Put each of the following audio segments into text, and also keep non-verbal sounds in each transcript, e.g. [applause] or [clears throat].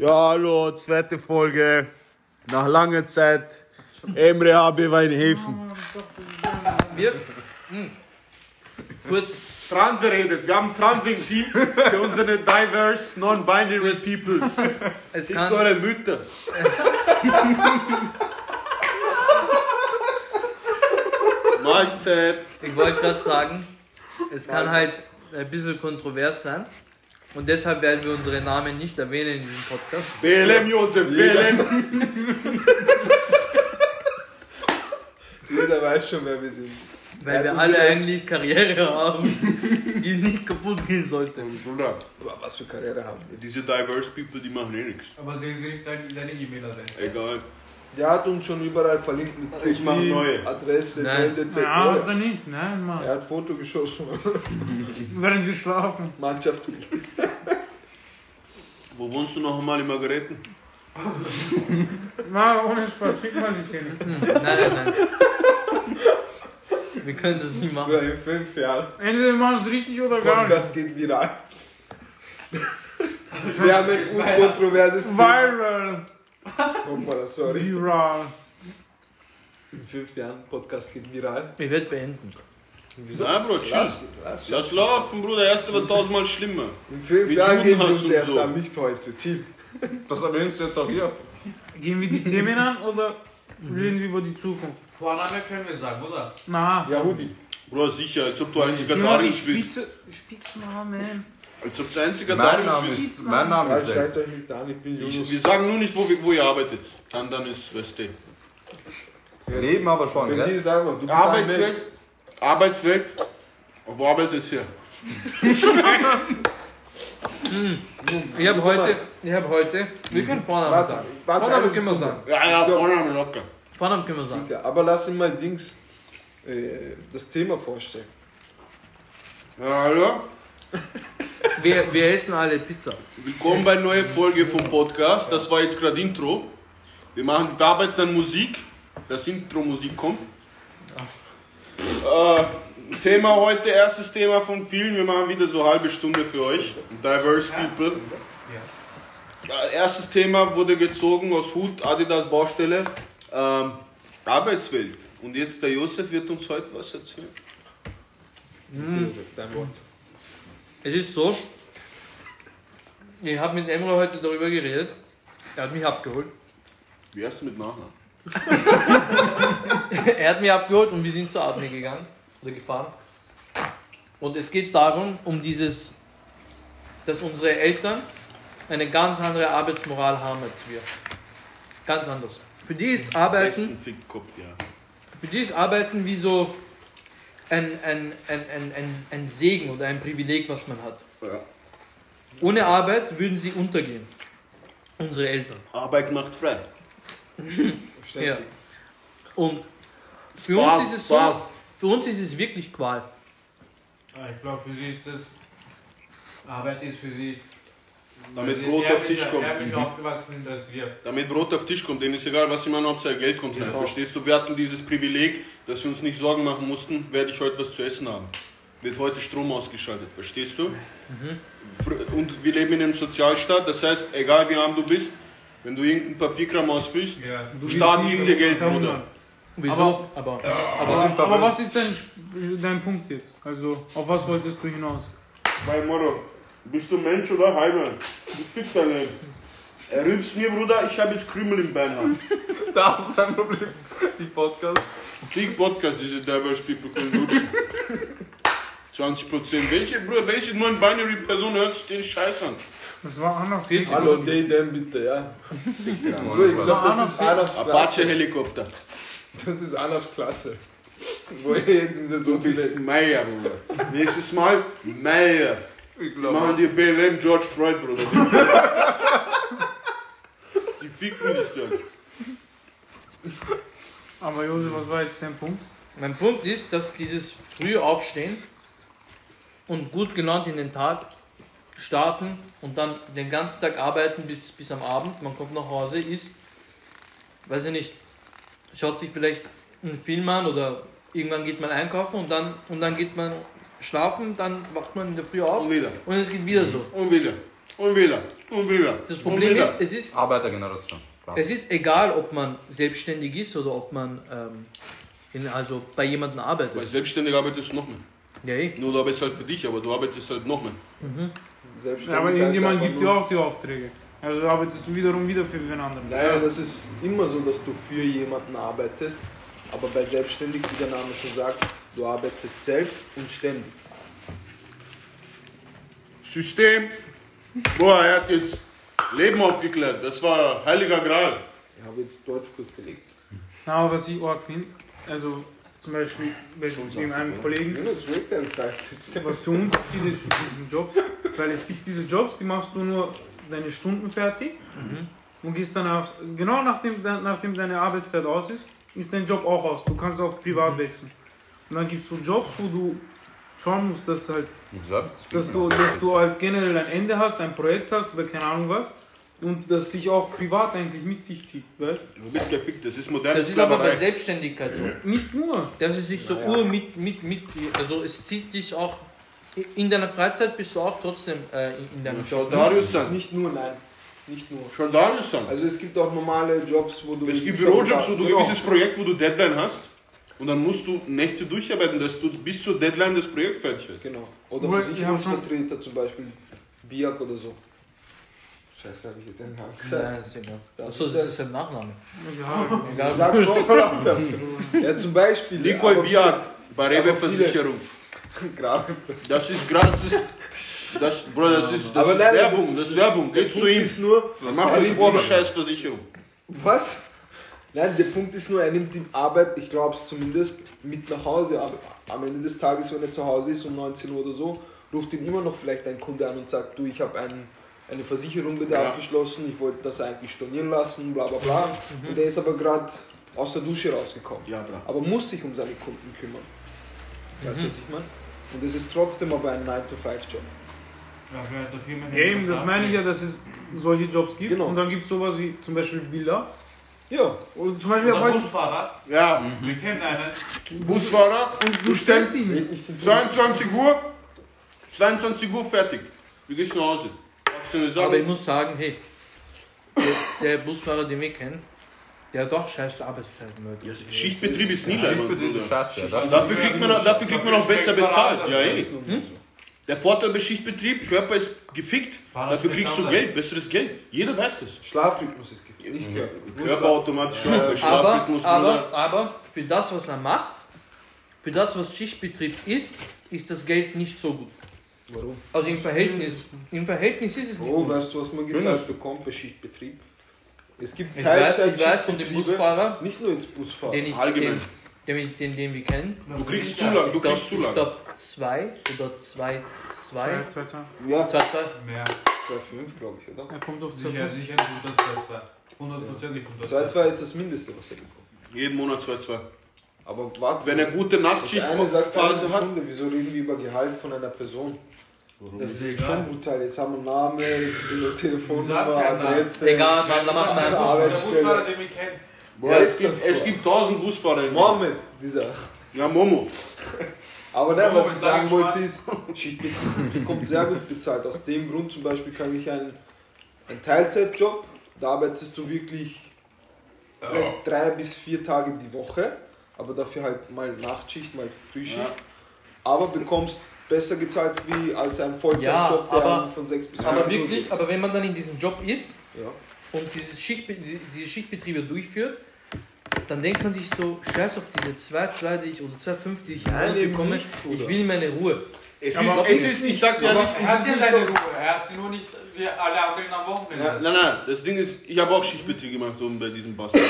Ja, hallo, zweite Folge. Nach langer Zeit. Emre habe war in Häfen. Wir, hm, kurz, Trans redet. Wir haben Trans im Team für unsere diverse non-binary peoples. es Fickt kann, eure Mütter. Mahlzeit. ich wollte gerade sagen, es kann halt ein bisschen kontrovers sein. Und deshalb werden wir unsere Namen nicht erwähnen in diesem Podcast. BLM, Josef, BLM. Jeder weiß schon, wer wir sind. Weil Ja, wir alle eigentlich Karriere haben, die nicht kaputt gehen sollte. Bruder, was für Karriere haben wir? diese diverse people, die machen eh nichts. Aber sehen Sie nicht deine deine E-Mail-Adresse? Egal. Der hat uns schon überall verlinkt mit Ich mach Profil, neue. Adresse, Nein. meldet Ja, oder nicht? Nein, Mann. Er hat Foto geschossen. [laughs] Während Sie schlafen. Mannschaftsspiel. Wo wohnst du noch einmal in Margareten? [laughs] Na, ohne Spaß, fick mal sich hier nicht. [laughs] Nein, nein, nein. Wir können das nicht machen. Oder in fünf Jahren. Entweder machen es richtig oder gar nicht. Podcast geht viral. Wir haben ein unkontroverses Thema. Viral. Hoppala, sorry. Viral. In fünf Jahren Podcast geht viral. Ich werde beenden. Wieso? Nein, Bro, chill. Lass, lass, Lass laufen, Bruder. Erste wird tausendmal schlimmer. In fünf Mit Jahren gehen wir Judenhass uns und erst so. an, nicht heute. Chill. Das erwähnst du jetzt auch hier. Gehen wir die Themen an oder reden wir über die Zukunft? Vorname können wir sagen, oder? Na, Yahudi. Bruder, sicher, als ob du die Darius bist. Spitze, Spitznamen. Als ob du einziger Mein Name bist. ist, mein Name ist scheiß euch nicht an, ich bin Ich, Junus. wir sagen nur nicht, wo, wo ihr arbeitet. Dann, dann ist, weißt du. Leben aber schon, Wenn die gell? ist du bist Arbeitsweg. Arbeitsweg. Wo arbeitet ihr? Ich habe heute, ich habe heute, wir können Vornamen Warte, sagen. warte Vornamen können wir sagen. Ja, ja, Vorname locker. Vornamen können wir sagen. Aber lass ihn mal Dings äh, das Thema vorstellen. Ja, hallo. Wir, wir essen alle Pizza. Willkommen bei einer neuen Folge vom Podcast. Das war jetzt gerade Intro. Wir, machen, wir arbeiten an Musik. Das Intro-Musik kommt. Äh, Thema heute, erstes Thema von vielen. Wir machen wieder so eine halbe Stunde für euch. Diverse People. Äh, erstes Thema wurde gezogen aus Hut, Adidas Baustelle. Ähm, Arbeitswelt. Und jetzt der Josef wird uns heute was erzählen. Josef, dein Wort. Es ist so, ich habe mit Emre heute darüber geredet. Er hat mich abgeholt. Wie heißt du mit Nachnamen? [laughs] Er hat mich abgeholt und wir sind zur Admi gegangen oder gefahren. Und es geht darum, um dieses, dass unsere Eltern eine ganz andere Arbeitsmoral haben als wir. Ganz anders. Für die ist Arbeiten, Fickkopf, ja. für die ist Arbeiten wie so ein, ein, ein, ein, ein, ein Segen oder ein Privileg, was man hat. ja. Ohne Arbeit würden sie untergehen. Unsere Eltern. Arbeit macht frei. Verständlich. Ja. Und für Spaß, uns ist es so, für uns ist es wirklich Qual. Ah, Ich glaube, für Sie ist das. Arbeit ist für Sie. Damit Sie Brot auf Tisch kommt. Damit Brot auf Tisch kommt, denen ist egal, was sie machen, Hauptsache Geld kommt rein. Genau. Verstehst du? Wir hatten dieses Privileg, dass wir uns nicht Sorgen machen mussten, werde ich heute was zu essen haben. Wird heute Strom ausgeschaltet, verstehst du? Fr- Und wir leben in einem Sozialstaat, das heißt, egal wie arm du bist, wenn du irgendeinen Papierkram ausfüllst, Ja. Staat gibt dir Geld, Bruder. Wieso? Aber- Aber, aber, Aber was ist dein, dein Punkt jetzt? Also, auf was wolltest du hinaus? Mein Motto, bist du Mensch oder Heimat? Du fick dein Leben. Er rübst mir, Bruder, ich habe jetzt Krümel im Bein. [laughs] Das ist ein Problem. Die Podcast. Krieg Podcast, diese Diverse People können lutschen. 20%. Welche, Bruder, welche non-binary Person hört sich den Scheiß an? Das war anders. 40 Hallo, die denn bitte, ja. Bro, ich glaube, das ist Anafs Apache Klasse. Helikopter. Das ist Anafs Klasse. Wo er jetzt in Du Saison bist Meier, Bruder. Nächstes Mal Meier. Ich machen dir BLM George Floyd, Bruder. [laughs] Die ficken dich dann. Aber Josef, was war jetzt dein Punkt? Mein Punkt ist, dass dieses frühe Aufstehen und gut gelaunt in den Tag starten und dann den ganzen Tag arbeiten bis, bis am Abend, man kommt nach Hause, isst, weiß ich nicht, schaut sich vielleicht einen Film an oder irgendwann geht man einkaufen und dann, und dann geht man schlafen, dann wacht man in der Früh auf Und wieder. und es geht wieder so. Und wieder. Und wieder. Und wieder. Das Problem wieder. ist, es ist, Arbeitergeneration. Klar. es ist egal, ob man selbstständig ist oder ob man ähm, in, also bei jemandem Bei arbeitet. Selbstständig arbeitest du noch mehr. Ja, eh. Nur du arbeitest halt für dich, aber du arbeitest halt noch mehr. Selbstständig Ja, aber irgendjemand gibt dir auch die Aufträge. Also arbeitest du wiederum wieder für den anderen. Naja, das ist immer so, dass du für jemanden arbeitest. Aber bei Selbstständig, wie der Name schon sagt, du arbeitest selbst und ständig. System. Boah, er hat jetzt Leben aufgeklärt. Das war heiliger Gral. Ich habe jetzt Deutschkurs belegt. Na, aber was ich arg finde, also zum Beispiel bei wegen einem Kollegen, was für Unterschiede es gibt in diesen Jobs. Weil es gibt diese Jobs, die machst du nur deine Stunden fertig und gehst danach, genau nachdem, nachdem deine Arbeitszeit aus ist, ist dein Job auch aus. Du kannst auf privat wechseln. Und dann gibt es so Jobs, wo du schauen musst, dass halt dass du, dass du halt generell ein Ende hast, ein Projekt hast oder keine Ahnung was und das sich auch privat eigentlich mit sich zieht, weißt Du bist gefickt, das ist moderne Das ist aber bei. Selbstständigkeit so. [clears throat] Nicht nur. Dass es sich so ur mit, mit, mit, also es zieht dich auch, in deiner Freizeit bist du auch trotzdem äh, in- in deinem Schau Job. Darius an. Nicht nur, nein. Nicht nur. Schau Darius an. Also es gibt auch normale Jobs, wo du... Es gibt Bürojobs, wo du ein Genau. gewisses Projekt, wo du Deadline hast. Und dann musst du Nächte durcharbeiten, dass du bis zur Deadline das Projekt fertig hast. Genau. Oder Versicherungsvertreter zum Beispiel. Biak oder so. Scheiße, habe ich jetzt einen Namen gesagt. Nein, das ist egal. Achso, das ist ein Nachname. Ja, Egal. Sag's noch mal lauter. Ja, zum Beispiel. Nicole aber Biak viele- Versicherung. [laughs] Gerade. Das ist gerade, das ist, das, Bro, das ist, das Aber ist nein, Werbung, das- das ist Werbung. Geht zu Punkt ihm. ist nur, Dann macht er Scheißversicherung. Was? Nein, der Punkt ist nur, er nimmt ihm Arbeit, ich glaube es zumindest, mit nach Hause. Aber am Ende des Tages, wenn er zu Hause ist, um 19 Uhr oder so, ruft ihn immer noch vielleicht ein Kunde an und sagt, du, ich habe ein, eine Versicherung wieder Ja. abgeschlossen, ich wollte das eigentlich stornieren lassen, bla bla bla. Und er ist aber gerade aus der Dusche rausgekommen. Ja, bra. Aber muss sich um seine Kunden kümmern. Weißt du, was ich meine? Und es ist trotzdem aber ein 9-to-5-Job. Eben, das meine ich ja, dass es solche Jobs gibt. Genau. Und dann gibt es sowas wie zum Beispiel Bilder. Ja, Und zum Beispiel Der heute. Busfahrer, Ja, wir kennen einen. Busfahrer, Du stellst ihn nicht. geht nicht in 22 Uhr, 22 Uhr fertig. Du gehst nach Hause. Aber ich muss sagen, hey, der, der Busfahrer, den wir kennen, der hat doch scheiß Arbeitszeiten. Ja, Schichtbetrieb ist nie leibend, Schichtbetrieb ist scheiße. Dafür kriegt man, dafür kriegt man auch besser bezahlt. Ja, eh. Hm? Der Vorteil bei Schichtbetrieb, Körper ist gefickt, dafür kriegst du? Geld, besseres Geld. Jeder weiß das. Schlafrhythmus ist gegeben, nicht Körper. Körper automatisch auch, bei Aber, Schlafrhythmus, Bruder. aber, aber für das, was er macht, für das, was Schichtbetrieb ist, ist das Geld nicht so gut. Warum? Also im Verhältnis. Im Verhältnis ist es nicht Oh, gut. weißt du, was man gezahlt bekommt bei Schichtbetrieb? Es gibt Ich weiß, ich weiß von dem Busfahrer, nicht nur ins Busfahren. den ich Allgemein. Den, den, den, den wir kennen. Du kriegst Zulagen, du Ich glaube, kriegst ich Zulagen. glaub, zwei oder zwei, zwei, Zwei, zwei, zwei. Ja, zwei, zwei. Mehr. 2,5 glaube ich, oder? Er kommt auf zwei. Sicher, sicher ein guter 2-2. Hundertprozentig guter 2,2 ist das Mindeste, was er bekommt. Jeden Monat 2,2. Aber warte, Wenn er gute das eine sagt eine Sekunde, wieso reden wir über Gehalt von einer Person? Das ist Egal. schon brutal. Jetzt haben wir Namen, Telefonnummer. Adresse. Egal, Mann, da machen wir einfach. Der Arbeitsstelle. Busfahrer, den wir kennen. Boah, Wer es, ist gibt, es gibt tausend Busfahrer in Mohammed, dieser. Ja, Momo. Aber nein, was ich sagen sag wollte ist, Schichtbetrieb bekommt sehr gut bezahlt. Aus dem Grund zum Beispiel kann ich einen, einen Teilzeitjob, da arbeitest du wirklich vielleicht drei bis vier Tage die Woche, aber dafür halt mal Nachtschicht, mal Frühschicht. Ja. Aber bekommst besser gezahlt wie als ein Vollzeitjob, Ja, der aber- von 6 bis Aber 14 Uhr wirklich, geht. aber wenn man dann in diesem Job ist Ja. und dieses Schichtbe die- diese Schichtbetriebe durchführt, dann denkt man sich so, scheiß auf diese 2, 2 die ich, oder 2, 5, die ich im Nein, eben bekomme. nicht, ich will meine Ruhe. Es Aber ist, es ist, ich sag dir Aber nicht, er hat ja seine Ruhe. Er hat sie nur nicht wie alle am Wochenende. Ja, nein, nein, das Ding ist, ich habe auch Schichtbetrieb gemacht oben bei diesem Bastard.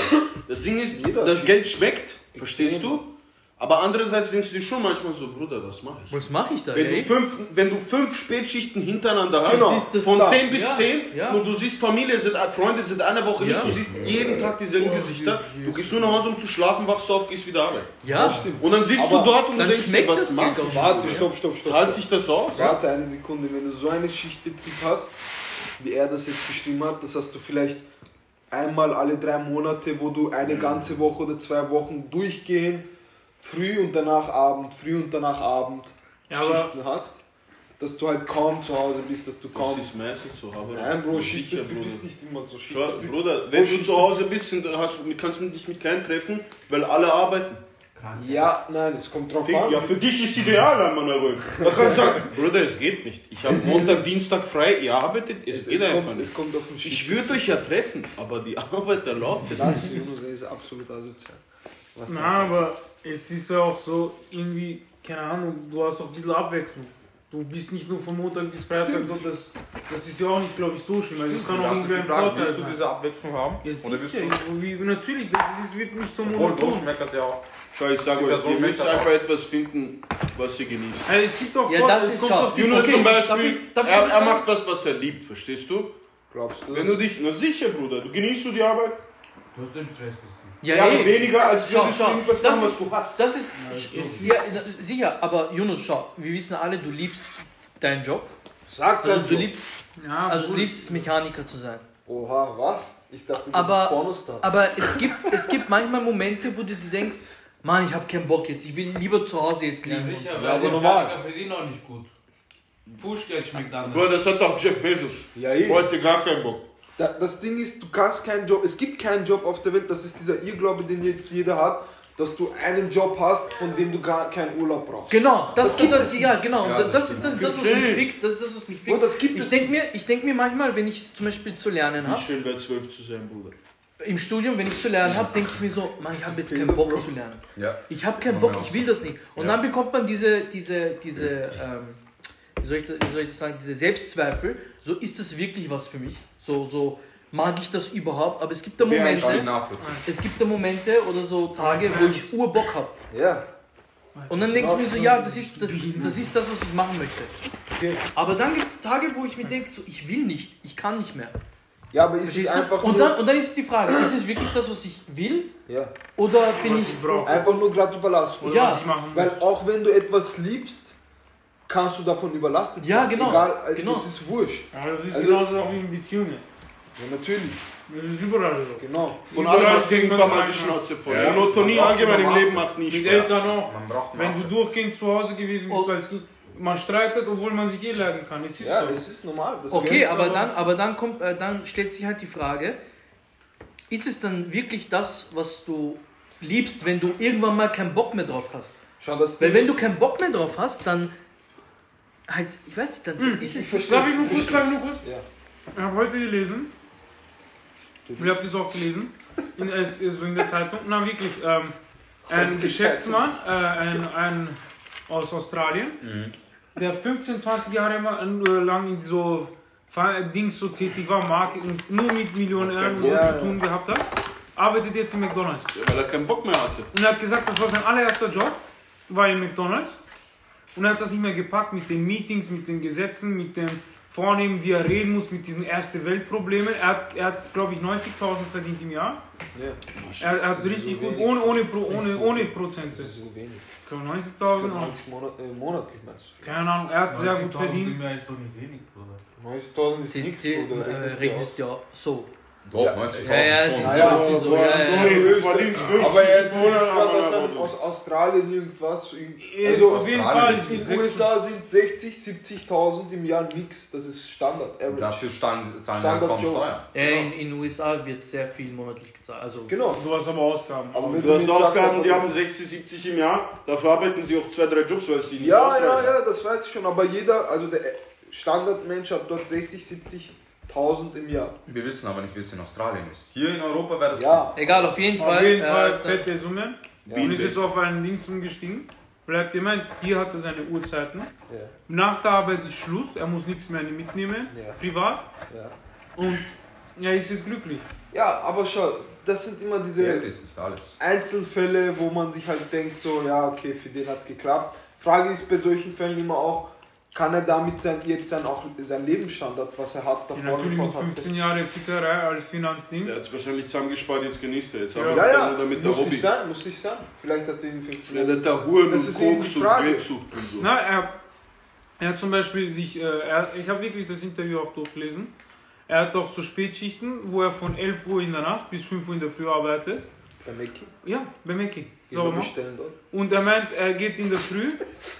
Das Ding ist, das Geld schmeckt, verstehst du? Aber andererseits denkst du dir schon manchmal so, Bruder, was mache ich? Was mache ich da? Wenn du, ey? fünf, wenn du fünf Spätschichten hintereinander hast, Genau. das von da. 10 bis Ja, 10, ja. und du siehst Familie, sind Freunde sind eine Woche Ja. nicht, du siehst jeden Tag dieselben Gesichter, du gehst nur nach Hause, um zu schlafen, wachst du auf, gehst wieder arbeiten. Ja, Und dann sitzt Aber du dort und du dann denkst dir, schmeckt was das mach ich? Warte, stopp, stopp, stopp. Zahlt sich das aus? Warte eine Sekunde, wenn du so einen Schichtbetrieb hast, wie er das jetzt beschrieben hat, das hast du vielleicht einmal alle drei Monate, wo du eine ganze Woche oder zwei Wochen durchgehend früh und danach Abend, früh und danach Abend Ja, Schichten hast. dass du halt kaum zu Hause bist, dass du Das kaum. ist meistens so, aber Nein, Bro, sicher, Schichtbetrieb Bruder. ist nicht immer so Schau, Schichtbetrieb. Bruder, wenn du zu Hause bist, dann hast, du- kannst du dich mit keinem treffen, weil alle arbeiten. Ja, nein, es kommt drauf an. ja, für dich ist ideal an meiner Rücken. Da kannst du sagen, Bruder, es geht nicht. Ich habe [laughs] Montag, Dienstag frei, ihr arbeitet, es, es, geht es, einfach kommt, nicht. es kommt auf den Ich würde euch ja treffen, aber die [laughs] Arbeit erlaubt es Das nicht. er ist absolut asozial. Was Na, das aber es ist ja auch so irgendwie, keine Ahnung, du hast auch ein bisschen Abwechslung. Du bist nicht nur von Montag bis Freitag dort, das, das ist ja auch nicht, glaube ich, so schlimm. Also das kann auch Das irgendwie ein Vorteil willst du sein. diese Abwechslung haben? Ja, Oder willst sicher, du... wie, natürlich, das ist, wird nicht so monoton. Durchschmeckert ja auch. Schau, ich sage euch, ihr müsst einfach etwas finden, was ihr genießt. Also es gibt auch Ja, das es ist kommt auf die Jonas Okay, zum darf Beispiel, ich- darf ich er, er macht was, was er liebt, verstehst du? Glaubst du Wenn das? du dich, na sicher, Bruder, du genießt du die Arbeit? Trotzdem stresst es dich. Ja, Ja, aber eh. weniger, als Schau, schau, das was ist- du hast. Das ist, ja, na, sicher, aber Jonas, schau, wir wissen alle, du liebst deinen Job. Sag's Also du, so. lieb, Ja, also du liebst es, Mechaniker zu sein. Oha, was? Ich dachte, du Aber- bist Pornostar. Aber es gibt, es gibt manchmal Momente, wo du dir denkst, Mann, ich habe keinen Bock jetzt, ich will lieber zu Hause jetzt Ja, liegen. sicher, Ja, weil aber normal. Verdienen auch nicht gut. Pushgeld schmeckt anders. Bruder, das hat doch Jeff Bezos. Ja, eh. Heute gar keinen Bock. Da, das Ding ist, du kannst keinen Job, es gibt keinen Job auf der Welt, das ist dieser Irrglaube, den jetzt jeder hat, dass du einen Job hast, von dem du gar keinen Urlaub brauchst. Genau, das, Das gibt das, es ja, nicht. genau. Ja, und das das, ist das, das, was mich fickt. Das ist das, was mich fickt. das gibt Ich es denke mir, ich denk mir manchmal, wenn ich zum Beispiel zu lernen Wie habe, schön wäre zwölf zu sein, Bruder. im Studium, wenn ich zu lernen habe, denke ich mir so, Mann, ich habe jetzt keinen Bock zu lernen. Ja. Ich habe keinen Bock, ich will das nicht. Und Ja. dann bekommt man diese, diese, diese, ähm, wie, soll ich, das- wie soll ich das sagen, diese Selbstzweifel. So ist das wirklich was für mich. So, so mag ich das überhaupt. Aber es gibt da Momente, es gibt da Momente oder so Tage, wo ich Urbock habe. Ja. Und dann denke ich mir so, ja, das ist das, das ist das, was ich machen möchte. Aber dann gibt es Tage, wo ich mir denke, so, ich will nicht, ich kann nicht mehr. Ja, aber ist es einfach Und nur, dann, und dann ist die Frage, ist es wirklich das, was ich will? ja, Oder bin was ich... ich einfach nur gerade überlastet. Oder Ja, was ich machen muss. Weil auch wenn du etwas liebst, kannst du davon überlastet Ja, sein. genau, Egal, also genau. das ist wurscht. Aber das ist Also- genauso auch in Beziehungen. Ja, natürlich, Das ist überall so. genau. Von allem hast du irgendwann mal die. Schnauze voll. Ja. Monotonie allgemein im Leben macht nie Mit Spaß. Eltern auch. Man braucht Wenn du durchgehend zu Hause gewesen bist Oh. als Kind, man streitet, obwohl man sich eh leiden kann. Es ist Ja, so. es ist normal. Das Okay, aber so. dann, aber dann kommt, äh, dann stellt sich halt die Frage, ist es dann wirklich das, was du liebst, wenn du irgendwann mal keinen Bock mehr drauf hast? Schau, das Weil wenn du keinen Bock mehr drauf hast, dann halt, ich weiß nicht, dann Hm, ist es verstehe. Darf ich nur kurz sagen, Lukas? Ja. Ich habe heute gelesen, ich habe das auch gelesen, in, es- so in der Zeitung, na wirklich, ähm, ein Heute Geschäftsmann, äh, ein, ein aus Australien, der 15, 20 Jahre äh, lang in so Dings so tätig war, Marketing, nur mit Millionären Ja, ja. zu tun gehabt hat, arbeitet jetzt in McDonalds. Ja, weil er keinen Bock mehr hatte. Und er hat gesagt, das war sein allererster Job, war in McDonalds. Und er hat das nicht mehr gepackt mit den Meetings, mit den Gesetzen, mit dem Vornehmen, wie er reden muss, mit diesen erste Weltproblemen. Er hat, er hat glaube ich, 90.000 verdient im Jahr. Ja, Er, er hat ist richtig so gut, wenig. ohne, ohne, Pro, ist ohne, so ohne. Prozente. das ist so wenig. Ich glaube 90.000 und 90 Monat, äh, monatlich meinst keine Ahnung, er hat sehr gut 90.000 verdient. Mehr ist doch nicht wenig, Bruder. du? 90.000 ist nichts, Bruder. äh, du ja so. Doch, Ja. 90.000 Ja, ja, schon. Ah, ja, so, aber so, du ja, ja, so ja. Du Österreich- verdienst 50 Aber er erzählt Monate, gerade aber aus, aber- aus Australien irgendwas. Also, auf jeden Fall. In den USA sind 60, 70.000 im Jahr nix. Das ist Standard, average. Dafür stand, zahlen Standard wir kaum Joe. Steuern. Äh, in in USA wird sehr viel monatlich gezahlt. Also Genau. Du hast aber Ausgaben. Aber wenn Du hast Ausgaben, die haben 60, 70 im Jahr. Dafür arbeiten sie auch zwei, drei Jobs, weil sie nicht Ja, ja, ausreichen. ja, das weiß ich schon. Aber jeder, also der Standardmensch hat dort 60, 70.000 im Jahr. Wir wissen aber nicht, wie es in Australien ist. Hier in Europa wäre das Ja, egal, auf jeden Auf Fall. jeden Fall äh, fette Summen. Ja. Und ist jetzt auf einen Dings umgestiegen. Weil er hat gemeint, hier hat er seine Uhrzeiten. ja, Nach der Arbeit ist Schluss, er muss nichts mehr mitnehmen, Ja. privat. ja. Und er ist jetzt glücklich. Ja, aber schau, das sind immer diese Geld ist nicht alles. Einzelfälle, wo man sich halt denkt, so, ja, okay, für den hat es geklappt. Frage ist bei solchen Fällen immer auch, kann er damit sein, jetzt dann auch sein Lebensstandard, was er hat, Ja, davor natürlich mit gefordert 15 Jahren Fickerei als Finanzding. Der hat es wahrscheinlich zusammengespart, jetzt genießt er. Jetzt Ja. Ja, er ja, nur damit der muss Hobby. nicht sein, muss nicht sein. Vielleicht hat er ihn Ja, 15 der hat Huren Das und Koks und Frage. Geldsucht und so. Na, er, er hat zum Beispiel sich, äh, er, ich habe wirklich das Interview auch durchgelesen. Er hat auch so Spätschichten, wo er von 11 Uhr in der Nacht bis 5 Uhr in der Früh arbeitet. Bei Mackie. Ja, bei Mackie. Dort. Und er meint, er geht in der Früh,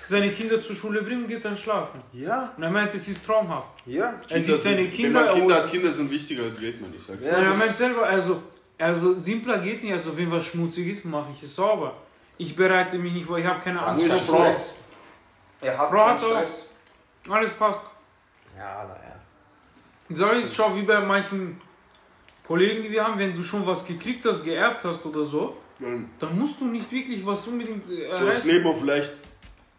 seine Kinder zur Schule bringen und geht dann schlafen. Ja, Und er meint, es ist traumhaft. ja. Er sieht seine sind- Kinder, wenn man Kinder, aus- Kinder sind wichtiger als Geld, man. Ich sag's. Ja, und er meint selber, also, also simpler geht's nicht. Also wenn was schmutzig ist, mache ich es sauber. Ich bereite mich nicht vor, ich habe keine Angst vor Frau? Stress. Er hat Frau hat Stress. Alles passt. Ja, naja. Sag ich, schau wie bei manchen Kollegen, die wir haben, wenn du schon was gekriegt hast, geerbt hast oder so, Nein. dann musst du nicht wirklich was unbedingt äh, Du hast erreichen. Leben auf leicht.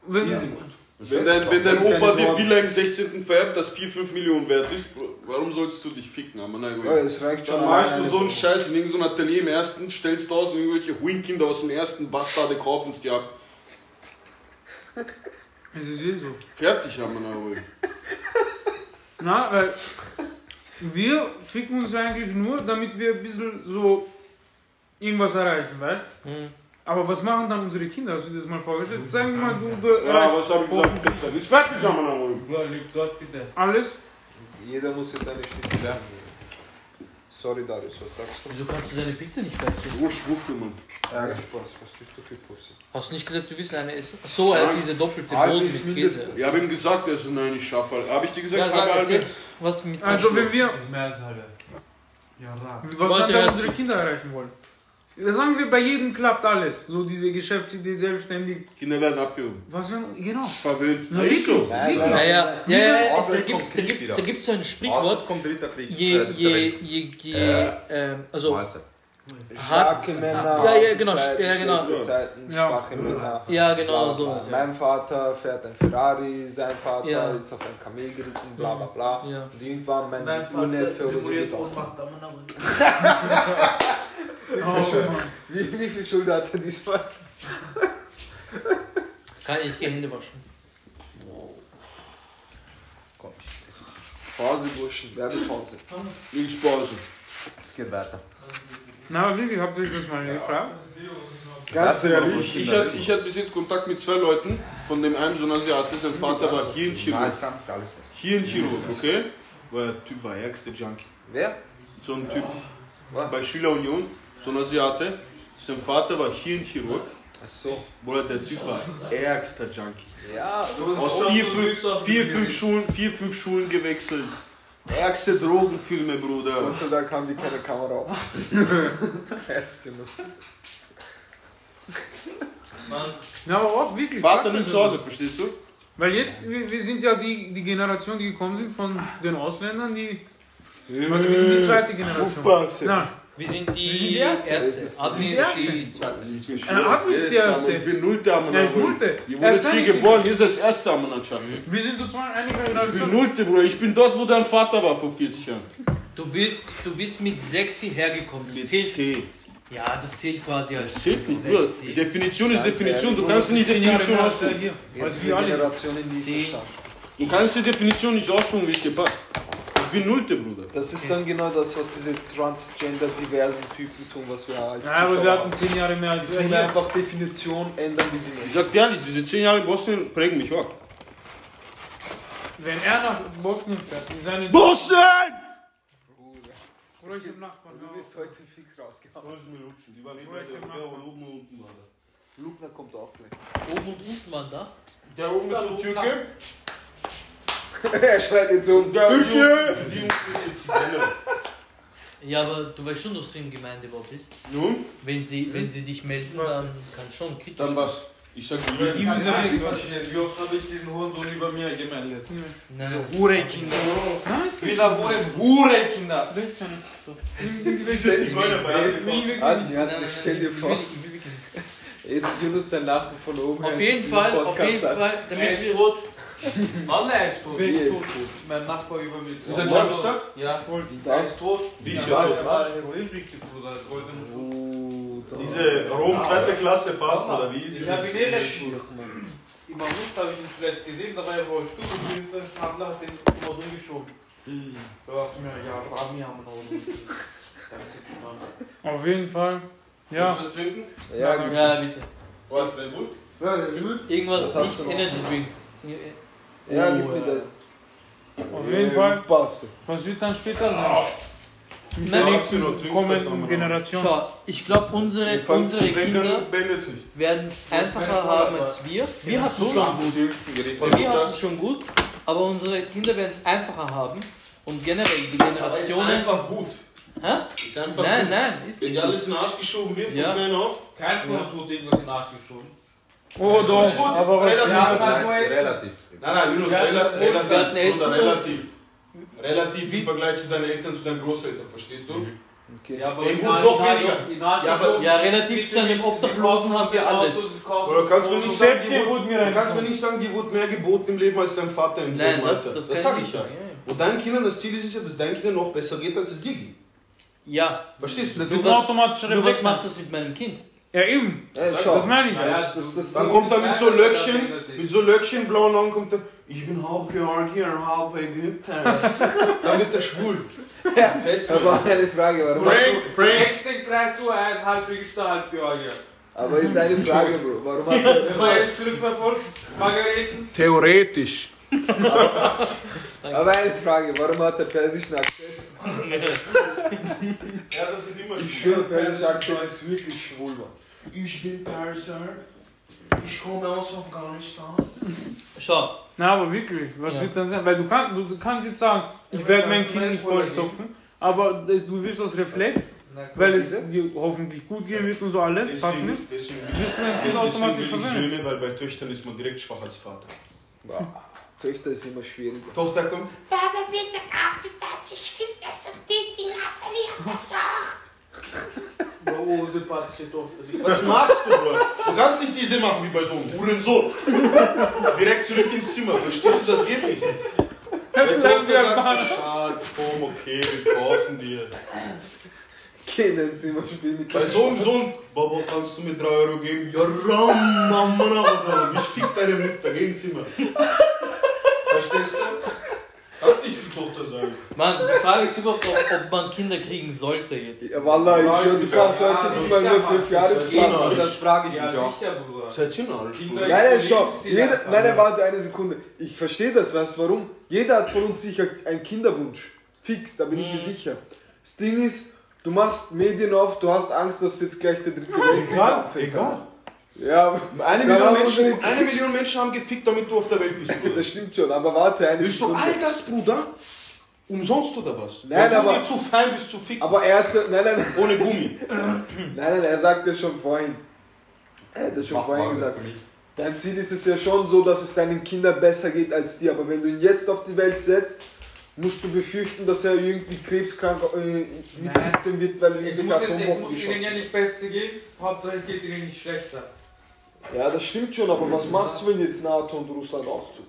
Wenn, Wenn dein, wenn dein Das Opa dir. Villa im 16. vererbt, das 4, 5 Millionen wert ist, warum sollst du dich ficken? Aber nein, Ja, es reicht schon. Dann alleine du so einen Scheiß in irgendeinem Atelier im ersten, stellst aus und irgendwelche Huinkinder aus dem ersten Bastarde kaufen es dir ab. es ist eh so. Fertig haben wir na wohl. Na, weil wir ficken uns eigentlich nur, damit wir ein bisschen so irgendwas erreichen, weißt Mhm. Aber was machen dann unsere Kinder? Hast du dir das mal vorgestellt? Sagen wir mal, du, du Ja, was hab ich gesagt? Pizza. Ist fertig haben wir na wohl. Ja, lieb Gott, bitte. alles. Jeder muss jetzt eine Schnitte Ja. Sorry, Darius, was sagst du? Wieso kannst du deine Pizza nicht fertig essen? Wurscht, wurscht, Mann. Ja, Spaß, was bist du für Pussy? Hast du nicht gesagt, du willst eine essen? Ach so, er hat diese doppelte ist mit. Käse. Ich habe ihm gesagt, er ist nein, ich schaffe halt. Habe ich dir gesagt, Ja, sag, erzähl, was mit Also wenn wir, mehr als halbe. Ja, was er- unsere Kinder erreichen wollen. Da sagen wir, bei jedem klappt alles. So diese Geschäftsidee selbstständig. Kinder werden abgehoben. Was wir, genau. Verwöhnt. Na, ist so. Ja, ja, ja, ja, ja, da gibt's, da gibt's so ein Sprichwort, es kommt dritter Krieg. je, äh, je, je, je, ähm, also, Mahlzeit. Starke Männer. Ja, ja, genau, Zeiten, ja, genau. Zeiten, Ja. schwache Männer. ja, genau, Bla, so. bla. Mein Vater fährt ein Ferrari, sein Vater Ja. ist auf ein Kamel geritten, bla bla bla. Ja. Und irgendwann mein, Mein Urneffe oder so. Wie, wie viel Schuld hat er diesmal? [laughs] Kann ich gehe Hände waschen. Komm, ich esse Pause, Burschen, Werbepause. Links Pause. Es geht weiter. Na, wirklich, habt ihr euch das mal gefragt? Ganz ehrlich. Ich, ich, hatte, ich hatte bis jetzt Kontakt mit zwei Leuten, von dem einen so ein Asiate, sein Vater war Nein, Hirnchirurg. ich kann nicht alles essen. Hirnchirurg, okay? Weil der Typ war ärgste Junkie. Wer? So ein Typ Was? bei Schüler Union, so ein Asiate. Sein Vater war Hirnchirurg. Achso. Bruder, der Typ war ärgster Junkie. Ja, Aus vier, fünf, vier, fünf Schulen, vier, fünf Schulen gewechselt. Ärgste Drogenfilme, Bruder. Gott sei Dank haben die keine Kamera auf. [laughs] Erst genug. Mann, Na, aber auch wirklich. Vater nicht euch zu das. Hause, verstehst du? Weil jetzt, wir, wir sind ja die, die Generation, die gekommen sind von den Ausländern, die. Also wir sind die zweite Generation. Aufpassen. Nein, wir sind die, Wir sind die Erste. Das erste. ist- Admin die ist Erste. die zweite. ein Ab ist die erste. Ich bin Nullte am Er ist Nullte. Ihr wurdet ist hier geboren, ihr seid Erste am Mannschaft. Wir sind sozusagen eine Ich bin Generation. Nullte, Bruder. Ich bin dort, wo dein Vater war vor 40 Jahren. Du bist, du bist mit sechs hierher gekommen. Das Mit zählt, C. ja, das zählt quasi als. Das zählt nicht, Bruder. Definition ist Ganz Definition. Du kannst nicht die Definition aussuchen. hier. Jetzt Als diese wir alle. Generation in die. Du kannst die Definition nicht aussuchen, wie es dir passt. Ich bin Nullte, Bruder. Das ist dann genau das, was diese transgender-diversen Typen tun, was wir als Ja, aber wir hatten zehn Jahre mehr als Die er tun einfach Definition ändern, wie sie Ich möchten. sag dir ehrlich, diese 10 Jahre in Bosnien prägen mich auch. Wenn er nach Bosnien fährt, in seine. Bosnien! Oder ich hab Nachbarn. Du bist heute fix rausgehauen. Soll ich mir lutschen? Die war nicht bei der- der, wo oben und unten war. Lugner kommt auch gleich. Oben und unten waren da. Der oben ist so Türke. [laughs] er schreit jetzt so um Türkei! Die. Ja, aber du weißt schon, dass du im Gemeindebau bist. Nun, Wenn sie, wenn sie dich melden, dann kann schon kritisch. dann was? Ich sag dir. Wie oft habe ich diesen Hurensohn über mir gemeldet? Nein, Hurenkinder. Wieder wurden Hurenkinder. Diese Zigeuner bei stell dir ich vor, will- ich will wirklich nicht. jetzt Yunus sein Nachbar von oben. Auf jeden Fall, auf jeden. Fall, damit wir. tot. Alle er ist tot. Wie Wer ist ist tot? Mein Nachbar über mich. Ist er Jumpstart? Ja. Voll. Er ist tot. Wie ist Ja, er das tot? war Heroinrichtig, Bruder. Das. Oh, da- Diese Rom zweite Klasse Fahrt, oder wie ist Ich habe ihn eh letztens. Im August habe ich ihn zuletzt gesehen, da war er wohl Stück und Hilfe, Handler hat den immer umgeschoben. Da dachte ich mir, ja, Rami haben wir noch. Ist Auf jeden Fall. Ja. Willst du was trinken? Ja, Ja, bitte. Was, Red Bull? Irgendwas, nicht? Energy Drinks. Ja, Oh, gib mir ja. den. Auf jeden Fall. Passe. Was wird dann später sein? Ja, Dings, das haben wir kommenden. Generation. Schau, ich glaube, unsere, unsere Kinder werden es einfacher haben als wir. Wir hatten schon gut. Wir ist hatten schon gut, aber unsere Kinder werden es einfacher haben. Und generell die Aber ist Generationen. einfach gut. Hä? Ist einfach Nein, gut. nein, ist Wenn dir alles in den Arsch geschoben wird, von Ja. klein auf. Kein von uns wurde irgendwas in den Arsch geschoben. Oh doch, Ist gut, aber relativ. Ja, Nein, relativ. Nein, nein, Linus, hatten- rela relativ. und- relativ. Relativ im Vergleich zu deinen Eltern, zu deinen Großeltern, verstehst du? Okay. Ja, aber Ey, in gut, Arsch- doch weniger. Ja, aber-. Ja, relativ zu einem Obdachlosen haben wir alles. Oder kannst du nicht sagen, hier wurde, du kannst mir nicht sagen, dir wurde mehr geboten im Leben als dein Vater im Nein, selben das, Alter. das, das kann sag ich ja. Und deinen Kindern, das Ziel ist ja, dass deinen Kindern noch besser geht, als es dir ging. Ja, Verstehst du? Das Du ist ein automatischer nur was Reflex. macht das mit meinem Kind? Ja, eben. Sag schau, Das meine ich ja. das, das, das Dann kommt er mit so Löckchen, mit so Löckchen blauen Augen, kommt er, ich bin halb Georgier, halb Ägypter. [laughs] Dann wird er schwul. Ja, mir. Aber eine Frage, warum Prank, Prank. Nächste greifst du ein, halb Ägypter, halb Georgier. Aber jetzt eine Frage, Bro. Warum hat er, Das war jetzt zurückverfolgt. Margareten. Theoretisch. aber eine Frage, warum hat der persischen Akzent? [laughs] Ja, das sind immer Ich schwöre, der persische Akzent ist wirklich schwul, Mann. Ich bin Perser. Ich komme aus Afghanistan. Schau, Na, aber wirklich, was Ja. wird dann sein? Weil du, kann, du kannst jetzt sagen, ich werde mein Kind nicht vollstopfen, aber das, du wirst aus Reflex, weil es dir hoffentlich gut gehen wird und so alles, passt nicht. Deswegen, deswegen, Wirst du dein Kind deswegen automatisch verwenden. Söhne, weil bei Töchtern ist man direkt schwach als Vater. Boah, Töchter ist immer schwieriger. Tochter kommt, Papa, bitte kauf mir das. Ich finde das so dick, die Natalie hat das auch. Die- was [laughs] machst du, Bro? Du kannst nicht diese machen wie bei so einem Hurensohn. Direkt zurück ins Zimmer, verstehst du, das geht nicht. Wir Tochter du, Schatz, komm, okay, wir kaufen dir. Geh in dein Zimmer, spiel mit Bei so einem Sohn, Baba, kannst du mir 3 Euro geben? Ja, ram, Mama, ich fick deine Mutter, geh ins Zimmer. Verstehst du? Kannst nicht für Tochter sein. Mann, die Frage ist überhaupt, ob, ob man Kinder kriegen sollte jetzt. Ja, Wallah, ich du kannst heute nicht mal nur fünf Jahre Das ist zahlen. eh Das frage ich Ja, mich auch. sicher, Bruder. Seid ihr narrisch, Bruder? Nein, nein, schau. Jeder, nein, nein, warte eine Sekunde. Ich verstehe das, weißt du warum? Jeder hat von uns sicher einen Kinderwunsch. Fix, da bin ich mir sicher. Das Ding ist, du machst Medien auf, du hast Angst, dass jetzt gleich der dritte Weltkrieg Egal, anfängt. egal. Ja, Eine Million, Menschen, eine Million Menschen haben gefickt, damit du auf der Welt bist, Bruder. das stimmt schon, aber warte eine Bist du all das, Bruder? Umsonst oder was? Nein, Weil aber- du dir zu fein bist zu ficken. Aber er hat nein, nein, nein, Ohne Gummi. [clears throat] nein, nein, er sagt das schon vorhin. Er hat das schon Mach vorhin mal gesagt. Dein Ziel ist es ja schon so, dass es deinen Kindern besser geht als dir. Aber wenn du ihn jetzt auf die Welt setzt, musst du befürchten, dass er irgendwie krebskrank äh, mit Nein. 17 wird, weil er muss, jetzt, es muss ihnen ja nicht besser gehen, Hauptsache es geht ihnen nicht schlechter. Ja, das stimmt schon, aber was machst du, wenn jetzt NATO und Russland auszug?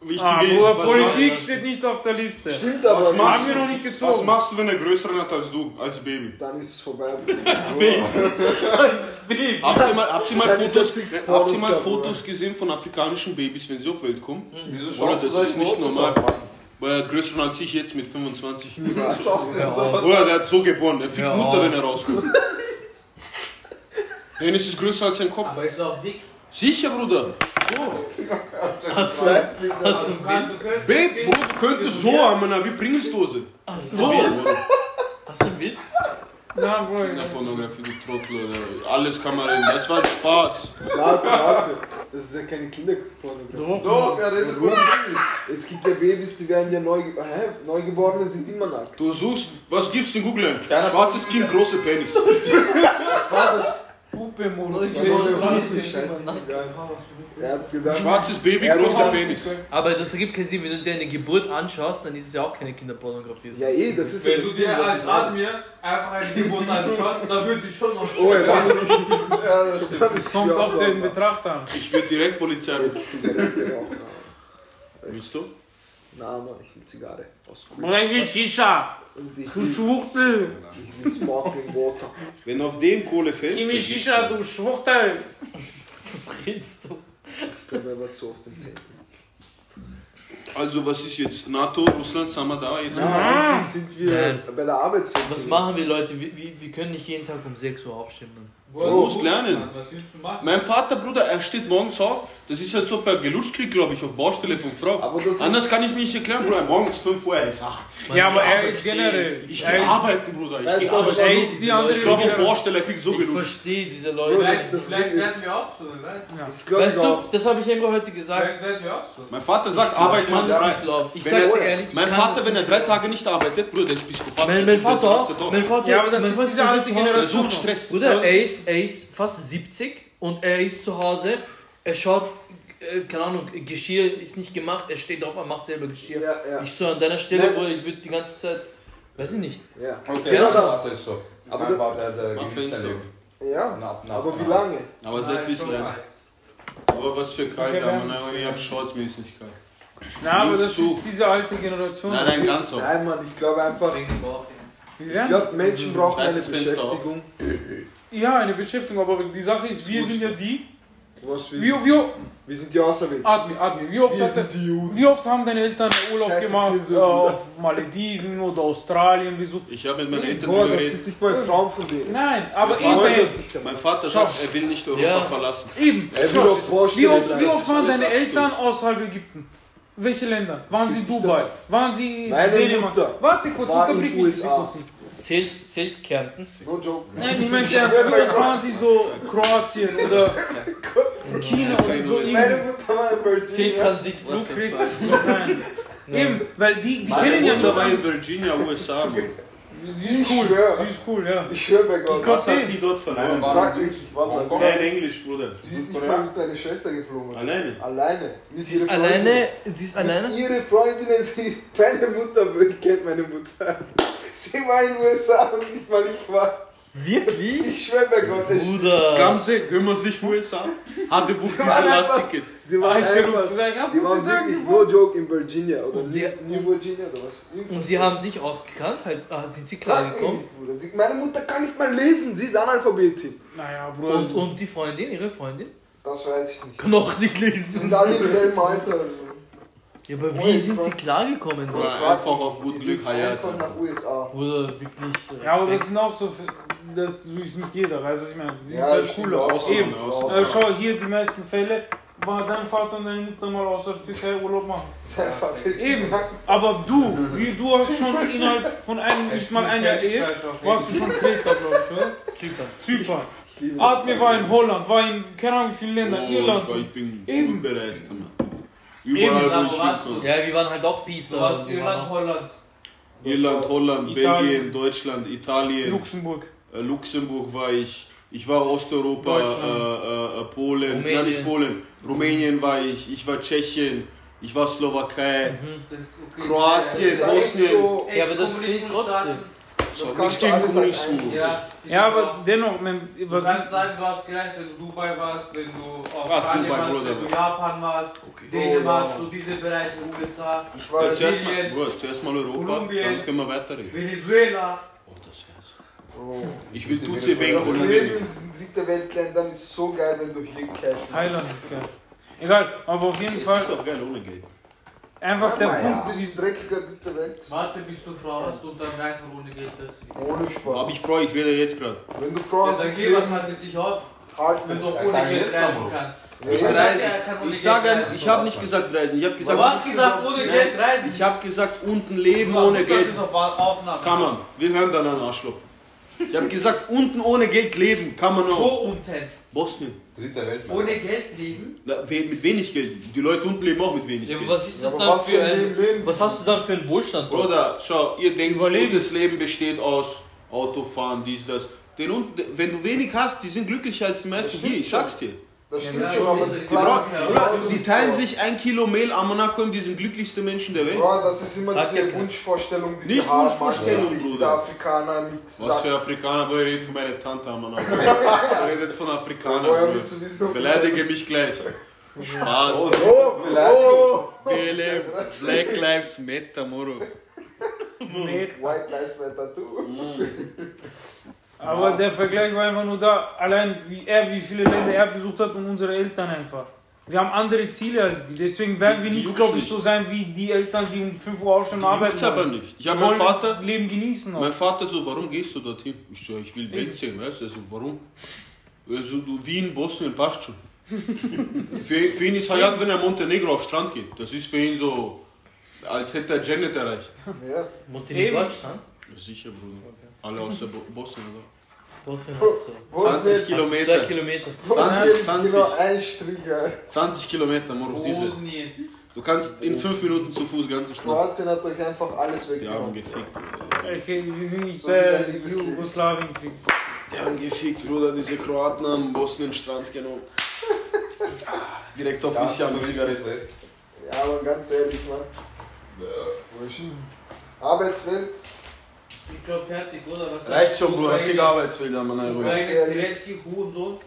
Wichtig Ah, ist, was Politik machst, steht nicht auf der Liste. Stimmt aber, Was machst Haben wir noch nicht was gezogen. machst du, wenn er größeren hat als du, als Baby? dann ist es vorbei. [laughs] [laughs] Habt ihr mal, habt ihr mal, Fotos, habt ihr mal Fotos gesehen von afrikanischen Babys, wenn sie auf Welt kommen? Wieso Oder das ist nicht normal. Weil er größer als ich jetzt mit 25. Was schaust du denn sowas Oder der hat so geboren, er fickt Ja. Mutter, wenn er rauskommt. [laughs] Penis ist größer als sein Kopf. Aber ist auch dick. Sicher, Bruder. Hast du, hast du ein Bild? Du könntest Babe, Bruder, du könntest so haben, wie Pringelsdose. Hast du So, ein Bild? Bruder. Hast du ein Bild? Na, Bruder. Kinderpornografie, du Trottel, Alter. Alles kann man reden. Das war Spaß. Warte, warte. Das ist ja keine Kinderpornografie. Doch, ja, das ist gut. Es gibt ja Babys, die werden ja neu, hä? Neugeborene sind immer nackt. Du suchst, was gibst du in Google? Schwarzes Kind, große Penis. [laughs] Puppe-Modus. Hat gedacht, Schwarzes Baby, großer Penis. Aber das ergibt keinen Sinn, wenn du dir eine Geburt anschaust, dann ist es ja auch keine Kinderpornografie. ja eh, das ist ja Wenn du dir als ich meine. Admir einfach eine Geburt anschaust, dann würde ich schon noch. Oh, ja, dann bin ich, Ja, das Kommt ich auch auf den. Betrachter an. Ich würde direkt Polizei rufen. Willst du? Na, Mann, ich will Zigarre. Aus Kuh. Bruder, ich will Shisha. Und ich Du Schwuchtel. ich will Sparkling Water. Wenn auf dem Kohle fällt. Ich will vergiss Shisha, du. Schwuchtel. Was redest du? Ich glaube, er war zu oft im Zentrum. Also, was ist jetzt? NATO, Russland, sind wir da jetzt? Ja. Sind wir Nein. bei der Arbeitswelt. Was machen wir Leute? Wir, wir, wir können nicht jeden Tag um 6 Uhr aufstehen. Mann. Du musst lernen. Was willst du machen? Mein Vater, Bruder, er steht morgens auf. Das ist halt so bei Gelutschkrieg, glaube ich, auf Baustelle von Frau. Aber das Anders kann ich mich nicht erklären, Bruder. Morgens 5 Uhr, ich sag, Ja, aber er ist generell. ich er gehe arbeiten, Bruder. Ich gehe arbeiten. Er ist die andere Ich glaube, auf. Baustelle er kriegt so Ich gelutscht. verstehe diese Bro, Leute. das, das Vielleicht werden ist, wir auch so, weißt du? Weißt ich du, das habe ich Emre heute gesagt. Vielleicht werden wir auch so. Mein Vater sagt, Arbeit Ich frei. ich sag's er- dir ehrlich. ich Mein Vater, wenn er drei. Tage nicht arbeitet, Bruder, der ist Psychopath. Mein, Vater, mein Vater, Ja, aber das ist diese alte Der Generation. sucht Stress. Bruder, er ist, er ist fast 70 und er ist zu Hause, er schaut, äh, keine Ahnung, Geschirr ist nicht gemacht, er steht auf, er macht selber Geschirr. Ja, ja. Ich so an deiner Stelle, Nein. Bruder, ich würde die ganze Zeit, weiß ich nicht. Ja. Okay, Ja, das das- ist so. aber da- Vater, der. Leben. Ja, Na, na, aber na. wie lange? Aber seit bis Nein, leise. Aber was für kalt, aber nein, ich hab Shortsmäßig kalt. Na, aber das Zu. ist diese alte Generation. Nein, nein, ganz auf. Nein, Mann, ich glaube einfach, ich glaube, Menschen brauchen eine Fenster auf. Ja, eine Beschäftigung, aber die Sache ist, wir sind ja die. Was wir, Wie, sind. wie, wir sind die Auserwählten. Admi, Admi, wie oft, Wir hast wie oft haben deine Eltern Urlaub Scheiße, gemacht Zensur, äh, auf Malediven oder Australien? Wieso? Ich habe mit meinen Eltern Boah, drüber das geredet. ist nicht mal ein Traum von denen. Nein, aber Mein Vater, eben. mein Vater sagt, er will nicht Europa Ja. verlassen. Eben. Er will Baustelle Wie oft, wie oft waren deine Eltern außerhalb Ägypten? Welche Länder? Waren sie Dubai? Waren sie Meine Dänemark? Warte kurz, unterbrich mich USA. kurz nicht. Zählt, zählt Kärnten? No joke. Nein, ich meine oft waren sie so Kroatien oder China oder so Meine irgendwie? Mutter war in Zählt. Transitflug? Nein. Eben, weil die, die kennen ja Mutter war nicht. in Virginia, USA. Sie ist cool, sie ist cool, ja. Ich schwöre bei Gott. Was hat sie dort verloren? Frag mal. Kein Englisch, Bruder. Sie ist nicht mal mit meiner Schwester geflogen. Alleine. Alleine. Mit Sie ist alleine, sie ist Freundin. alleine? Ihre Freundinnen, sie, [laughs] meine Mutter kennt meine Mutter. Sie war in den USA und nicht mal ich war. Wirklich? Ich schwöre bei Gott, Bruder. Gamse, kümmern sich USA. Hatte Buch waren diese Last-Ticket. Die waren einfach, zu sagen, ich hab die waren gesagt, wirklich, no joke, in Virginia oder Und die- New Virginia oder was. Und sie haben sich ausgekannt, halt, ah, sind sie klar gekommen? Sie- Meine Mutter kann nicht mal lesen, sie ist Analphabetin. Naja, Bruder. Und, und die Freundin, ihre Freundin? Das weiß ich nicht. Kann auch nicht Sie lesen. sind alle im selben Alter. Ja, aber wie sind sie klar gekommen? Ja, Bruder? einfach auf gut Glück sind heirat. Einfach nach USA. Bruder, wirklich. Ja, aber das sind auch so, das ist nicht jeder, weißt du, was ich meine? Die Ja, ist halt stimmt, cooler. Ausnahmen, Eben. Äh, schau, hier die meisten Fälle, war dein Vater und deine Mutter mal außer der Türkei Urlaub machen. Sein Vater ist Eben. Aber du, wie du hast schon innerhalb von einem, nicht mal ein Jahr Ehe, warst du schon Kreta, glaube ich, oder? Zypern. Zypern. Admir war in Holland, war in, keine Ahnung wie viele Länder, Oh, Irland. ich, war, ich bin Eben. gut bereist. Mann. Eben, Überall, da wo ich hinkomme. Ja, wir waren halt auch Pisa. Du warst Irland, Holland. Irland, Holland, Italien. Belgien, Deutschland, Italien, Luxemburg. äh, Luxemburg war ich. Ich war Osteuropa, Deutschland. äh, äh, Polen, Rumänien. nein nicht Polen, Rumänien war ich, ich war Tschechien, ich war Slowakei, ist okay. Kroatien, Bosnien. so, Ja, aber das zählt trotzdem. das So, kannst du nicht alles Kommunismus. einziehen. Ja, Ja, aber dennoch, man, Du was kannst sagen, du hast gereist, wenn du Dubai warst, wenn du Australien Dubai, warst, Bruder? wenn du Japan warst, Oh, Dänemark, ja. so diese Bereiche, USA, Ich war Ja, zuerst, mal, Bro, zuerst mal Europa, Kolumbien. dann können wir weiterreden. Venezuela. Oh. Ich will Tutsi wegen Das Leben in diesen dritte Weltländern ist so geil, wenn du hier Cash hast. Thailand ist geil. Egal, aber auf jeden Es Fall ist auch geil ohne Geld. einfach der ja, Punkt das ist, ist dreckiger dritte Welt. Warte, bis du Frau hast und dann reist man ohne Geld das. Ohne Spaß. Aber ich freue, ich rede jetzt gerade. wenn du Frau Ja, hast, dann ist geh, was haltet dich auf, hart. wenn du auch Ja, ohne Geld reisen doch. kannst. Ich Ja, reise. Ich sage, reisen. ich habe nicht gesagt reisen. Ich habe gesagt, Du hast gesagt, ohne Geld reisen. ich habe gesagt, unten leben Du ohne Geld. auf. Kann man. Wir hören dann an Arschloch. Ich habe gesagt, unten ohne Geld leben kann man Wo auch. unten? Bosnien. Dritte Welt. Mann. Ohne Geld leben? Na, we- mit wenig Geld. Die Leute unten leben auch mit wenig Ja, Geld. was ist Ja, das aber dann was für ein. Leben? Was hast du dann für einen Wohlstand? Bro? Bruder, schau, ihr denkt, Überleben. gutes Leben besteht aus Autofahren, dies, das. Den unten, wenn du wenig hast, die sind glücklicher als die meisten hier, ich sag's dir. Das stimmt Ja, schon, aber die Bruder, was die du teilen sich ein Kilo Mehl am Monaco und die sind glücklichste Menschen der Welt. Bro, das ist immer Sag diese. Wunschvorstellung, die Nicht haben, Wunschvorstellung, Mann. Diese Bruder. Afrikaner mit Was für Afrikaner, Bruder, redet von meiner Tante am Monaco. [laughs] Redet von Bruder. willst du? Beleidige mich gleich. Spaß. Oh, Beleidigung. BLM, Black Lives Matter, Moro. White Lives Matter too. Aber der Vergleich war einfach nur da, allein wie er, wie viele Länder er besucht hat und unsere Eltern einfach. Wir haben andere Ziele als die, deswegen werden Die- wir die nicht, juckt's glaube ich, nicht. so sein wie die Eltern, die um 5 Uhr aufstehen und arbeiten Juckt's aber nicht. Ich habe meinen Vater, Leben genießen. Auch. mein Vater so, warum gehst du dorthin? Ich so, ich will. Welt sehen, weißt du? Er so, warum? Also du, Wien, Bosnien passt schon. für, für ihn ist Hayat, wenn er Montenegro auf Strand geht. Das ist für ihn so, als hätte er Janet erreicht. Ja. Montenegro stand. Ja, sicher, Bruder. Alle außer Bo Bosnien, oder? Bosnien hat so. Wo ist 20 nicht? Zwei Kilometer. Kilometer. 20, 20, 20. Genau, ein Strich. Alter. 20 Kilometer, Moro. Diese. Du kannst in 5 Minuten zu Fuß ganzen Strand. Kroatien hat euch einfach alles Die haben weggenommen. gefickt. Okay, wir sind nicht So bei. Jugoslawienkrieg. Die haben gefickt, Bruder. Diese Kroaten haben Bosnien-Strand genommen. Ah, Direkt auf Isja und Zigarette. Ja, aber ganz ehrlich, Mann. Wo ist denn? Arbeitswelt, Ich glaube fertig, oder? Was Reicht schon, Bruder. Viel Arbeitsfelder, Mann. Zelensky, Hurensohn.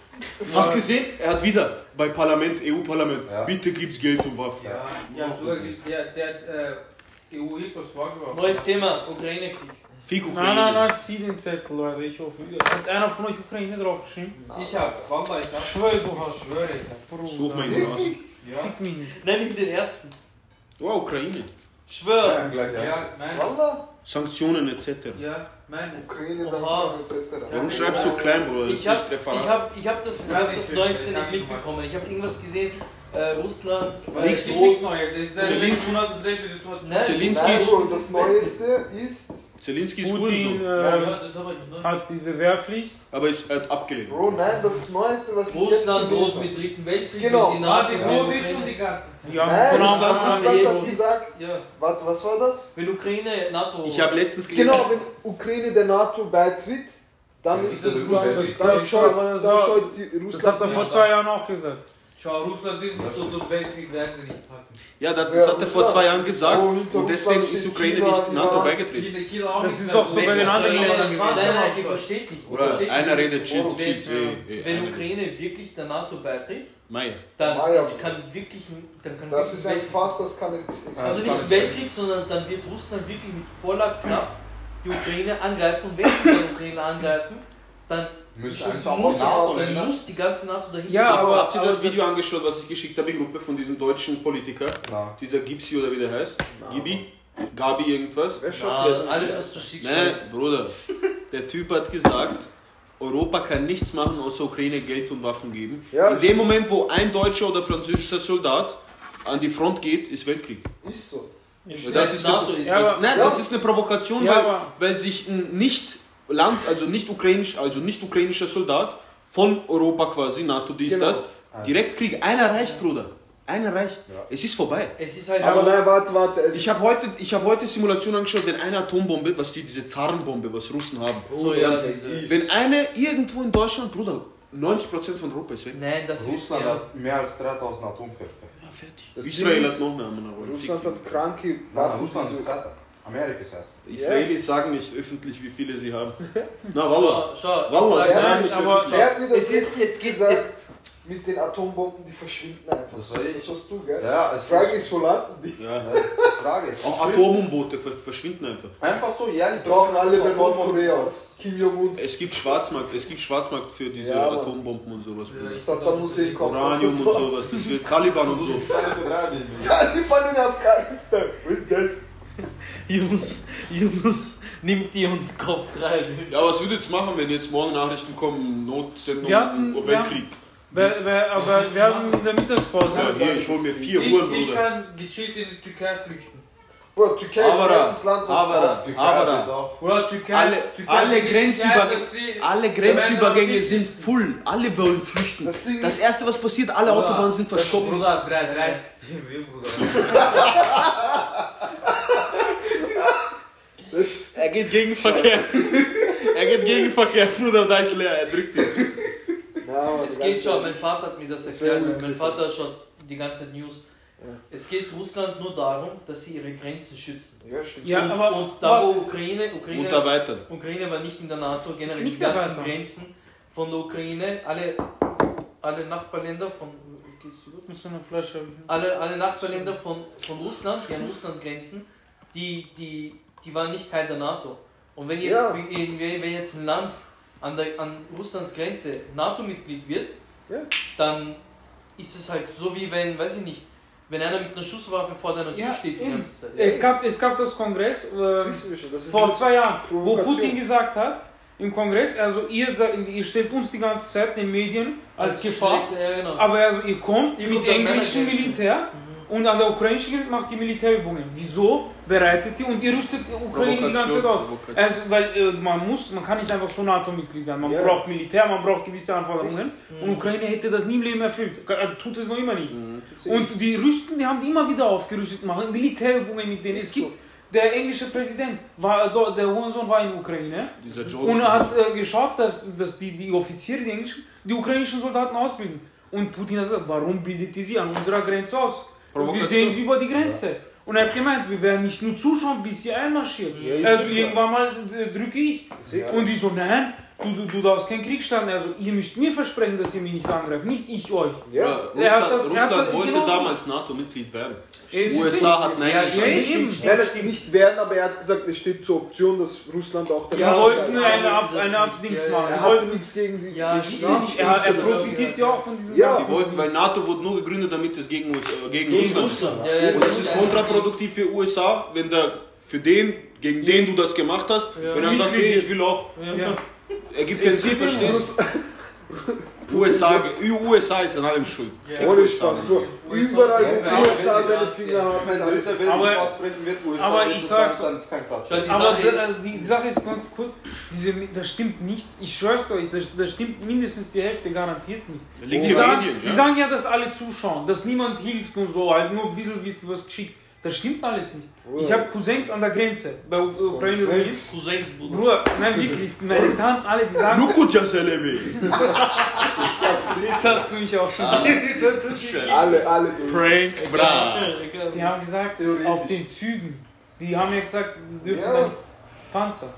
Hast gesehen? Er hat wieder bei Parlament, EU-Parlament, Ja. bitte gibt's Geld und Waffen. Ja, ja, sogar der, der hat äh, EU-Hilfs vorgeworfen. Neues Thema, Ukraine-Krieg. Fick Nein, Ukraine. nein, nein, zieh den Zettel, Leute. Ich hoffe, hat einer von euch Ukraine draufgeschrieben? Ich hab, Wanda, ich hab. Schwör, du hast. Schwöre ich. Bruder. Such mal ihn raus. Ja. Fick mich nicht. Nenn ihm den ersten. Oh, Ukraine. Schwör. Ja, gleich, ja. Mein. Wallah, Sanktionen etc. Ja, mein. Ukraine, Oha. Sanktionen etc. Warum schreibst du klein, Bruder? Das Ich habe hab, ich hab das, ich hab das Neueste ich nicht mitbekommen. Ich habe irgendwas gesehen, äh, Russland. Weil Nichts Neues. Bro, das Neueste ist, Zelensky ist Putin Hurensohn. äh, Ja, das hat diese Wehrpflicht. Aber ist, er hat abgelehnt. Bro, nein, das Neueste, was ich jetzt Russland droht gelesen mit dritten Weltkrieg. Genau. die NATO die Drohung Ukraine- ist schon die ganze Zeit. Die Nein, Russland, Russland die hat das gesagt, Ja, warte, was war das? wenn Ukraine NATO. Ich habe letztens gelesen, Genau, wenn Ukraine der NATO beitritt, dann Ja, ist das sozusagen, gut, dann das- scheut, das- das- die Das Russland hat er vor zwei Jahren auch gesagt. Schau, Russland ist nicht so durch Weltkrieg, werden sie nicht packen. ja, das, Ja, hat er vor zwei Jahren gesagt Oh, hinter und deswegen ist Ukraine China, nicht NATO beigetreten. China, China auch Das nicht ist auch so Wenn bei den anderen Ländern Nein, nein, ich verstehe nicht. Oder Versteht einer nicht. redet Cheats, Wenn- Cheats, eh, eh, Wenn einer. Ukraine wirklich der NATO beitritt, Meier. dann ja. kann wirklich, dann kann Das wirklich ist ein Fass, das kann es Also Ja, nicht Weltkrieg, sondern dann wird Russland wirklich mit voller Kraft die Ukraine angreifen. Und wenn sie die Ukraine angreifen, dann Müsste Das einfach muss auch NATO nennen. muss die ganze NATO dahinter Ja, kommen. aber- Habt ihr das aber Video das- angeschaut, was ich geschickt habe, die Gruppe von diesem deutschen Politiker? Na. Dieser Gipsi oder wie der heißt? Gibi? Gabi irgendwas? Wer schaut das? alles, was du schickst. Nein, Bruder. Der Typ hat gesagt, Europa kann nichts machen, außer Ukraine Geld und Waffen geben. Ja, In dem Moment, wo ein deutscher oder französischer Soldat an die Front geht, ist Weltkrieg. Ist so. Das ist NATO eine, ist. Ja, das, aber- nein, Ja. das ist eine Provokation, Ja, weil, aber- weil sich ein nicht Land, also nicht ukrainisch, also nicht ukrainischer Soldat von Europa quasi, NATO, dies, Genau. das, direkt Krieg. Einer reicht, Bruder. Einer reicht. Ja. Es ist vorbei. Es ist halt Aber so. nein, warte, warte. Es Ich habe heute, ich hab heute Simulation angeschaut, wenn eine Atombombe, was die, diese Zarenbombe, was Russen haben, So, ja, diese- wenn eine irgendwo in Deutschland, Bruder, 90% von Europa ist weg. Nein, das ist Russland ja. hat mehr als 3000 Atomkräfte. Ja, fertig. Das Israel Ding hat ist, noch mehr. Russland hat kranke Nein, Waffen. Russland ist so- zweiter. Amerika ist erst. die Israelis sagen nicht öffentlich, wie viele sie haben. [laughs] Na, Wallah. Schau, schau. Wallah, ich sie sag- sagen nicht aber- öffentlich. Wer hat mir das Es jetzt ist, gesagt? es, Mit den Atombomben, die verschwinden einfach. Das. Das warst du, gell? Ja, es Die Frage ist, ist, wo landen die? Ja. das ist die Frage. [laughs] Auch ist ver verschwinden einfach. Einfach so, ja, Die tauchen alle bei Nordkorea aus. Kim Jong-un. Es gibt Schwarzmarkt, es gibt Schwarzmarkt für diese Ja. Atombomben und sowas. Bruder. Saddam Hussein kommt. Uranium und sowas, das wird Taliban und so. [laughs] Taliban in Afghanistan. Wo ist das? Yunus, Yunus nimmt die und kommt rein. Ja, was würdet ihr jetzt machen, wenn jetzt morgen Nachrichten kommen, Notsendung, Wir hatten- oh, wir Weltkrieg? Wer, wer, aber wir haben in der Mittagspause. Ja, hier, ich hol mir vier Ich, Uhren, ich Bruder. kann gechillt in die Türkei flüchten. Bro, Türkei ist Aber das da, erste Land, was aber Türkei aber. Oder Türkei. Alle, Türkei alle, Grenzüber sie- alle Grenzübergänge sind full. Alle wollen flüchten. Das Ding Das ist- erste, was passiert, alle Autobahnen sind verstopft. Bruder, 330 BMW, Bruder. [laughs] Das Er geht gegen Verkehr. [laughs] er geht gegen Verkehr, Bruder, da ist leer, er drückt ihn. Aber Es geht schon, ehrlich. mein Vater hat mir das Das erklärt. Mein. Vater schaut die ganze Zeit News. Ja. Es geht Russland nur darum, dass sie ihre Grenzen schützen. Ja, stimmt. Ja, und, aber- und da wo Ukraine, Ukraine. Ukraine war nicht in der NATO, generell Nicht die ganzen erweitern. Grenzen von der Ukraine, alle, alle Nachbarländer von alle, alle Nachbarländer von, von Russland, die an Russland grenzen, die, die, die waren nicht Teil der NATO. Und wenn jetzt, Ja. wenn, wenn jetzt ein Land an, der, an Russlands Grenze NATO-Mitglied wird, Ja. dann ist es halt so wie wenn, weiß ich nicht, wenn einer mit einer Schusswaffe vor deiner Tür Ja, steht die ganze Zeit. Es gab, es gab das Kongress Das äh. Das ist vor zwei Jahren, wo. Putin gesagt hat, im Kongress, also ihr, ihr stellt uns die ganze Zeit in den Medien als Gefahr, schlecht, Ja, genau. aber also ihr kommt Ihr mit englischem. Militär und an der ukrainischen Grenze macht ihr Militärübungen. Wieso bereitet ihr und ihr rüstet die Ukraine die ganze Zeit aus? Also, weil äh, man muss, man kann nicht einfach so NATO-Mitglied werden. Man Ja. braucht Militär, man braucht gewisse Anforderungen. Und Ukraine hätte das nie im Leben erfüllt. Tut es noch immer nicht. Und die rüsten, die haben die immer wieder aufgerüstet, machen Militärübungen mit denen. Es gibt, der englische Präsident, war, dort- der Hohensohn war in der Ukraine Dieser und er hat äh, geschaut, dass, dass die, die Offiziere, die englischen, die ukrainischen Soldaten ausbilden. Und Putin hat gesagt, warum bildet ihr sie an unserer Grenze aus? Wir Provokation. sehen sie über die Grenze. Und er hat gemeint, wir werden nicht nur zuschauen, bis sie einmarschiert. Ja, also irgendwann mal äh, drücke ich. Und die so, nein, du, du, du darfst keinen Krieg starten. Also ihr müsst mir versprechen, dass ihr mich nicht angreift, nicht ich euch. Ja, Ja. Russland, Er hat das- er hat Russland das- wollte genau. damals NATO-Mitglied werden. Es USA hat Nein Ja, gesagt. Ja, stimmt, eben. stimmt, Nein, stimmt. nicht werden, aber er hat gesagt, es steht zur Option, dass Russland auch Wir Ja, wollten eine, Ab, eine. Abdings Ja, machen. Er wollten nichts gegen die. Ja, nicht. er, er profitiert ja auch von diesen Ja. Die wollten, weil NATO wurde nur gegründet, damit es gegen, äh, gegen, Gegen Russland Russland. ist. Ja, ja, Und das ist kontraproduktiv für USA, wenn der für den, gegen den du das gemacht hast, Ja. wenn er sagt, hey, ich will auch, Keinen Sinn, verstehst du? USA, USA ist an allem schuld. Ohne Spaß. Überall, wo USA ja, seine. Finger haben, Wenn dritter Welt Aber- ausbrechen wird, USA aber wird ich sag's- dann ist kein Quatsch. Die Aber Sache da- ist, die Sache ist ganz kurz, diese, das stimmt nichts. Ich schwör's euch, das, das stimmt mindestens die Hälfte garantiert nicht. Die die sagen, die ja? sagen ja, dass alle zuschauen, dass niemand hilft und so, halt nur ein bisschen wird was geschickt. Das stimmt alles nicht. Ich habe Cousins an der Grenze bei Ukraine und Cousins? Cousins, Bruder. Bruder, nein wirklich, [laughs] meine Tanten, alle, die sagen, Lukut ja Selemi. jetzt hast du mich auch schon. [laughs] Alle, alle durch. Prank, bra. [laughs] Die haben gesagt, auf den Zügen, die haben ja gesagt, die dürfen Ja. dann Panzer.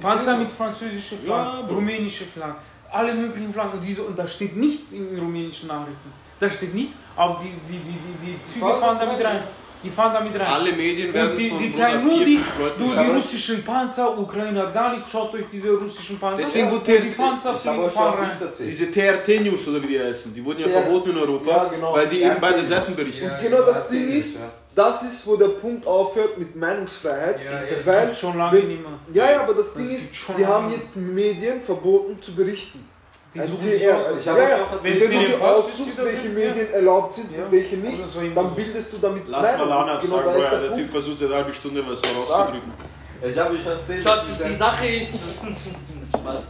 Panzer mit französischer Flagge, Ja, rumänische Flagge, alle möglichen Flaggen. Und, die so, und da steht nichts in den rumänischen Nachrichten. Da steht nichts, aber die, die, die, die, die Züge fahren damit rein. rein. Die fahren damit rein. Alle Medien werden und die, von die zeigen nur die, nur die russischen Panzer, Ukraine hat gar nichts, schaut euch diese russischen Panzer Deswegen an. Und die Panzer fliegen, fahren rein. Diese TRT-News oder wie die heißen, die wurden ja verboten in Europa, Ja, genau. weil die eben beide. Seiten berichten. Ja. Genau das Ding ist, das ist, wo der Punkt aufhört mit Meinungsfreiheit. Ja, weil, schon lange wenn- nicht mehr. ja, ja, aber das Ding Das ist, gibt schon sie haben jetzt Medien verboten zu berichten. Die Ein suchen sich aus. also, Ich hab ja, euch ja, auch wenn, erzählt, wenn du dir aussuchst, welche Medien erlaubt sind Ja. und welche nicht, Das ist so eben dann bildest du damit Lass mal an, genau sagen, der der. Typ versucht seit einer halben Stunde was so rauszudrücken. Ich habe euch erzählt, dass die, Sache ist. [laughs] Spaß.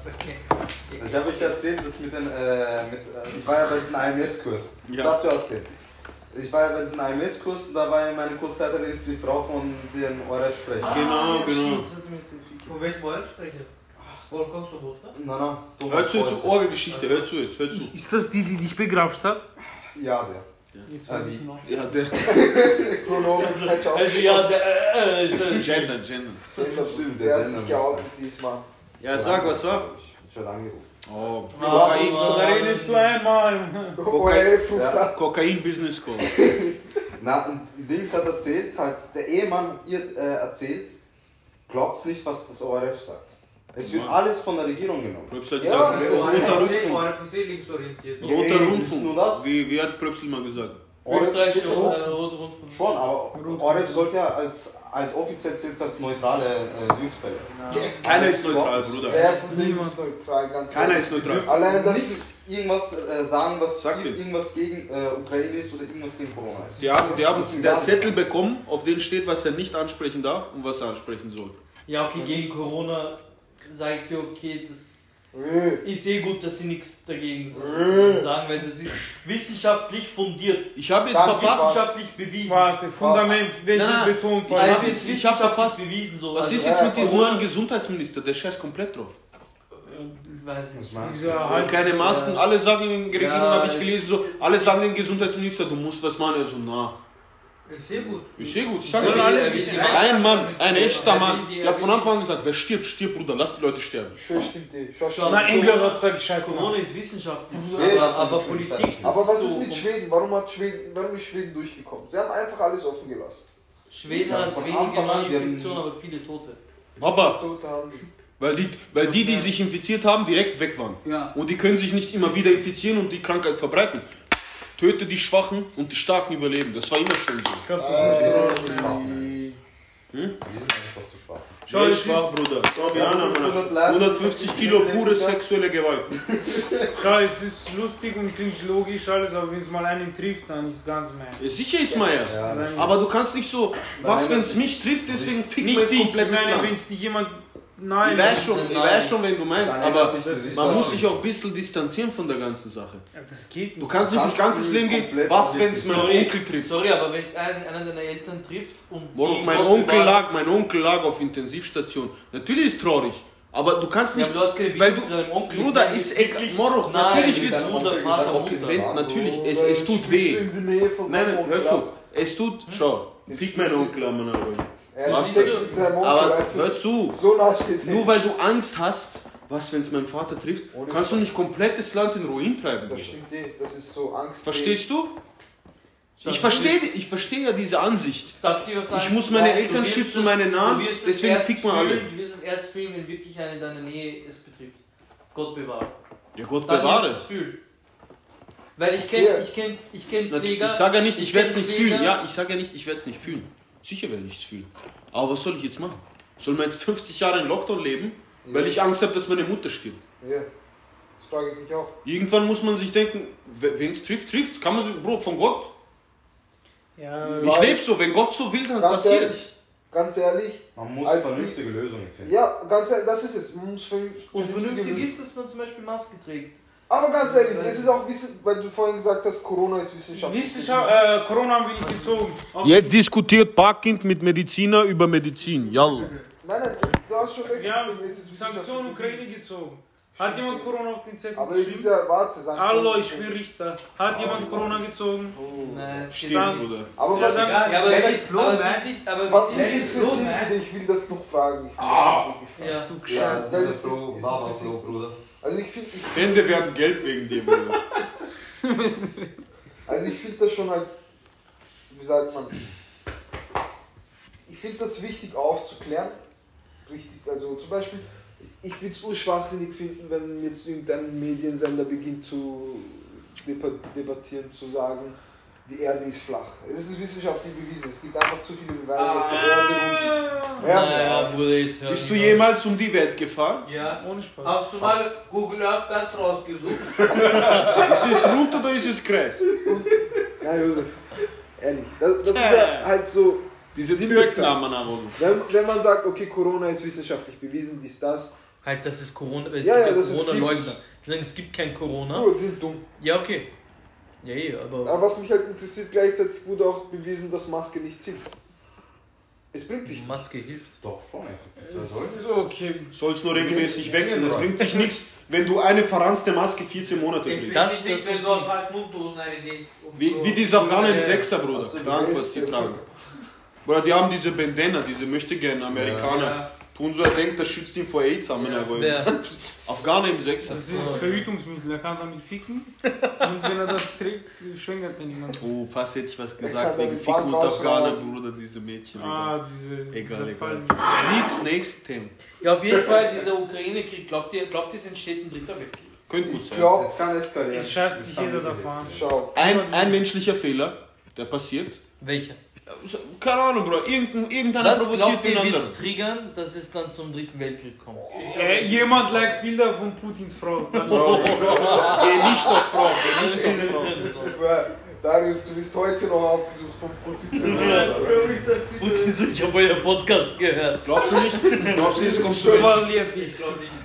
ich habe euch erzählt, dass mit den, äh, mit, äh, ich war ja bei diesem AMS-Kurs. Ja. Lass du erzählen. Ich war ja bei diesem AMS-Kurs und da war ja meine Kursleiterin die Frau von den ORF-Sprecher. Genau, genau. Von welchem Wald spreche? Wolfgang Sobotka? Nein, nein. Thomas Hör zu, zu Kreuzer. Orgelgeschichte, hör zu jetzt, hör zu. Ist das die, die dich begrapscht hat? Ja, der. Jetzt Ah, die. noch. Ja, der Pronomen falsch Also ja, ausgesprochen. der. Äh, äh, Gender, Gender. Gender, Stimmt, Sie der hat sich geoutet diesmal. Ja, sag, was war? Ich werde angerufen. Oh, Kokain, Da redest du einmal. Ey, Fufa. Kokain Business Call. Na, und Dings hat erzählt, halt, der Ehemann ihr äh, erzählt, glaubt's nicht, was das ORF sagt. Es wird Ja. alles von der Regierung genommen. Pröpsel hat Ja, gesagt, das ist roter Rundfunk. Roter Rundfunk. Wie, wie hat Pröpsel mal gesagt? Österreich steht und drauf. äh, Roter Rundfunk. Schon, aber ORF sollte ja als, halt offiziell zählt als neutrale äh, Newsquelle. Keiner ist neutral, Bruder. Denen ist neutral? Ganz Keiner ist neutral. Allein das ist. irgendwas äh, sagen, was Sag irgendwas gegen äh, Ukraine ist oder irgendwas gegen Corona ist. Die haben, die haben der Zettel bekommen, auf dem steht, was er nicht ansprechen darf und was er ansprechen soll. Ja, okay, gegen Corona sage ich dir, okay, das Äh, ist eh gut, dass sie nichts dagegen Äh. sagen, weil das ist wissenschaftlich fundiert. Ich habe jetzt Das verpasst. Wissenschaftlich bewiesen. Warte, Fundament, welche Nein, nein, betont ich war. hab Es jetzt- ich hab verpasst. bewiesen so. Was also, ist jetzt mit diesem neuen Gesundheitsminister? Der scheißt komplett drauf. äh, Weiß nicht. Und halt, keine Masken, alle sagen in der Regierung, Ja, habe ich es- gelesen, so, alle sagen den Gesundheitsminister, du musst was machen. Er so, na, Ist sehr gut. ich sehe gut, ich sage. Ein Mann, ein echter Mann. Ich habe von Anfang an gesagt, wer stirbt, stirbt, Bruder, lass die Leute sterben. Schön stimmt die. Schau, Schau, Na, England hat es da gescheit Corona ist wissenschaftlich, aber, aber ist Politik. Aber was ist mit Schweden? Warum, hat Schweden? warum ist Schweden durchgekommen? Sie haben einfach alles offen gelassen. Schweden hat von weniger Anfang an, die haben- Infektionen, aber viele Tote. Aber, Tote haben die. weil die, weil die, die sich infiziert haben, direkt weg waren. Ja. Und die können sich nicht immer wieder infizieren und die Krankheit verbreiten. Töte die Schwachen und die Starken überleben. Das war immer schon so. Ich glaub, das Äh, sind einfach zu schwach. Schau, Ja, ich schwach, ist, Bruder. An, Mann. 150 Kilo pure sexuelle Gewalt. [laughs] schau, es ist lustig und klingt logisch alles, aber wenn es mal einen trifft, dann ist es ganz mein. Ja, sicher ist Meier. Ja. Ist Aber du kannst nicht so, was, wenn es mich trifft, deswegen fick mir nicht jetzt dich, ich meine, wenn es dich jemand Nein, Ich weiß schon, ich weiß schon, wenn du meinst, Dann aber man muss sich auch ein bisschen distanzieren von der ganzen Sache. Ja, das geht Du nicht. kannst nicht durch ganzes du Leben gehen, was wenn es mein Sorry. Onkel trifft. Sorry, aber wenn es einen, einen deiner Eltern trifft und. Worauf mein Onkel lag, mein Onkel lag auf Intensivstation. Natürlich ist traurig, aber du kannst Ja, nicht, aber du hast keine weil du, Onkel. Bruder, Nein, ist egal, Moroch, Nein, natürlich wird's, deinem Bruder, Vater, okay, Mutter. wenn, natürlich, es, es tut weh. du Nein, nein, hör zu, es tut, schau, fick mein Onkel an meiner Ruhe. Er Was? hat Sex mit seinem Onkel, Aber weißt du? hör zu, So nah steht nur weil du Angst hast, was wenn es mein Vater trifft, Ohne kannst du nicht komplettes Land in Ruin treiben. Das stimmt eh, das ist so Angst. Verstehst du? Ich verstehe ich verstehe ja diese Ansicht. Darf ich dir was sagen? Ich muss meine Ja, Eltern schützen, es- meine Namen, du wirst es deswegen wir fühlen, alle. Du wirst es erst fühlen, wenn wirklich einer in deiner Nähe es betrifft. Gott bewahre. Ja Gott Dann bewahre. wirst du es fühlen. Weil ich kenne ich kenn, ich kenn Nat- Pfleger. Ich sage ja nicht, ich werde es nicht Pfleger- fühlen. Ja, ich sage ja nicht, ich werde es nicht fühlen. Sicher werde ich es fühlen. Aber was soll ich jetzt machen? Soll man jetzt 50 Jahre in Lockdown leben, weil ich Angst habe, dass meine Mutter stirbt? Ja, das frage ich mich auch. Irgendwann muss man sich denken, wenn es trifft, trifft es. Kann man sich, Bro, von Gott. Ja, Ich lebe so, wenn Gott so will, dann Ganz passiert ehrlich, ganz ehrlich, Man muss Als vernünftige Lösungen finden. ja, ganz ehrlich, das ist es. Man muss vernünftig Und vernünftig ist, dass man zum Beispiel Maske trägt. Aber ganz ehrlich, es ist auch Wissen, weil du vorhin gesagt hast, Corona ist wissenschaftlich. Wissenschaft, äh, Corona haben wir nicht gezogen. Auch Jetzt diskutiert Parkind mit Mediziner über Medizin. Jall. Nein, nein, du hast schon recht. Wir haben ist Sanktionen Ukraine gezogen. Hat jemand Corona auf den Zettel Aber es ist ja, warte, Sanktionen. Hallo, ich bin Richter. Hat jemand Corona gezogen? Nein, es Stimmt. Bruder. Aber was, ich, Ja, aber, Wer wie, dich floh, aber was sieht- interessiert, ich will das noch fragen. Ich will das wirklich Ja. Du Ja, war aber interessiert- Flo, Bruder. Also ich finde, ich, Hände werden gelb wegen Bruder. [laughs] also ich finde das schon halt, wie sagt man, ich finde das wichtig aufzuklären. Richtig, also zum Beispiel, ich würde es urschwachsinnig finden, wenn jetzt irgendein Mediensender beginnt zu debattieren, zu sagen, die Erde ist flach. Es ist wissenschaftlich bewiesen. Es gibt einfach zu viele Beweise, dass die Erde rund ist. Ja, Naja, Bruder, jetzt hör Bist du jemals um die Welt gefahren? Ja. Ohne Spaß. Hast du mal Google Earth ganz rausgesucht? [laughs] Ist es rund oder ist es kreis? Ja, Josef, ehrlich. Das, das ist ja halt so, Diese nach oben. wenn, wenn man sagt, okay, Corona ist wissenschaftlich bewiesen, dies, das, Halt, das ist Corona. Es Ja, gibt ja, das ist Corona-Leugner. Die sagen, es gibt kein Corona. gut, sind dumm. Ja, okay. Ja, ja, aber. Aber was mich halt interessiert, gleichzeitig wurde auch bewiesen, dass Maske nichts hilft. Es bringt sich. Maske hilft. Doch, schon. ey. Was soll's? So, okay. Sollst nur regelmäßig wechseln. Es bringt dich nichts, wenn du eine verranzte Maske 14 Monate trägst. Das- nicht, das- wenn du aus alten Munddosen eine nähst. und Wie, so. wie diese Afghaner im. Sechser, Bruder. Die Krank, was die tragen. Bruder, die haben diese Bandana, diese möchte gerne Amerikaner. Ja. Tun so, er denkt, das schützt ihn vor AIDS an, Ja. aber Wer? [laughs] Afghaner im Sechser. Das ist Verhütungsmittel, er kann damit ficken. Und wenn er das trägt, schwängert er niemand. Oh, fast hätte ich was gesagt wegen Ficken und Afghaner. Bruder, diese Mädchen. Ah, diese. Egal, diese egal. Fallen. Nix, nächstes Thema. Ja, auf jeden Fall, dieser Ukraine-Krieg, glaubt ihr, glaubt ihr, es entsteht ein dritter Weltkrieg? Könnte gut sein. glaube, Es kann eskalieren. Es scheißt sich jeder davon schau, Ein, ein menschlicher Fehler, der passiert. Welcher? Keine Ahnung, Bro. Irgendein, irgendeiner Was provoziert den anderen. wird triggern, dass es dann zum dritten Weltkrieg kommt? Äh, jemand liked Bilder von Putins Frau. Bro, geh nicht auf Frau, geh nicht auf Frau. Darius, du bist heute noch aufgesucht vom Putin. Putin, ich habe euer Podcast gehört. Glaubst du nicht? Glaubst du, zu Welt? verliert dich. Ich glaube nicht.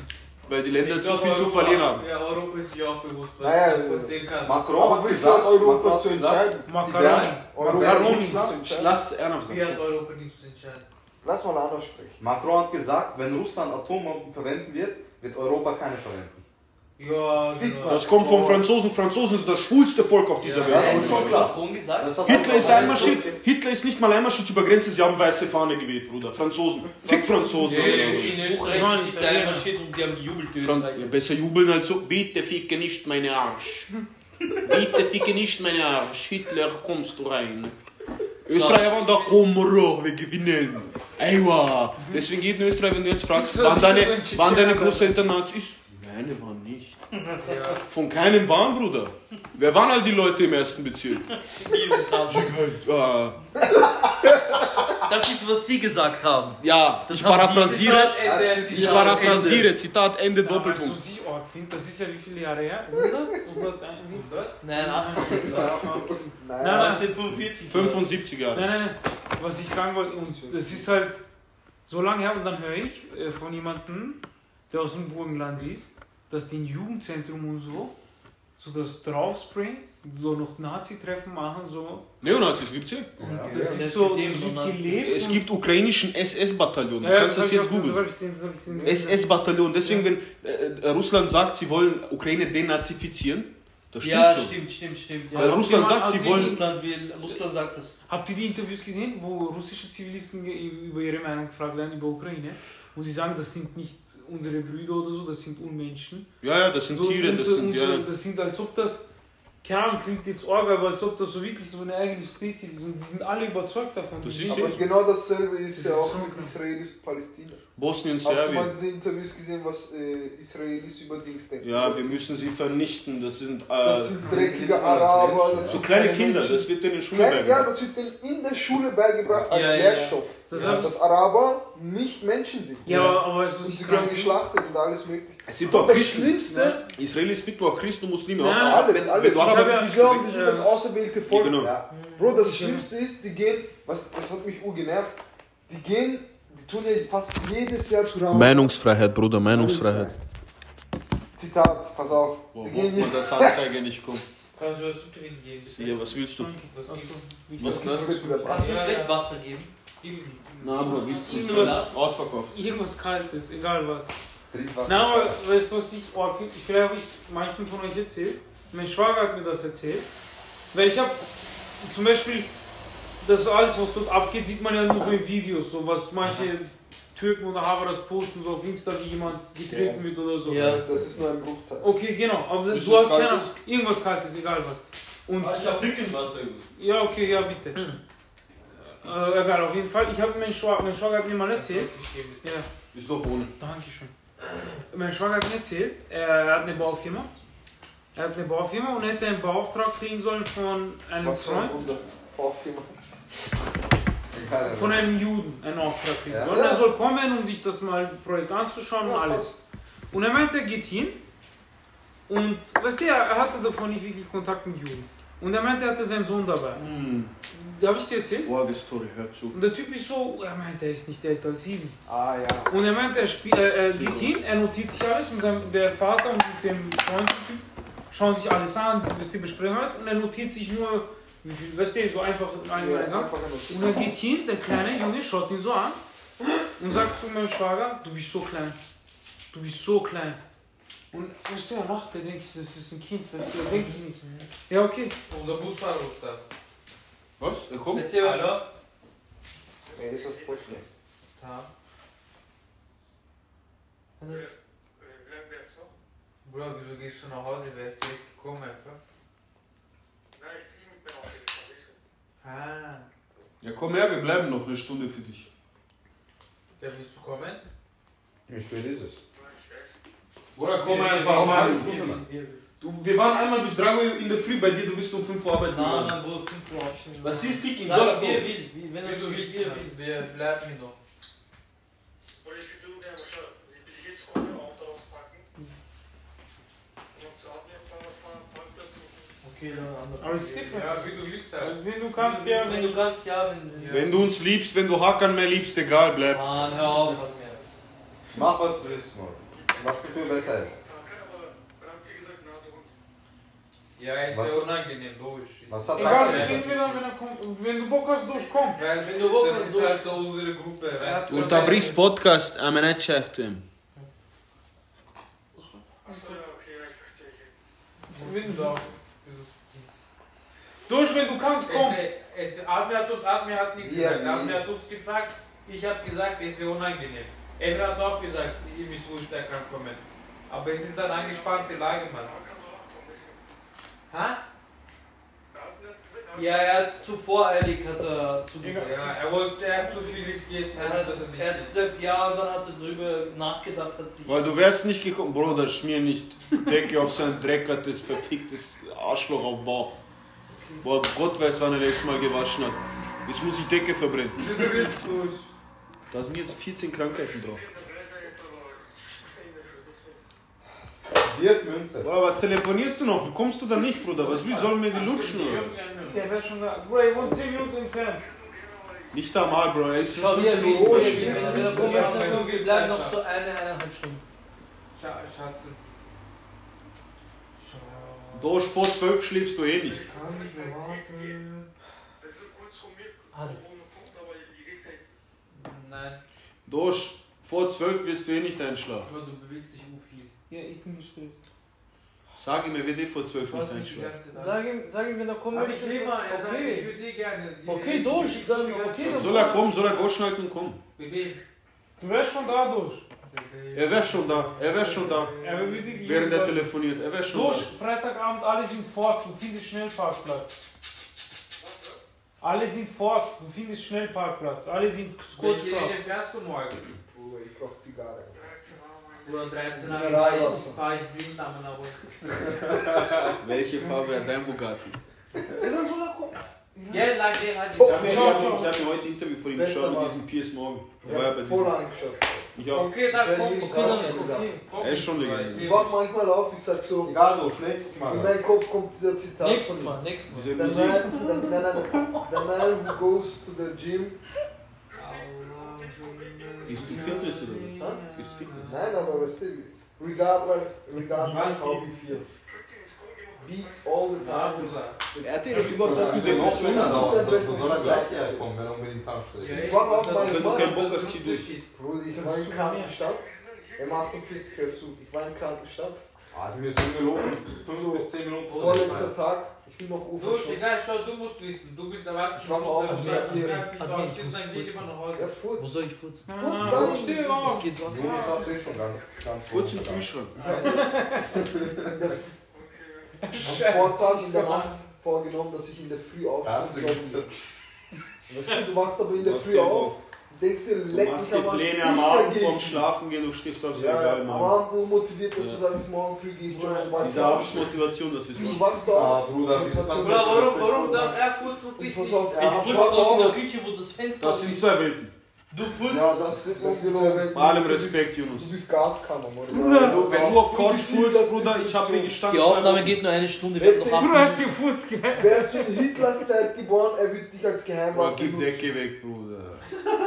Weil die Länder zu viel zu Europa- verlieren haben. Ja, Europa ist sich auch bewusst, was, Naja, was passieren kann. Macron hat gesagt, Europa Macron zu hat gesagt, entscheiden? zu Ich entscheiden. lass ernsthaft Wie sein. hat Europa nichts zu entscheiden? Lass mal anders sprechen. Macron hat gesagt, wenn Russland Atombomben verwenden wird, wird Europa keine verwenden. Ja, genau. Das kommt vom Franzosen. Franzosen sind das schwulste Volk auf dieser Ja. Ja, Welt. ist schon klar. Hitler ist einmarschiert. Hitler ist nicht mal einmarschiert über Grenze, sie haben weiße Fahne geweht, Bruder. Franzosen. Fick Franzosen. Ja, oder so. in Österreich ist der marschiert und die haben gejubelt. die Fran ja, besser jubeln als so. Bitte ficke nicht meine Arsch. Bitte ficke nicht meine Arsch. Hitler, kommst du rein. Österreicher waren da, komm, Bro, wir gewinnen. Eywa. Deswegen jeden Österreicher, wenn du jetzt fragst, Das waren ist deine, waren deine. Großeltern Nazis? Keine waren nicht. [laughs] Von keinem waren, Bruder. Wer waren all die Leute im ersten Bezirk? Äh, Das ist, was Sie gesagt haben. ja, ich haben die- paraphrasiere. Äh, Ich paraphrasiere. Zitat Ende Doppelpunkt. sie arg finde, das ist ja wie viele Jahre her? 100? 100? Nein, 80. Nein, nein, 1945. 75 Jahre. Nein, nein, nein. Was ich sagen wollte, und das ist halt so lange her und dann höre ich äh, von jemandem, der aus dem Burgenland ist, dass die ein Jugendzentrum und so, so das draufspringen, so noch Nazi-Treffen machen, so. Neonazis gibt's hier. Und Ja. das Ja. ist so, Dem das Nazi. gelebt. Es und- gibt ukrainischen SS-Bataillon. Du Ja, kannst das jetzt das googeln. das. SS-Bataillon. Deswegen, wenn äh, Russland sagt, sie wollen Ukraine denazifizieren, das stimmt Ja, schon. stimmt, stimmt, stimmt. Weil Ja. Russland jemand- sagt, sie hat wollen. Russland, will, Russland sagt das. Habt ihr die Interviews gesehen, wo russische Zivilisten über ihre Meinung gefragt werden über Ukraine? Wo sie sagen, das sind nicht unsere Brüder oder so, das sind Unmenschen. Ja, ja, das sind So Tiere, das sind ja. Das sind als ob das, Ahnung, klingt jetzt arg, aber als ob das so wirklich so eine eigene Spezies ist und die sind alle überzeugt davon. Das ist Aber genau dasselbe ist Das ja ist auch mit. Israelis und Palästina. Bosnien, Hast du mal Serbien. diese Interviews gesehen, was äh, Israelis über Dings denken? Ja, wir müssen sie vernichten. Das sind, Das äh, sind dreckige Araber. Das so sind kleine Kinder. Menschen. Das wird in den Schulen Klein, ja, beigebracht. das wird denen in der Schule beigebracht als Ja, ja, ja. Lehrstoff. Das ja, dass Araber nicht Menschen sind. Ja, aber, es Und ist sie werden geschlachtet und alles mögliche. Es sind Und doch das Christen. Schlimmste, Israelis finden auch Christen und Muslime. Aber alles, wenn, alles. wenn du Ich Araber ja- bist, glauben, weg. die sind das auserwählte Volk. genau. Ja. Bro, das Schlimmste ist, die gehen, was, das hat mich urgenervt, die gehen, tun ja fast jedes Jahr zu Ramadan. Meinungsfreiheit, Bruder, Meinungsfreiheit. Zitat, pass auf. Hofft gehen man, dass Anzeige nicht kommt. Kannst du was zu trinken geben? Ja, was willst du? Was ist das? Kannst du vielleicht. Wasser geben? Na, Bruder, gibt's nicht. Irgendwas- Ausverkauft. Irgendwas Kaltes, egal was. Trinkwasser. Na, aber weißt du, was ich finde? Vielleicht habe ich manchen von euch erzählt. Mein Schwager hat mir das erzählt. Weil ich habe zum Beispiel, das alles, was dort abgeht, sieht man ja nur so in Videos. So was manche Türken oder Haberas posten, so auf Insta, wie jemand getreten wird oder so. Ja. Das ist nur ein Bruchteil. Okay, genau. Aber Ist du was hast keine Kaltes? irgendwas Kaltes, egal was. Und Ich hab Wasser. ja, okay, ja, bitte. Äh, egal, auf jeden Fall. Ich habe meinen Schwager, mein Schwager hat mir mal erzählt. Ja. Ist doch ohne. Dankeschön. Mein Schwager hat mir erzählt, er hat eine Baufirma. Er hat eine Baufirma und hätte einen Beauftrag kriegen sollen von einem Was für ein Freund. Baufirma. Von einem Juden einen Auftrag kriegen Ja. sollen. Er soll kommen, um sich das mal Projekt anzuschauen und alles. Und er meinte, er geht hin und, weißt du, er hatte davon nicht wirklich Kontakt mit Juden. Und er meinte, er hatte seinen Sohn dabei. Hm. Da habe ich dir erzählt. Boah, die Story, hör zu. Und der Typ ist so, er meinte, er ist nicht älter als sieben. Ah ja. Und er meinte, er, spiel, er, er geht hin, er notiert sich alles und sein, der Vater und mit dem Freund schauen sich alles an, was die besprechen alles und er notiert sich nur, weißt du, so einfach eine ja ja, ist einfach ein Und er geht hin, der kleine Junge schaut ihn so an und sagt zu meinem Schwager, du bist so klein, du bist so klein. Und weißt du, er lacht, er denkt, das ist ein Kind, weißt du, er denkt sich nichts. Ja, okay. Unser Busfahrer ruft da. Was? Er kommt? Erzähl weiter. Er ist auf Podcast. Ja. Also, Bruder, wieso gehst du nach Hause? Wer ist direkt gekommen einfach? Ah. Ja, komm her, wir bleiben noch eine Stunde für dich. Ja, willst du kommen? Wie spät ist es? Oder komm einfach mal. Du, wir waren einmal bis 3 Uhr in der Früh bei dir, du bist um 5 Uhr arbeiten Nein, nein, Bruder, 5 Uhr aufstehen. Was ist er Sag, er will. Wie, wenn er will, er will. wir bleiben hier noch. Okay, dann andere. Aber es ist different. Ja, wie du willst halt. Wenn du kannst, ja, Wenn du kannst, ja, wenn, du uns liebst, wenn du Hakan mehr liebst, egal, bleib. Mann, hör auf. Mach was du willst, Mann. Was du für besser ist. Ja, ist Was? ja unangenehm, logisch. Was hat Egal, wir reden wieder, wenn er kommt. Wenn du Bock hast, durchkomm. Weil Wenn du Bock das hast, ist so- halt so unsere Gruppe. weißt du? Unterbrichst Podcast, aber nicht schächten. Wenn So. Durch, wenn du kannst, komm. Es, es, Admir hat uns, Admir hat nichts Ja, gesagt. Admir hat uns gefragt, ich habe gesagt, es wäre unangenehm. Emre hat auch gesagt, ihm ist wurscht, er kann kommen. Aber es ist eine angespannte Lage, Mann. Ha? Ja, er hat zu voreilig hat er zugesagt. Ja, er wollte, er hat so viel geht, Er hat, dass er nicht er hat gesagt ja und dann hat er drüber nachgedacht, hat sich. Weil du wärst nicht gekommen, Bruder, schmier nicht Decke auf sein dreckertes, verficktes Arschloch auf Bauch. Boah, Gott weiß, wann er letztes Mal gewaschen hat. Jetzt muss ich Decke verbrennen. Da sind jetzt 14 Krankheiten drauf. Wirf Münze. Boah, was telefonierst du noch? Wie kommst du da nicht, Bruder? Was, wie sollen wir die lutschen? Oder? Der wäre schon da. Bruder, ich wohne 10 Minuten entfernt. Nicht da mal, Bro. Er ist Schau, schon er fünf wie, Minuten. er wir bleiben noch so eine, eineinhalb Stunden. Scha Schatz. Dosch, vor 12 schläfst du eh nicht. Kann nicht mehr warten. Alle. Nein, Dosch, vor 12 wirst du eh nicht einschlafen. aber du bewegst dich so viel. Ja, ich bin gestresst. Sag ihm, er wird eh vor 12 Was nicht einschlafen. Sag ihm, sag ihm, wenn er kommen möchte. ich mal, er sagt, ich Okay. würde eh gerne. Die- Okay, durch, dann- okay, Soll er kommen, soll er Goschnacken und kommen? Du wärst schon da durch. Er wäre schon da, er wäre schon da. Er wäre Während er telefoniert, er wäre schon Durch, da. Freitagabend, alle sind fort, du findest Schnellparkplatz. Alle sind fort, du findest Schnellparkplatz. Alle sind kurz Welche. Linie fährst du morgen? Bruder, ich brauch Zigarre. Oder 13 Ja, Jahre Reis. fahre ich blind am aber. Welche Farbe hat dein Bugatti? Ist das so eine Ko- Geld lang der hat Ich die. habe mir, heute ein Interview von ihm geschaut mit diesem Piers Morgan. Ich war ja bei voll angeschaut. Ich auch. Okay, dann komm. Okay, dann, Ja, okay. komm. Er ist schon legendär. Ich wach manchmal auf, ich sag so, Egal, Dosch, nächstes Mal. in meinen Kopf kommt dieser Zitat Nächstes von. Mal, nächstes Mal. Diese The man, the, man, the man who goes to the gym. Bist du Fitness oder was? Bist du Fitness? Nein, aber weißt du, regardless, regardless Was? how he feels. Beats all the time. Er hat dir doch überhaupt Das das ist gesehen, auch auch das er ist er bis herkommen, jetzt. wenn er unbedingt tankstelle. Ich war auf meinem du keinen Bock zieh durch. Bruder, ich war in Krankenstadt. M48 gehört zu. Ich war in Krankenstadt. Ah, wir sind gelogen. 5 bis 10 Minuten vor Vorletzter Tag. Ich bin noch Du, Ufer egal, schau, du musst wissen, du bist erwachsen. Ich wach auf und du hab hier- Admin, ich muss furzen. Ja, Hause. Wo Furz. soll ich furzen? Furz Ah, da. auf. Ich geh dort. Jonas hat eh schon ganz, ganz Kurz im Kühlschrank. [laughs] Am Vortag in der Nacht vorgenommen, dass ich in der Früh aufstehe. gesetzt. Weißt du, du wachst aber in der Früh auf, denkst dir, Du leck mich am Arsch, Pläne am Abend vorm. Schlafen gehen, du stehst aufs Ja, Regal, am Mann. Abend unmotiviert, dass du Ja. sagst, morgen früh gehe ich joggen, Diese. Abendmotivation, das ist Du was. wachst Ah, auf. Bruder, kannst du Bruder, warum, warum darf er furzen und ich nicht? Ich Schock dort in der. Küche, wo das Fenster Das sind zwei Welten. Du furzt. Ja, das sind Das sind Welten. Bei allem Du bist- Respekt, Yunus. Du bist Gaskammer, Mann. Wenn du, wenn du auf Couch das Bruder, ich hab mir gestanden. Die Aufnahme geht nur eine Stunde, wir noch Bruder hat gefurzt, gell? Wärst du in Hitlers Zeit geboren, er würde dich als Geheimwaffe gib benutzen. Decke weg, Bruder.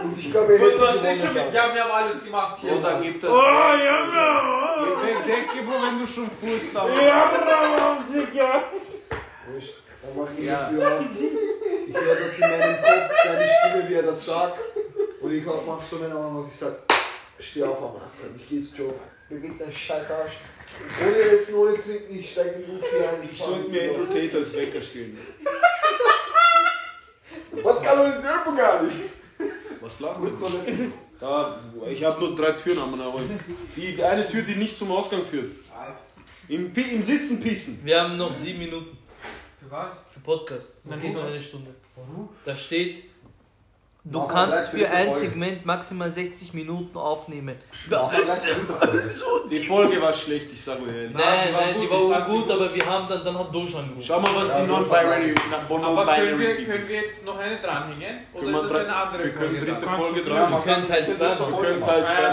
Und ich glaube, er Du hätte hast eh schon gewonnen. mit, dann. ja, wir haben alles gemacht hier. Bruder, gib das Oh, weg. ja, Gib weg Decke, Bro, wenn du schon furzt, ja. aber. Ja, Bruder, Digga. Wurscht, Dann mach ich Ja. die Tür auf. Ich höre das in meinem Kopf, seine Stimme, wie er das sagt. Und ich mach so meine Augen auf, ich sag, steh auf am Anfang, ich geh ins Job. Beweg deinen scheiß Arsch. Ohne Essen, ohne Trinken, ich steig in den Luft hier ein. Ich sollte mir Andrew Tate als Wecker stellen. Was kann man gar nicht? Was ist du? Toilette? Da, ich habe nur drei Türen am aber Die eine Tür, die nicht zum Ausgang führt. Im, im Sitzen pissen. Wir haben noch sieben Minuten Für was? für Podcast. Das ist diesmal eine Stunde. Da steht, du wir kannst für ein dritte Folge. Segment maximal 60 Minuten aufnehmen. Mach die dritte Folge. [laughs] Folge war schlecht, ich sag euch ehrlich. Nein, die war nein, die gut, war gut, gut. aber wir haben dann, dann hat Dosh angerufen. Schau mal, was Ja, die das Non-Binary Aber können wir, können wir jetzt noch eine dranhängen? Oder Können wir ist das eine andere wir können Folge dritte dann? Folge Kannst du- dran. Wir können Teil 2 Wir machen. können Teil Ah, 2 ja,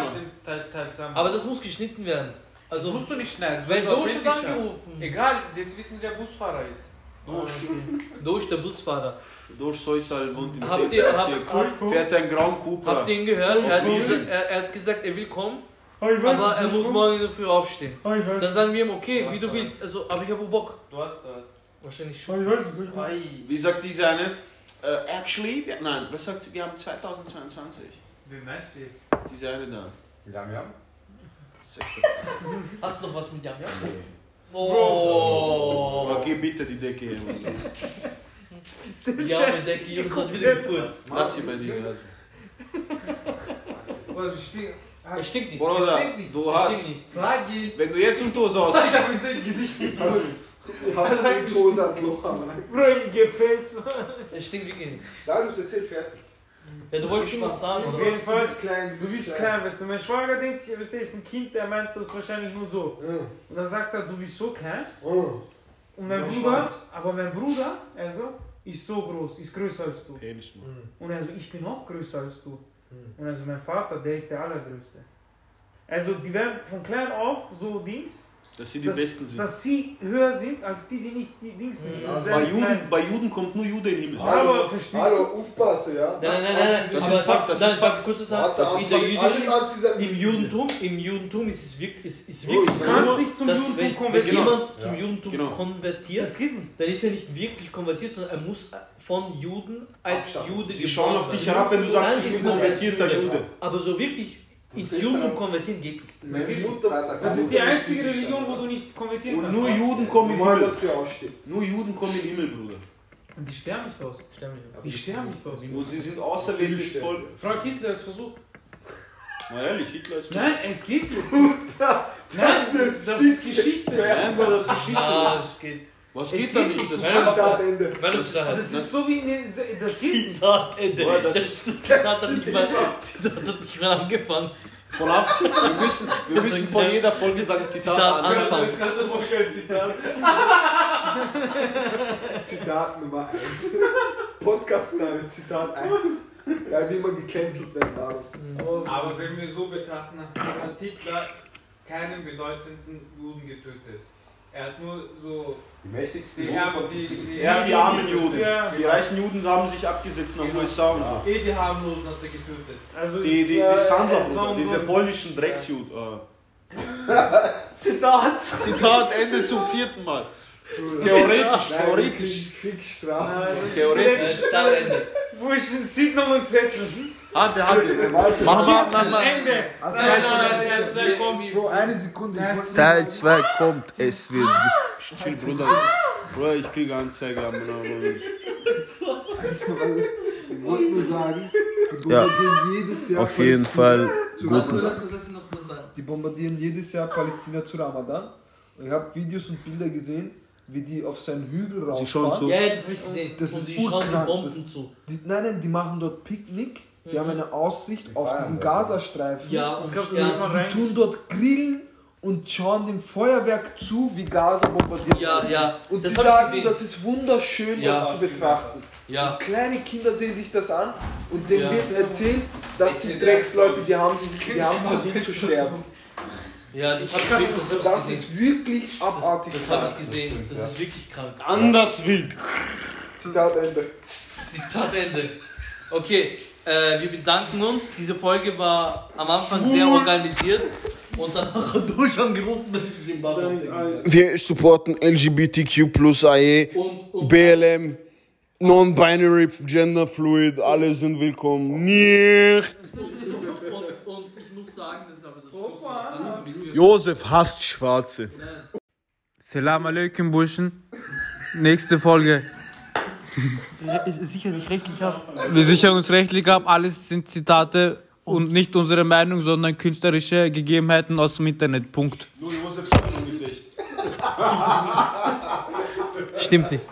machen. Aber das muss geschnitten werden. das Also, musst du nicht schneiden. hat authentischer. angerufen. Egal, jetzt wissen wir, wer Busfahrer ist. Dosh, der Busfahrer. Durch Soisal wohnt im Habt ihr, habt, Fährt ein grauen Cooper. habt ihr ihn gehört? Er hat, gesagt, er, er hat gesagt, er will kommen, Oh, ich weiß aber er muss morgen in der Früh aufstehen. Oh, weiß Dann sagen wir ihm, okay, Du wie du was. willst. Also, aber ich habe Bock. Du hast das. Wahrscheinlich Oh, schon. ich weiß es. Wie sagt diese eine? Äh, actually, wir, nein, was sagt sie? Wir haben 2022. Wie meinst du? Diese eine da. Wir haben. Hast du noch was mit Jan? Nee. Oh. Aber geh bitte die Decke [laughs] Was? Ja, mit Decke, Jungs hat wieder gefurzt. Lass sie bei dir. also. Was steht? Er stinkt nicht. Bruder, stinkt nicht. du hast. Frag ihn. Wenn du jetzt Dose aus. Ich hab in dein Gesicht Loch am Bro, ihm gefällt's. Es stinkt wirklich nicht. Da, du erzähl fertig. Ja, du wolltest was sagen, oder? jeden Fall. klein, Du bist klein, weißt du. Mein Schwager denkt sich, weißt du, ist ein Kind, der meint das wahrscheinlich nur so. Ja. Und dann sagt er, du bist so klein. Oh. Und mein Mein Bruder, Schwanz. aber mein Bruder, also, ist so groß, ist größer als du. Penis, Mann. Und also, ich bin auch größer als du. Hm. Und also, mein Vater, der ist der Allergrößte. Also, die werden von klein auf so Dings, Dass sie die Das- Besten sind. dass sie höher sind als die, die nicht die Dings sind. Ja, Und Bei selbst Juden, bei Juden kommt nur Jude in den Himmel. Verstehst du? Hallo, aufpassen, ja? Nein, nein, nein, nein, Das aber ist Fakt, das nein, ist Fakt. darf ich kurz was sagen? Warte, Das in der Antisemit. im Judentum, im Judentum ist es wirklich, ist, ist wirklich du Du kannst so, nicht zum dass Judentum wenn, wenn konvertieren. jemand Ja. zum Judentum Genau. konvertiert, Das geht nicht. dann ist er nicht wirklich konvertiert, sondern er muss von Juden als Abstammen. Jude Sie schauen auf dich herab, wenn du sagst, ich ist bin konvertierter Jude. Aber so wirklich ins Judentum konvertieren geht nicht. Das ist die einzige Religion, wo du nicht konvertieren Und kannst. nur Juden kommen in den Himmel. Nur Juden kommen in den Himmel, Bruder. Und die sterben nicht aus. Stell mich ab. Die sterben nicht aus. Und sie sind auserwähltes Volk. Frank Hitler hat versucht. Na ehrlich, Hitler ist Nein, es geht nicht. [laughs] Nein, das ist Geschichte. Nein, Bruder, das ist Geschichte. Ah, Das geht. Was Es geht da nicht? Das nicht. ist Zitat Ende. Weil Das das ist da Das ist so wie. Das. Zitat Ende. Boah, das Das, ist- das Zitat hat nicht mal, [laughs] Zitat hat nicht mal angefangen. Von ab, wir müssen, wir müssen von jeder Folge sagen Zitat, Zitat an. anfangen. [laughs] Zitat Nummer 1. Podcastname, Zitat 1. Ja, wie immer gecancelt werden darf. Aber wenn wir so betrachten, hat Hitler keinen bedeutenden Juden getötet. Er hat nur so Die mächtigsten die, ja, die, die, Er hat die armen Juden. Ja. Die reichen Juden haben sich abgesetzt nach Genau. USA und so. eh die harmlosen hat er getötet. Also Die, die, die Sandler, es war Bruder, ein diese polnischen Drecksjuden. Äh. [laughs] Zitat! Zitat, Ende zum vierten Mal. Theoretisch, theoretisch. wirklich Fix Strafe. Nein, Theoretisch. Zitat Ende. Wo ich zieht noch ein Zettel. Ah, der hat Warte, Mach mal, mach mal. Ende. Also, Nein, nein, nein, ist- nein, komm. Bro, eine Sekunde. Teil 2 kommt, es wird. Chill, Bruder. Bruder, ich kriege Anzeige. aber- Ich wollte nur sagen, die Ja, bombardieren jedes Jahr Auf jeden Palästina Fall zu gut. Warte, Ramadan. lass lass ihn noch was sagen. Die bombardieren jedes Jahr Palästina zu Ramadan. Und ich habe Videos und Bilder gesehen, wie die auf seinen Hügel rauffahren. schauen zu. Ja, das habe ich gesehen. Das Und ist die schauen die. Bomben zu. Die, nein, nein, die machen dort Picknick. Die haben eine Aussicht auf feiern diesen. Gazastreifen. Ja, und das Die rein. tun dort grillen und schauen dem Feuerwerk zu, wie Gaza bombardiert Ja, wird. ja, Und das die sagen, gesehen. das ist wunderschön, Ja. das zu betrachten. ja. Kleine Kinder sehen sich das an und denen Ja. wird erzählt, dass die Drecksleute, die haben die haben verdient zu sterben. Ja, das ich, das hab ich Das gesehen. ist wirklich abartig. Das habe ich gesehen. Das ist wirklich krank. Anders wild. Zitat Ende. Zitat Ende. Okay, äh, wir bedanken uns. Diese Folge war am Anfang sehr organisiert und danach hat [laughs] du schon gerufen, dass es den alles. Wir supporten LGBTQ plus AE, BLM, Non-Binary, Gender Fluid, alle sind willkommen. Nicht! Und, und ich muss sagen, das ist aber das Opa. Josef hasst Schwarze. Salam alaikum, Burschen. Nächste Folge. Sicher nicht rechtlich ab. Wir sichern uns rechtlich ab. Alles sind Zitate und nicht unsere Meinung, sondern künstlerische Gegebenheiten aus dem Internet. Punkt. Nur Josef im Gesicht. [laughs] Stimmt nicht.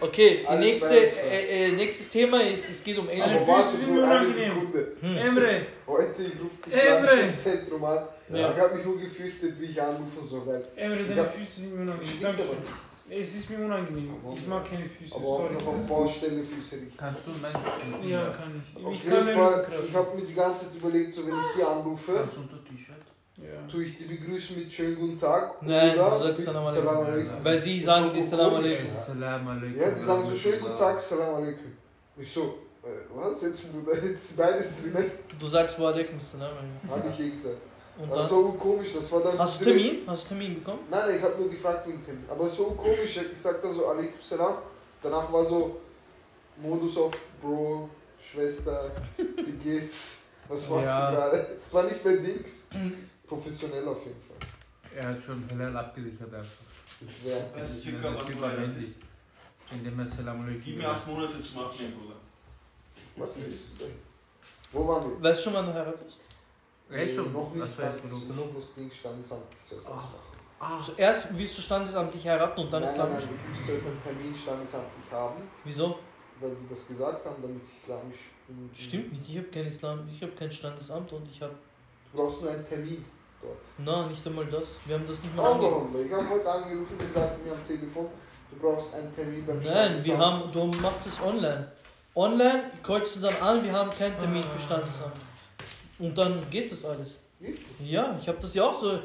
Okay, die Alles nächste, äh, äh, nächstes Thema ist, es geht um Aber England. warte, Bro, mir eine unangenehm. Sekunde. Emre, Heute, ich rufe das Emre. Zentrum an. Ja. Ich habe mich nur gefürchtet, wie ich anrufen soll. Weil, Emre, Ja. deine Füße sind mir unangenehm. Stimmt Danke. aber nicht. Es ist mir unangenehm. Ich mag keine Füße. aber auch Sorry. noch auf Baustelle Füße nicht. Kannst du meine Ja, kann ich. Auf Ich jeden den Fall, ich habe mir die ganze Zeit überlegt, so wenn ich die anrufe, Kannst du unter T-Shirt? Ja. tue ich die begrüßen mit schönen guten Tag. Nein, oder du sagst Salam alaikum. alaikum. Weil sie sagen die Salam komisch. alaikum. Salam alaikum. Ja, die sagen so schönen guten Tag, Salam alaikum. Ich so, äh, was jetzt? [laughs] Jetzt beides drin. Du sagst wa alaikum salam. Habe ich eh gesagt. Und Das war komisch, das war dann. hast du Termin? Hast du Termin bekommen? Nein, nein, ich habe nur gefragt wegen Termin. Aber es war komisch, ich sag dann so alaikum salam. Danach war so Modus auf Bro, Schwester, wie geht's? Was [laughs] machst Ja. du gerade? Es war nicht mehr Dings. Professionell auf jeden Fall. Er hat schon Halal abgesichert einfach. Ja. Das ist circa bist. Indem er Salam alaikum. Gib mir acht Monate zum Abnehmen, Bruder. Was redest du denn? Wo waren wir? Weißt du schon, wann du heiratest? Ist schon. Noch nicht ganz. genug. Noch das Ding stand, das zuerst ausmachen. Zuerst willst du standesamtlich heiraten und dann nein, nein, nein, islamisch. du musst zuerst einen Termin standesamtlich haben, Wieso? weil die das gesagt haben, damit ich islamisch bin. Stimmt nicht, ich habe kein Islam, ich habe kein Standesamt und ich habe. Du brauchst nur einen Termin dort. Na, nicht einmal das. Wir haben das nicht mal ange Allah, ich habe heute angerufen, die sagten mir am Telefon, du brauchst einen Termin beim Nein, wir Standesamt. haben, du machst es online. Online kreuzt du dann an, wir haben keinen Termin für Standesamt. Und dann geht das alles. Ja, ich habe das ja auch so.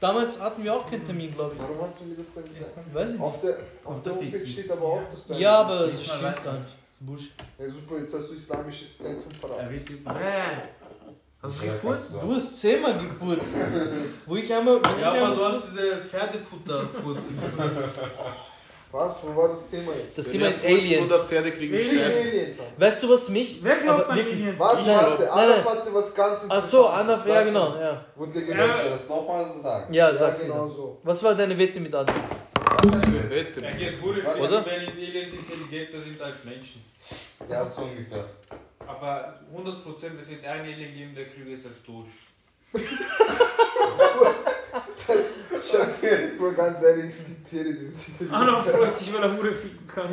Damals hatten wir auch keinen Termin, glaube Warum hast du mir das dann gesagt? ich. Weiß ich nicht. Auf der, auf Auf der Homepage steht aber auch, dass du Ja, aber das stimmt weiter. gar nicht. Bullshit. Ja, super, jetzt hast du islamisches Zentrum Er verraten. über. Hast du Ja, gefurzt? du. Hast zehnmal gefurzt. [laughs] Wo ich einmal. Ich Ja, aber einmal du hast diese Pferdefutter. [laughs] Was? Wo war das Thema jetzt? das Wenn Thema ist Aliens. 100 Pferde kriegen Aliens. Weißt du, was mich. Wer glaubt aber an wirklich. Aliens? Warte, Ich warte, Anna nein, hatte was ganz Ach so, Anna, Interessantes. ja genau, ja. Wurde Ja. Soll ich das nochmal so sagen? Ja, Ja, sag's genau mir. so. Was war deine Wette mit Adi? Wette. Er geht Oder? wenn Aliens intelligenter sind als Menschen. Ja, so ungefähr. Aber 100% es wird ein Alien geben, der klüger ist als du. Das, schau, Bro, ganz ehrlich, es gibt Tiere, die sind intelligent. Anna freut sich, weil er Hure ficken kann.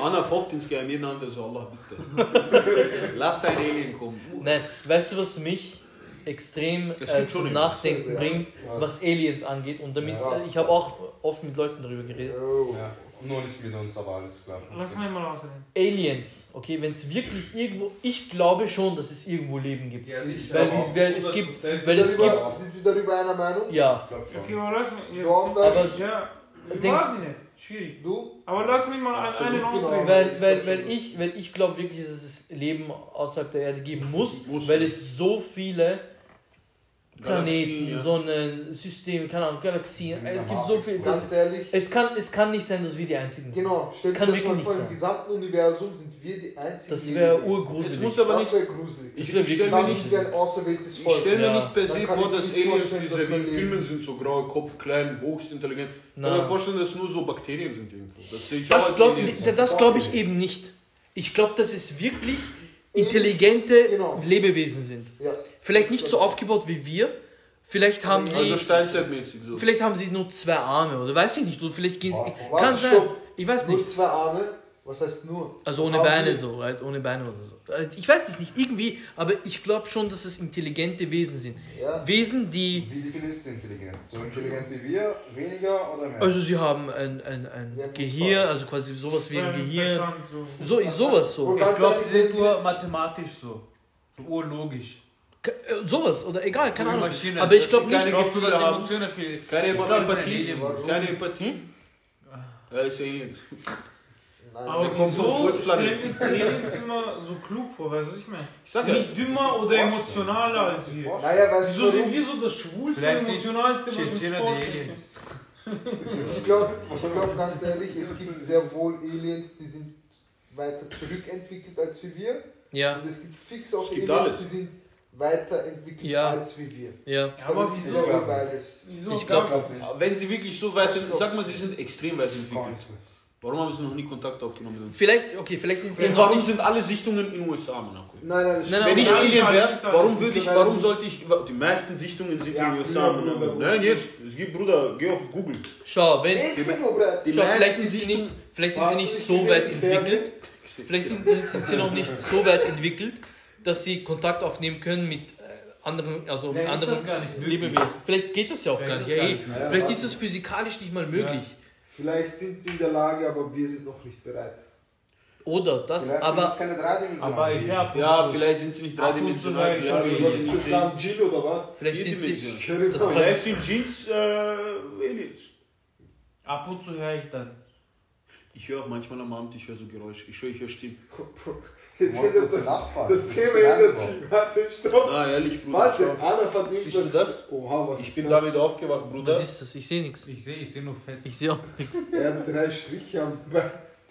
Anna hofft insgeheim jeden Abend so, Allah bitte. Lass ein Alien kommen. Nein, weißt du, was mich extrem äh, zum. Nachdenken Ja. bringt, Was? was Aliens angeht? Und damit, Ja. ich habe auch oft mit Leuten darüber geredet. Oh. Ja, nur nicht mit uns, aber alles klar. Lass mich mal ausreden. Aliens, okay, wenn es wirklich irgendwo, ich glaube schon, dass es irgendwo Leben gibt. Ja, sicher. Weil, es- weil es gibt, weil es gibt, sind wir darüber einer Meinung? ja, Ich glaube schon. Okay, aber lass mich. Ja, aber ja ich Denk- weiß nicht. Schwierig. du, Aber lass mich mal an Absolut, einen genau. ausreden. weil, weil, weil ich, weil ich glaube wirklich, dass es Leben außerhalb der Erde geben muss, Muss. weil es so viele Planeten, Galaxien, ja. Sonnen, Systeme, keine Ahnung, Galaxien, es gibt am so viel. Das, ganz ehrlich, es, kann, es kann nicht sein, dass wir die Einzigen sind. genau, stell Das dir kann das mal wirklich vor, nicht im sein. gesamten Universum sind wir die einzigen Das wäre. Es urgruselig. muss aber Das nicht. wäre gruselig. Das Ich, ich stelle mir nicht wie ein auserwähltes ich Volk. stell mir Ja. nicht per se vor, ich dass Aliens diese wie in Filmen sind, so graue Kopf, klein, höchst intelligent. Ich kann mir vorstellen, dass nur so Bakterien sind irgendwo. Das sehe ich auch Das glaube das glaub ich eben nicht. Ich glaube, dass es wirklich intelligente Genau. Lebewesen sind. Ja. Vielleicht nicht so aufgebaut wie wir. Vielleicht haben sie, Also steinzeitmäßig so. vielleicht haben sie nur zwei Arme oder weiß ich nicht. Oder vielleicht gehen sie. Kann sein. Ich weiß Nur nicht. zwei Arme, was heißt nur? Also ohne Beine so, right? ohne Beine oder so. Also Ich weiß es nicht irgendwie, aber ich glaube schon, dass es intelligente Wesen sind. Ja. Wesen, die, Wie definierst du intelligent? So intelligent wie wir, weniger oder mehr? also sie haben ein, ein, ein Ja, Gehirn, also quasi sowas wie ein Gehirn. So. So, sowas so. Ich glaube, sie sind nur mathematisch so. So urlogisch. Äh, Sowas oder egal, keine Ahnung. Maschinen. Aber ich glaube nicht. Glaubst du, dass. Emotionen viel. Keine Empathie. Keine Empathie. Ja, ist Aliens. Nein, Aber wieso stellen uns Aliens immer so klug vor, weißt du, was ich meine? Ich sag ja, Nicht dümmer oder emotionaler als wir. Naja, weißt Wieso du, sind wir so das schwulste, Vielleicht sind emotionalste, was uns vorstellen ich glaube ich glaub ganz ehrlich, es gibt sehr wohl Aliens, die sind weiter zurückentwickelt als wie wir. Ja, Und es gibt fix auch gibt Aliens, alles. die sind weiterentwickelt Ja. als wie wir. ja. Ja, aber wieso? Wieso? Ich glaub- wenn sie wirklich so weit, glaubst sag mal, sie sind extrem weit entwickelt. Warum haben sie noch nie Kontakt aufgenommen mit uns? Vielleicht, okay, vielleicht sind sie Und warum sind alle Sichtungen in den USA, Monaco? Nein, nein, das Nein, Wenn nein, ich Alien wäre, warum würde ich, warum sollte ich, die meisten Sichtungen sind Ja, in den USA, Monaco. Nein, jetzt, es gibt, Bruder, geh auf Google. Schau, wenn Schau, vielleicht sind sie nicht, vielleicht sind sie nicht so weit entwickelt. Vielleicht sind, sie noch nicht so weit entwickelt, dass sie Kontakt aufnehmen können mit äh, anderen, also mit anderen. Lebewesen. Vielleicht geht das ja auch Vielleicht gar nicht. eh. gar nicht Ja, Vielleicht ist es physikalisch nicht mal möglich. Vielleicht sind sie in der Lage, aber wir sind noch nicht bereit. Oder das, Vielleicht aber ist keine dreidimensionale Aber ich habe. Ja, vielleicht sind sie nicht dreidimensional. vielleicht Was sie ist das dann, Gin oder was? vielleicht sind sie. Das Vielleicht sind Jeans äh, Aliens. Ab und zu höre ich dann. Ich höre auch manchmal am Abend, ich höre so Geräusche. Ich höre, ich höre Stimmen. [laughs] Jetzt Morgen ändert das, Nachbar. das Thema ändert sich. Warte, stopp. Ah, ehrlich, Bruder. Warte, schau. Anna irgendwas. du das? Oha, was Ich ist bin das? damit aufgewacht, Bruder. was ist das? Ich sehe nichts. Ich sehe, ich sehe nur Fett. Ich sehe auch nichts. [laughs] Er hat drei Striche am Bein.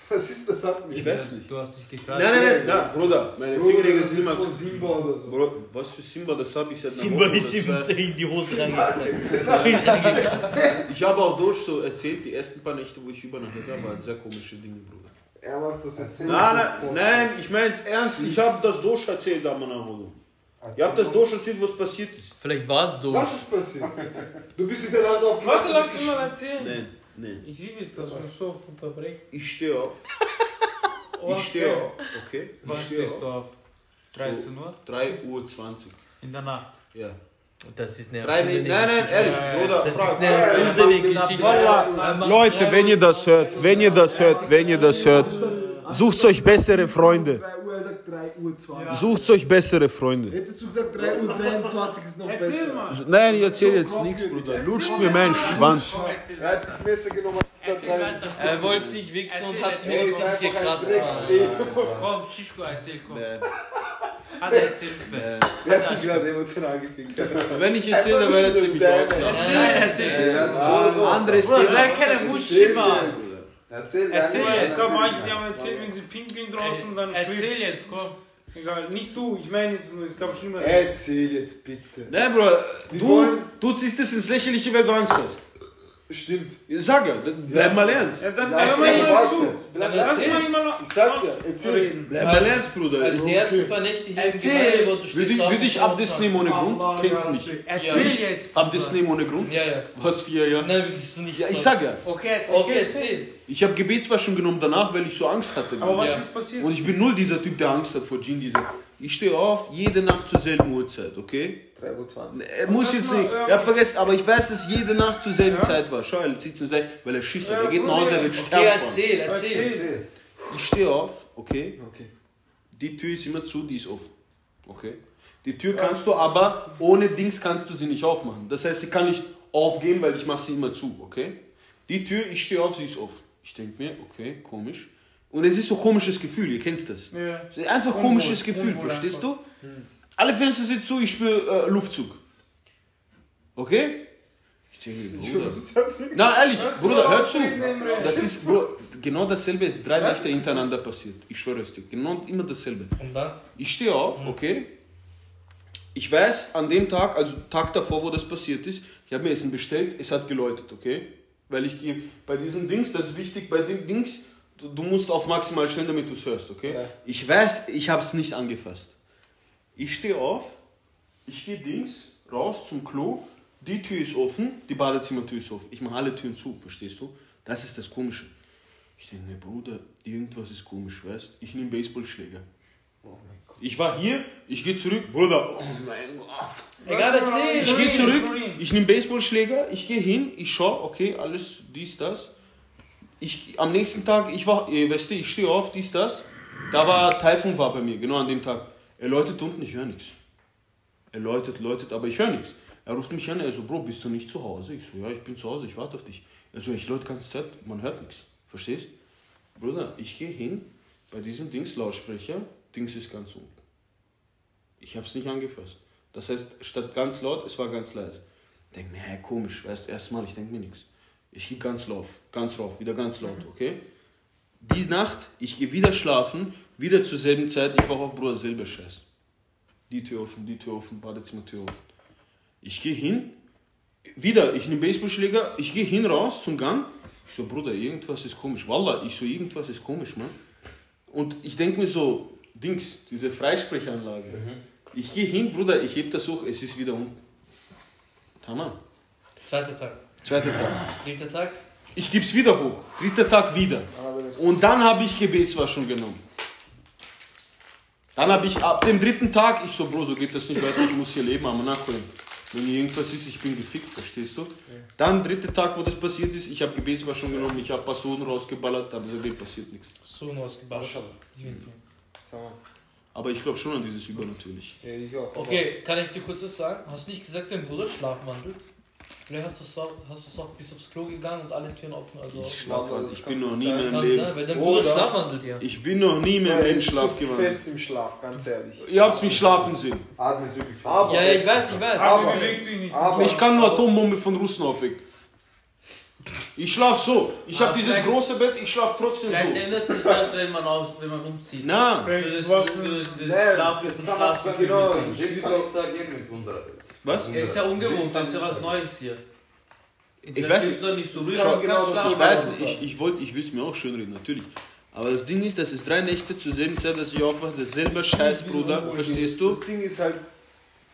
Was ist das? Hat mich Ich weiß nicht. Du hast dich Nein, gefragt. nein, nein, nein, Bruder. Meine Fingernägel das sind ist immer. von Simba oder so. Bro, was für Simba, das habe ich seit einer Simba ist ihm in die Hose Warte, [laughs] reingegangen. Ich habe auch durch so erzählt, die ersten paar Nächte, wo ich übernachtet habe, waren sehr komische Dinge, Bruder. Er macht das jetzt Erzähl. Nein, nein, nein, ich meine es ernst. Ich habe das durch erzählt an meiner Wohnung. Ihr habt das durcherzählt, was passiert ist. Vielleicht war es durch. Was ist passiert? Du bist in der Nacht auf Warte, lass mich mal erzählen. Nein, nein. Ich liebe es, dass du mich so oft unterbrichst. Ich stehe auf. [laughs] Oh, Ich stehe auf. Okay? Wann Ich stehe stehst du auf. auf? 13 Uhr? 3 Uhr 20. In der Nacht. Ja. Das ist eine Drei, nein, nein, Geschichte. ehrlich, Bruder, Das ist eine erfundene Geschichte. Leute, wenn ihr das hört, wenn ihr das hört, wenn ihr das hört, sucht euch bessere Freunde. 3 Uhr, sagt 3 Uhr 20. Sucht euch bessere Freunde. Hättest du gesagt 3 Uhr 23 ist noch Erzähl besser. mal. Nein, ich erzähl jetzt nichts, Bruder. Lutscht mir meinen Schwanz. Er hat sich Messer genommen. sich Er wollte sich wichsen und hat ein gekratzt. Komm, Schischko, erzähl, komm. Hat er erzählt? Wer hat mich gerade emotional gefickt? Wenn ich erzähle, dann werdet ihr mich auslachen. Nein, erzähl. Anderes Bruder, Thema. sei keine Muschima. Erzähl, Erzähl Es gab manche, die haben erzählt, wenn sie pinkeln draußen, dann schläft. Erzähl jetzt, komm. Egal, nicht du, ich meine jetzt nur, es gab schlimmere. Erzähl jetzt bitte. Nein, Bruder, du, du ziehst es ins Lächerliche, weil du Angst hast. Stimmt. Sag ja, dann bleib mal ernst. Ja, dann Ja, erzähl, mal jetzt? Lass erzähl's. mal mal Ich sag dir, erzähl. Bleib mal ernst, Bruder. Also die ersten paar Nächte hier Erzähl. Du Würde ich, dem ich Abdest nehmen ohne Grund? Kennst ja, nicht. Erzähl jetzt. Abdest nehmen ohne Grund? Ja, ja. Was vier Jahre? Nein, würdest du nicht Ja, ich sagen. sag ja. Okay, erzähl. Okay, erzähl. Ich habe Gebetswaschen genommen danach, weil ich so Angst hatte. Aber was Ja. ist passiert? Und ich bin null dieser Typ, der Angst hat vor Djinn. Diese. Ich stehe auf, jede Nacht zur selben Uhrzeit, okay? 3 Uhr 20. Er muss jetzt nicht. ja. Ihr habt vergessen, aber ich weiß, dass jede Nacht zur selben Ja. Zeit war. Schau, er zieht ins Leid, weil er Schiss hat. Ja, Er geht nach. Hause, er wird Okay, sterben. erzähl, erzähl. Erzähl. Ich stehe auf, okay? Okay. Die Tür ist immer zu, die ist offen. Okay? Die Tür kannst du aber, ohne Dings kannst du sie nicht aufmachen. Das heißt, sie kann nicht aufgehen, weil ich mache sie immer zu, okay? Die Tür, ich stehe auf, sie ist offen. Ich denke mir, okay, komisch. Und es ist so ein komisches Gefühl, ihr kennt das. Ja. Es ist einfach ein komisches Gefühl, unwohl verstehst einfach. du? Alle Fenster sind zu, ich spüre äh, Luftzug. Okay? Ich denke mir, Bruder. Na, ehrlich, Bruder, hör zu. Das ist, Bro, genau dasselbe ist drei Nächte hintereinander passiert. Ich schwöre es dir. Genau immer dasselbe. Und dann? Ich stehe auf, okay? Ich weiß, an dem Tag, also Tag davor, wo das passiert ist, ich habe mir Essen bestellt, es hat geläutet, okay? Weil ich gehe, bei diesem Dings, das ist wichtig, bei dem Dings, du, du musst auf maximal schnell, damit du es hörst, okay? Ja. Ich weiß, ich habe es nicht angefasst. Ich stehe auf, ich gehe Dings, raus zum Klo, die Tür ist offen, die Badezimmertür ist offen. Ich mache alle Türen zu, verstehst du? Das ist das Komische. Ich denke mir, Bruder, irgendwas ist komisch, weißt Ich nehme Baseballschläger. Ich war hier, ich gehe zurück, Bruder, oh mein Gott. Egal, erzähl. Ich gehe zurück, ich nehme Baseballschläger, ich gehe hin, ich schaue, okay, alles, dies, das. Ich, am nächsten Tag, ich war, weißt du, ich stehe auf, dies, das. Da war, Taifun war bei mir, genau an dem Tag. Er läutet unten, ich höre nichts. Er läutet, läutet, aber ich höre nichts. Er ruft mich an, er so, Bro, bist du nicht zu Hause? Ich so, ja, ich bin zu Hause, ich warte auf dich. Er so, ich läute ganze Zeit, man hört nichts. Verstehst? Bruder, ich gehe hin, bei diesem Dings Lautsprecher, Dings ist ganz unten. Ich habe es nicht angefasst. Das heißt, statt ganz laut, es war ganz leise. Denk mir, hä, komisch, weißt du, erstmal, ich denke mir nichts. Ich gehe ganz laut, ganz rauf, wieder ganz laut, okay? Die Nacht, ich gehe wieder schlafen, wieder zur selben Zeit, ich war auch Bruder, selber Scheiß. Die Tür offen, die Tür offen, Badezimmertür offen. Ich gehe hin, wieder, ich nehme Baseballschläger, ich gehe hin raus zum Gang. Ich so, Bruder, irgendwas ist komisch. Wallah, ich so, irgendwas ist komisch, Mann. Und ich denke mir so, Dings, diese Freisprechanlage. Ich gehe hin, Bruder, ich heb das hoch, es ist wieder unten. Tamam. Zweiter Tag. Zweiter Tag. Dritter Tag. Ich gebe es wieder hoch. Dritter Tag wieder. Und dann habe ich Gebetswaschung genommen. Dann habe ich ab dem dritten Tag, ich so, Bro, so geht das nicht weiter, ich muss hier leben, aber nachholen. Wenn hier irgendwas ist, ich bin gefickt, verstehst du? Dann dritter Tag, wo das passiert ist, ich habe Gebetswaschung genommen, ich habe Personen rausgeballert, aber seitdem passiert nichts. So was gebaut. Aber ich glaube schon an dieses Übernatürlich. Ja, ich auch. Okay, kann ich dir kurz was sagen? Hast du nicht gesagt, dein Bruder schlafwandelt? Vielleicht hast du es auch, hast du's auch bis aufs Klo gegangen und alle Türen offen. Also Ich schlafe halt, das ich bin noch nie meinem kann Leben. sein, weil dein Bruder schlafwandelt ja. Ich bin noch nie meinem Er Leben Schlaf gewandelt. fest im Schlaf, ganz ehrlich. Ihr habt mich schlafen sehen. Atme ist wirklich Aber- Ja, ja, ich weiß, ich weiß. Aber. Aber Ich kann nur Atombombe von Russen aufwecken. Ich schlaf so. Ich habe Ah, dieses vielleicht- große Bett, ich schlaf trotzdem Vielleicht so. ändert sich das, wenn man, aus, wenn man umzieht. Na, Vielleicht Das ist was das, das, Schlaf, das das kann Schlaf genau. genau. Was? Ja, ist ja ungewohnt, das ist ja was Neues hier. Ich weiß nicht. doch nicht so genau. Ich weiß nicht, ich, ich, wollt- ich will es mir auch schönreden, natürlich. Aber das Ding ist, das ist drei Nächte zur selben Zeit, dass ich aufwache, derselbe Scheiß, Bruder, verstehst du? Das Ding ist halt,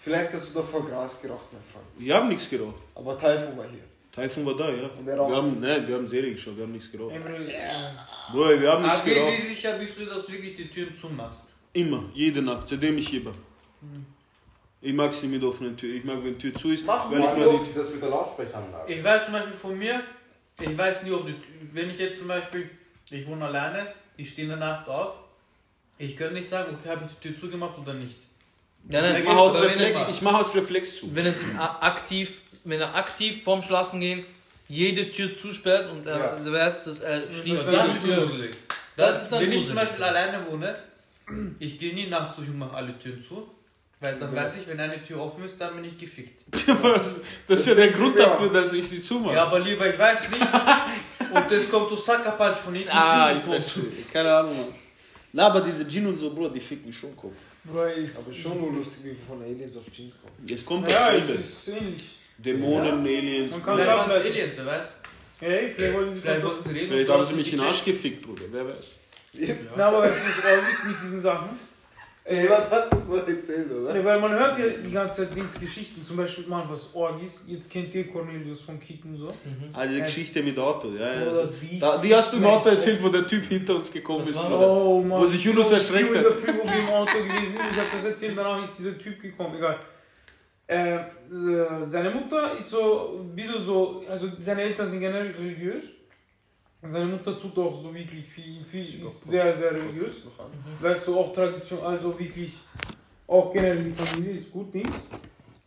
Vielleicht hast du davor Gras geraucht, mein Freund. Ich habe nichts geraucht. Aber Taifun war hier. Taifun war da, ja. Wir haben, nein, wir haben Serie geschaut, wir haben nichts geraucht. Boah, wir haben nichts Aber wie, geraucht. wie sicher bist du, dass du wirklich die Türen zumachst? Immer, jede Nacht, seitdem ich hier bin. Ich mag sie mit offenen Tür. Ich mag, wenn die Tür zu ist, Mach weil mal ich mal das, das mit der Lautsprecheranlage. Ich weiß zum Beispiel von mir, ich weiß nie, ob die, wenn ich jetzt zum Beispiel, ich wohne alleine, ich stehe in der Nacht auf, ich könnte nicht sagen, okay, habe ich die Tür zugemacht oder nicht. Nein, nein, Ich mache aus, Reflex, ich mach aus Reflex zu. wenn es aktiv, wenn er aktiv vorm Schlafen gehen jede Tür zusperrt und er Ja. weiß, dass er schließt Das, die ist gruselig. Das Das ist dann wenn ich zum Beispiel alleine wohne, ich gehe nie nachts durch und mache alle Türen zu, weil dann weiß ich, wenn eine Tür offen ist, dann bin ich gefickt. [laughs] Was? Das ist ja der Grund dafür, dass ich sie zumache. Ja, aber lieber, ich weiß nicht. [laughs] Und das kommt so Sucker Punch von hinten. ah, ich verstehe. Keine Ahnung, Mann. Na, aber diese Djinn und so, Bruder, die ficken schon Kopf. Ist. Aber schon nur lustig, wie wir von Aliens auf Jeans kommen. Es kommt Ja, dasselbe. es ist ähnlich. Dämonen, Aliens. Man kann Vielleicht sagen, Aliens, wer weiß. Hey, vielleicht wollten sie Vielleicht doch- wollten sie reden. Vielleicht und haben sie mich in den Arsch gefickt, Bruder. Wer weiß. Na, aber es ist ehrlich mit diesen Sachen. Ey, was hat das so erzählt, oder? Ja, weil man hört ja die ganze Zeit Dings Geschichten, zum Beispiel man was Orgis, jetzt kennt ihr Cornelius von Kicken so. Also die Geschichte mit Auto, ja. ja. Oder Also, die- da, die hast du im Auto erzählt, wo der Typ hinter uns gekommen Was ist. Oh Mann. Wo sich Yunus so erschreckt früh in hat. der Früh, wo wir im Auto gewesen sind, ich hab das erzählt, danach ist dieser Typ gekommen, egal. Äh, äh, seine Mutter ist so ein bisschen so, also seine Eltern sind generell religiös. Seine Mutter tut auch so wirklich viel, viel ist sehr, sehr religiös. Weißt du, auch Tradition, also wirklich, auch generell die Familie ist gut, Dings,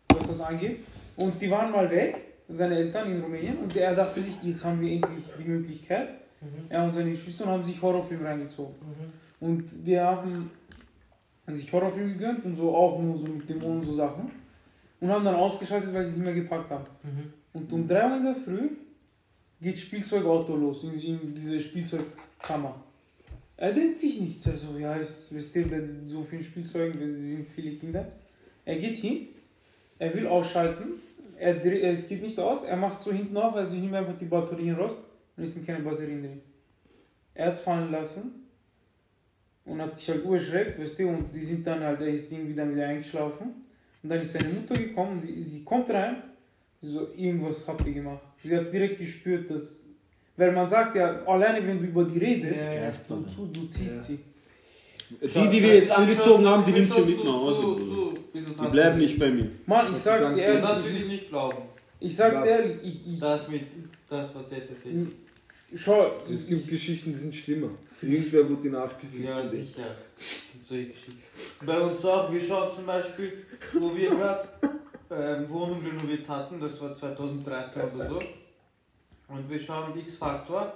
was das angeht. Und die waren mal weg, seine Eltern in Rumänien, und er dachte sich, jetzt haben wir endlich die Möglichkeit. Er und seine Geschwister haben sich Horrorfilme reingezogen. Und die haben sich Horrorfilme gegönnt und so auch nur so mit Dämonen und so Sachen. Und haben dann ausgeschaltet, weil sie es nicht mehr gepackt haben. Und um 3 Uhr in der Früh geht Spielzeugauto los, in, in diese Spielzeugkammer. Er denkt sich nichts, also ja, ist, wisst ihr, so vielen Spielzeugen, wir sind viele Kinder. Er geht hin, er will ausschalten, er dreht, es geht nicht aus, er macht so hinten auf, also nimmt einfach die Batterien raus und es sind keine Batterien drin. Er hat es fallen lassen und hat sich halt urerschreckt, weißt du, und die sind dann halt, er ist irgendwie dann wieder eingeschlafen. Und dann ist seine Mutter gekommen, sie, sie kommt rein, so, irgendwas habt ihr gemacht. Sie hat direkt gespürt, dass, weil man sagt ja, alleine wenn du über die redest, Ja, ja. du, du, du ziehst sie. Die, die wir jetzt angezogen haben, die nimmst du mit nach Hause. Die bleiben nicht bei mir. Mann, ich sag's dir Das ehrlich, will ich ich, nicht glauben. ich sag's dir Das- ehrlich, ich, ich, Das mit, das was jetzt erzählt. Schau, es gibt Geschichten, die sind schlimmer. Irgendwer wird Arsch gefickt. Ja, sicher. Solche Geschichten. Bei uns auch, wir schauen zum Beispiel, wo wir gerade ähm, Wohnung renoviert hatten, das war 2013 oder so. Und wir schauen X-Factor,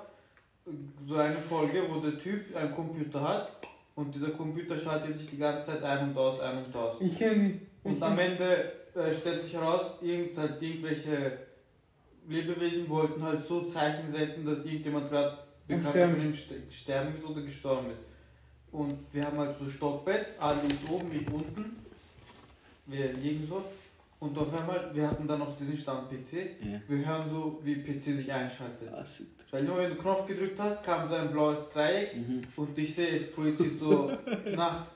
so eine Folge, wo der Typ einen Computer hat und dieser Computer schaltet sich die ganze Zeit ein und aus, ein und aus. ich kenn die. Und am Ende äh, stellt sich heraus, irgend, halt irgendwelche Lebewesen wollten halt so Zeichen senden, dass irgendjemand gerade Sterben. sterben ist oder gestorben ist. Und wir haben halt so Stockbett, alle ist oben, ich unten. Wir liegen so. Und auf einmal, wir hatten dann noch diesen Stand-PC. Ja. Wir hören so, wie PC sich einschaltet. Ah. Weil nur wenn du Knopf gedrückt hast, kam so ein blaues Dreieck Mhm. und ich sehe, es projiziert so [laughs] Nacht.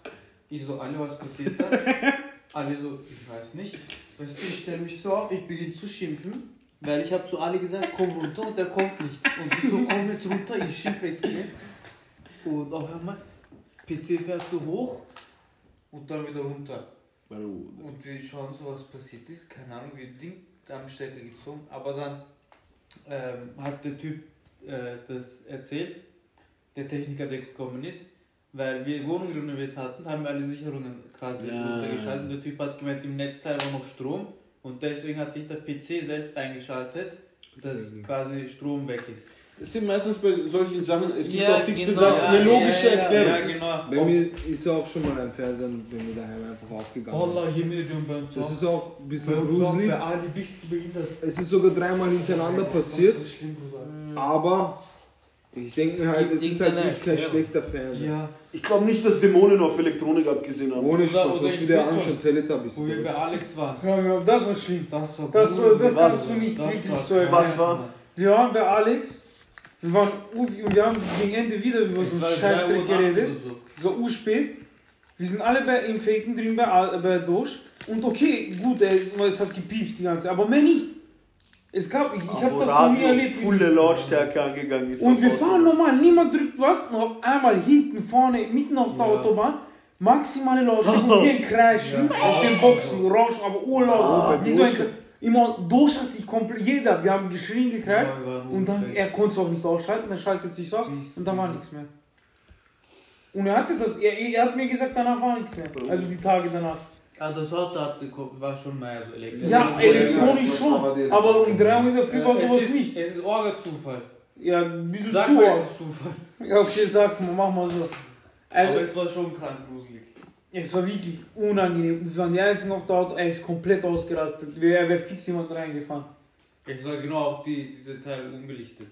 Ich so, alle, was passiert da? [laughs] Alle so, ich weiß nicht. Weißt du, ich stelle mich so auf, ich beginne zu schimpfen, weil ich habe zu alle gesagt, komm runter und der kommt nicht. Und ich so, komm jetzt runter, ich schimpfe extrem. Und auf einmal, PC fährt so hoch und dann wieder runter. Und wir schauen so, was passiert ist. Keine Ahnung, wir Ding am Stecker gezogen. Aber dann ähm, hat der Typ äh, das erzählt, der Techniker, der gekommen ist. Weil wir Wohnung renoviert hatten, haben wir alle Sicherungen quasi Ja. runtergeschaltet. Und der Typ hat gemeint, im Netzteil war noch Strom. Und deswegen hat sich der PC selbst eingeschaltet, dass quasi Strom weg ist. Es sind meistens bei solchen Sachen, es gibt Ja, auch fix für genau. das eine Ja, logische ja, ja, Erklärung. Ja, genau. Bei mir ist auch schon mal ein Fernseher bei mir daheim einfach aufgegangen. Allah, Himmel, Das ist auch ein bisschen gruselig. Es ist sogar dreimal hintereinander passiert, Das aber ich denke mir halt, es ist halt wirklich kein schlechter Fernseher. Ja. Ich glaube nicht, dass Dämonen auf Elektronik abgesehen haben. Ohne Spaß, oder was in wieder anschauen, Teletubbies. Wo wir bei. Alex waren. Ja, ja, das war schlimm. Das war Das, das Was? kannst du nicht Das wirklich war so erklären. Was war? Wir waren bei Alex, wir waren und wir haben gegen Ende wieder über so einen Scheißdreck geredet. so. So urspät. Wir sind alle bei, im Faken drin bei, bei Dosh. Und okay, gut, es hat gepiepst die ganze Zeit, aber mehr nicht. Es gab, ich, ich habe das noch nie erlebt. volle Lautstärke angegangen ist. Und wir fahren normal, niemand drückt was auf einmal hinten, vorne, mitten auf der Autobahn, maximale Lautstärke [laughs] und wir kreischen auf den Boxen, Rausch, aber urlaub. wie so ein, immer, Dosch hat sich komplett, jeder, wir haben geschrien, gekreilt und dann, er konnte es auch nicht ausschalten, dann schaltet sich aus und dann war nichts mehr. Und er hatte das, er, er hat mir gesagt, danach war nichts mehr, also die Tage danach. Ah, das Auto hatte, war schon mehr so elektrisch. Ja, elektronisch schon, Aber um 3 Uhr dafür war es sowas ist, nicht. Es ist Orga-Zufall. Ja, ein bisschen Sag zu. mal, arg. es ist Zufall. Ja, okay, sag mal, mach mal so. Also, Aber es war schon krank gruselig. Es war wirklich unangenehm. Wir waren die einzigen auf der Auto, er ist komplett ausgerastet. Er wäre fix jemand reingefahren. Es war genau auch die, diese Teile unbelichtet.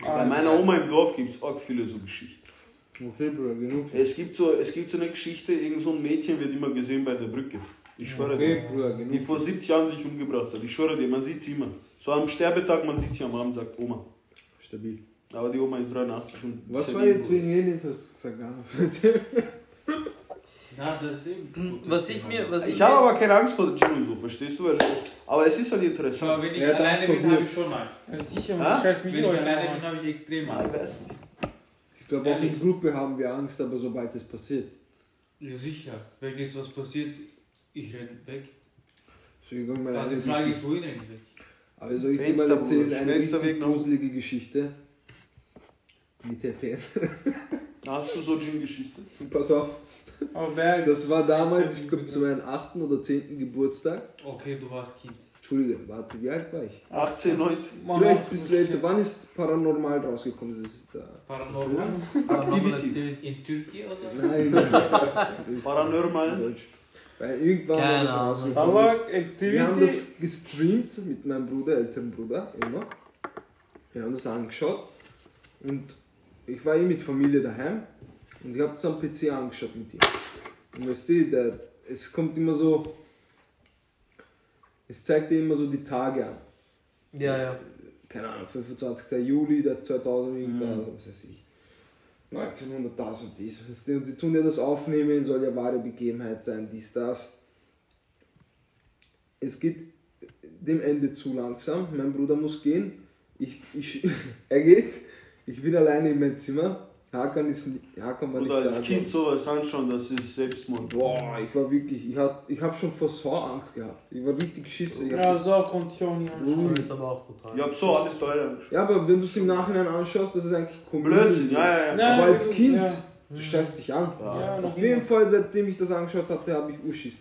Bei meiner Oma im Dorf gibt es auch viele so Geschichten. Okay, Bruder, genug. Es gibt, so, es gibt so eine Geschichte, irgend so ein Mädchen wird immer gesehen bei der Brücke. Ich schwöre Okay, dir. Bruder, Die genug. vor 70 Jahren sich umgebracht hat. Ich schwöre dir, man sieht sie immer. So am Sterbetag, man sieht sie am Abend, sagt Oma. Stabil. Aber die Oma ist 83 und. Was war jetzt wegen Aliens, hast du gesagt? [laughs] Na, das ist eben. Was ich mir, was ich, Ich habe aber keine Angst vor so, verstehst du? Aber es ist halt interessant. wenn ich Ja, alleine bin, von habe ich schon Angst. Ja, sicher, man scheiß mich Wenn ich alleine bin, habe ich extrem Ich Angst. weiß nicht. Ich glaube, auch in Gruppe haben wir Angst, aber sobald es passiert. Ja, sicher. Wenn jetzt was passiert, ich renne weg. Entschuldigung, meine Aber die Frage ist, wohin renne ich weg? Aber soll ich dir mal erzählen, eine richtig gruselige Geschichte? Mit der Pen. Hast du so Djinn-Geschichte? Pass auf, Aber wer, das war damals, ich glaube, zu meinem 8. oder 10. Geburtstag. Okay, du warst Kind. Entschuldige, warte, wie alt war ich? 18, 19. man Vielleicht ein bisschen älter. Wann ist Paranormal rausgekommen? Das ist da. Paranormal? Activity. In Türkei oder? Nein, ist Paranormal. Deutsch. Weil irgendwann war das rausgekommen. Aber Das- Wir haben das gestreamt mit meinem Bruder, älteren Bruder, immer. Wir haben das angeschaut und ich war eh mit Familie daheim und ich habe es am PC angeschaut mit ihm. Und weißt du, der, es kommt immer so, es zeigt dir immer so die Tage an. ja, ja. Keine Ahnung, 25. Juli der 2000 irgendwas, was weiß ich. 1900 das und dies. weißt du, Und sie tun ja das aufnehmen, soll ja wahre Begebenheit sein, dies, das. Es geht dem Ende zu langsam. Mein Bruder muss gehen. Ich, ich, [laughs] er geht. Ich bin alleine in meinem Zimmer. Hakan, ist, Hakan war nicht Oder da. als Kind sowas anschauen, das ist Selbstmord. Boah, ich war wirklich, ich, hat, ich habe schon vor Saw Angst gehabt. Ich war richtig schiss. Ich hab ja, so konnte ich auch nicht anschauen. Das ist aber auch brutal. Ich hab so alles Teile angeschaut. ja, aber wenn du es im Nachhinein anschaust, das ist eigentlich Komödie. Blödsinn, ja, ja, ja. Nein, Aber als Kind, ja. du stellst dich an. Ja, Auf jeden. Fall, seitdem ich das angeschaut hatte, habe ich Uschis.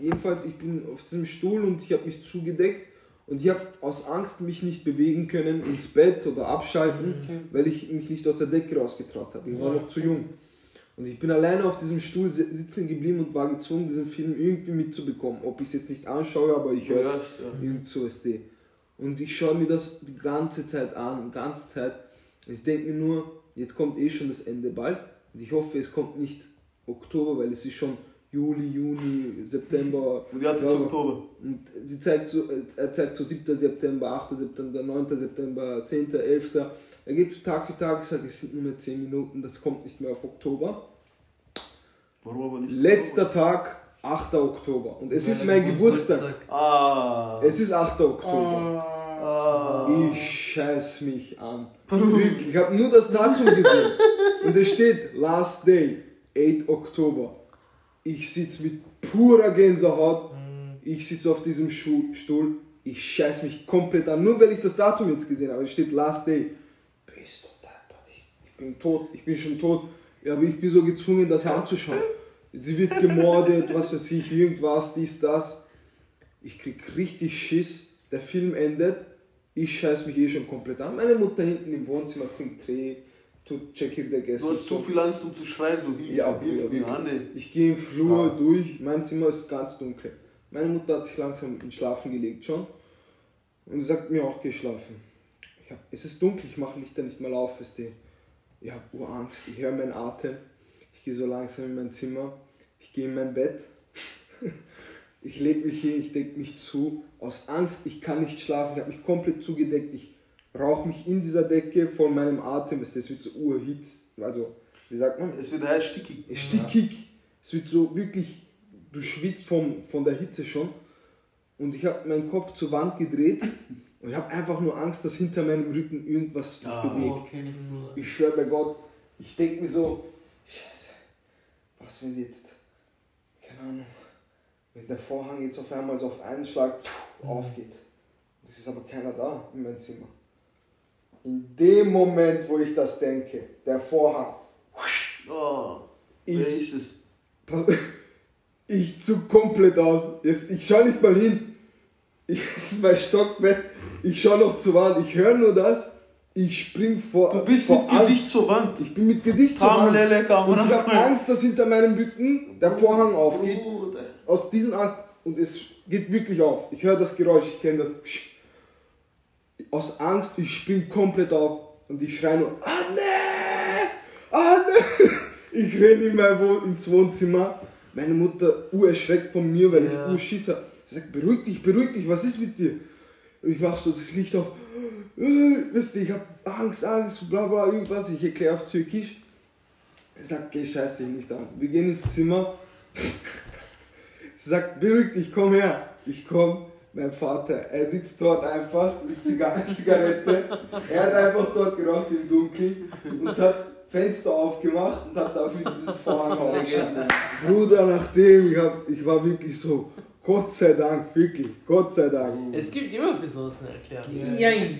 Jedenfalls, ich bin auf diesem Stuhl und ich habe mich zugedeckt und ich habe aus Angst mich nicht bewegen können ins Bett oder abschalten, Okay. weil ich mich nicht aus der Decke rausgetraut habe. Ich war noch zu jung. Und ich bin alleine auf diesem Stuhl si- sitzen geblieben und war gezwungen, diesen Film irgendwie mitzubekommen. Ob ich es jetzt nicht anschaue, aber ich höre es. Irgend so ist die. Und ich schaue mir das die ganze Zeit an, die ganze Zeit. Ich denke mir nur, jetzt kommt eh schon das Ende bald. Und ich hoffe, es kommt nicht Oktober, weil es ist schon Juli, Juni, September. Und die hat Ja, jetzt aber- Oktober. Und sie zeigt so, er zeigt so 7. September, 8. September, 9. September, 10., 11. Er geht Tag für Tag, ich sage, es sind nur mehr 10 Minuten, das kommt nicht mehr auf Oktober. Warum aber nicht? Letzter Tag, 8. Oktober. Und es ist mein Geburtstag. Ah. Es ist 8. Oktober. Ah, ah. Ich scheiß mich an. Wirklich, ich habe nur das Datum gesehen. Und es steht Last Day, 8 Oktober. Ich sitze mit purer Gänsehaut. Ich sitze auf diesem Schu- Stuhl. Ich scheiß mich komplett an. Nur weil ich das Datum jetzt gesehen habe. Es steht Last Day. Bist du deppert? Ich ich bin tot. Ich bin schon tot. Ja, aber ich bin so gezwungen, das anzuschauen. Sie wird gemordet, was weiß ich, irgendwas, dies, das. Ich krieg richtig Schiss. Der Film endet. Ich scheiß mich eh schon komplett an. Meine Mutter hinten im Wohnzimmer trinkt Tee, tut in der Gäste. Du hast zu viel Angst, um zu schreien, so hilf Ja, hilf Bruder, mir, Anne. Ich gehe im Flur durch, mein Zimmer ist ganz dunkel. Meine Mutter hat sich langsam ins Schlafen gelegt schon und sagt mir auch geschlafen. Ich hab, es ist dunkel, ich mache Lichter nicht mal auf, weißt du. Ich habe Urangst, ich höre meinen Atem. Ich gehe so langsam in mein Zimmer, ich gehe in mein Bett. [laughs] Ich lege mich hin, ich decke mich zu. Aus Angst, ich kann nicht schlafen, ich habe mich komplett zugedeckt. Ich rauche mich in dieser Decke von meinem Atem. Es wird so urhitzt. Also, wie sagt man? Es wird heiß stickig. stickig. Es wird so wirklich du schwitzt vom, von der Hitze schon. Und ich habe meinen Kopf zur Wand gedreht [laughs] und ich habe einfach nur Angst, dass hinter meinem Rücken irgendwas sich bewegt. Ich schwöre bei Gott, ich denke mir so, Scheiße, was wenn jetzt, keine Ahnung, wenn der Vorhang jetzt auf einmal so auf einen Schlag pff, aufgeht. Es ist aber keiner da in meinem Zimmer. In dem Moment, wo ich das denke, der Vorhang, Oh, wer ich, ist es? pass, [laughs] ich zuck komplett aus. Jetzt, ich schaue nicht mal hin. Ich, [laughs] es ist mein Stockbett. Ich schaue noch zur Wand. Ich höre nur das. Ich spring vor. Du bist vor mit Angst. Gesicht zur Wand. Ich bin mit Gesicht zur Wand. Und ich habe. Angst, dass hinter meinem Rücken der Vorhang aufgeht. Bruder. Aus diesen Angst. Und es geht wirklich auf. Ich höre das Geräusch, ich kenne das. Psch. Aus Angst, ich spring komplett auf. Und ich schreie nur, Anne! Anne! Ich renne in mein Wohn ins Wohnzimmer. Meine Mutter urerschreckt von mir, weil Ja. ich urschiss hab. Sie sagt, beruhig dich, beruhig dich, was ist mit dir? Und ich mach so das Licht auf. Wisst ihr, ich hab Angst, Angst, bla bla, irgendwas. Ich erkläre auf Türkisch. Er sagt, geh, scheiß dich nicht an. Wir gehen ins Zimmer. [laughs] Sie sagt, beruhig dich, komm her. Ich komm. Mein Vater, er sitzt dort einfach mit Ziga [laughs] Zigarette. Er hat einfach dort geraucht im Dunkeln und hat Fenster aufgemacht und hat dafür dieses Vorhang aufgeschaut. Bruder, nachdem, ich, hab, ich war wirklich so, Gott sei Dank, wirklich, Gott sei Dank. Es gibt immer für sowas eine Erklärung. Jein.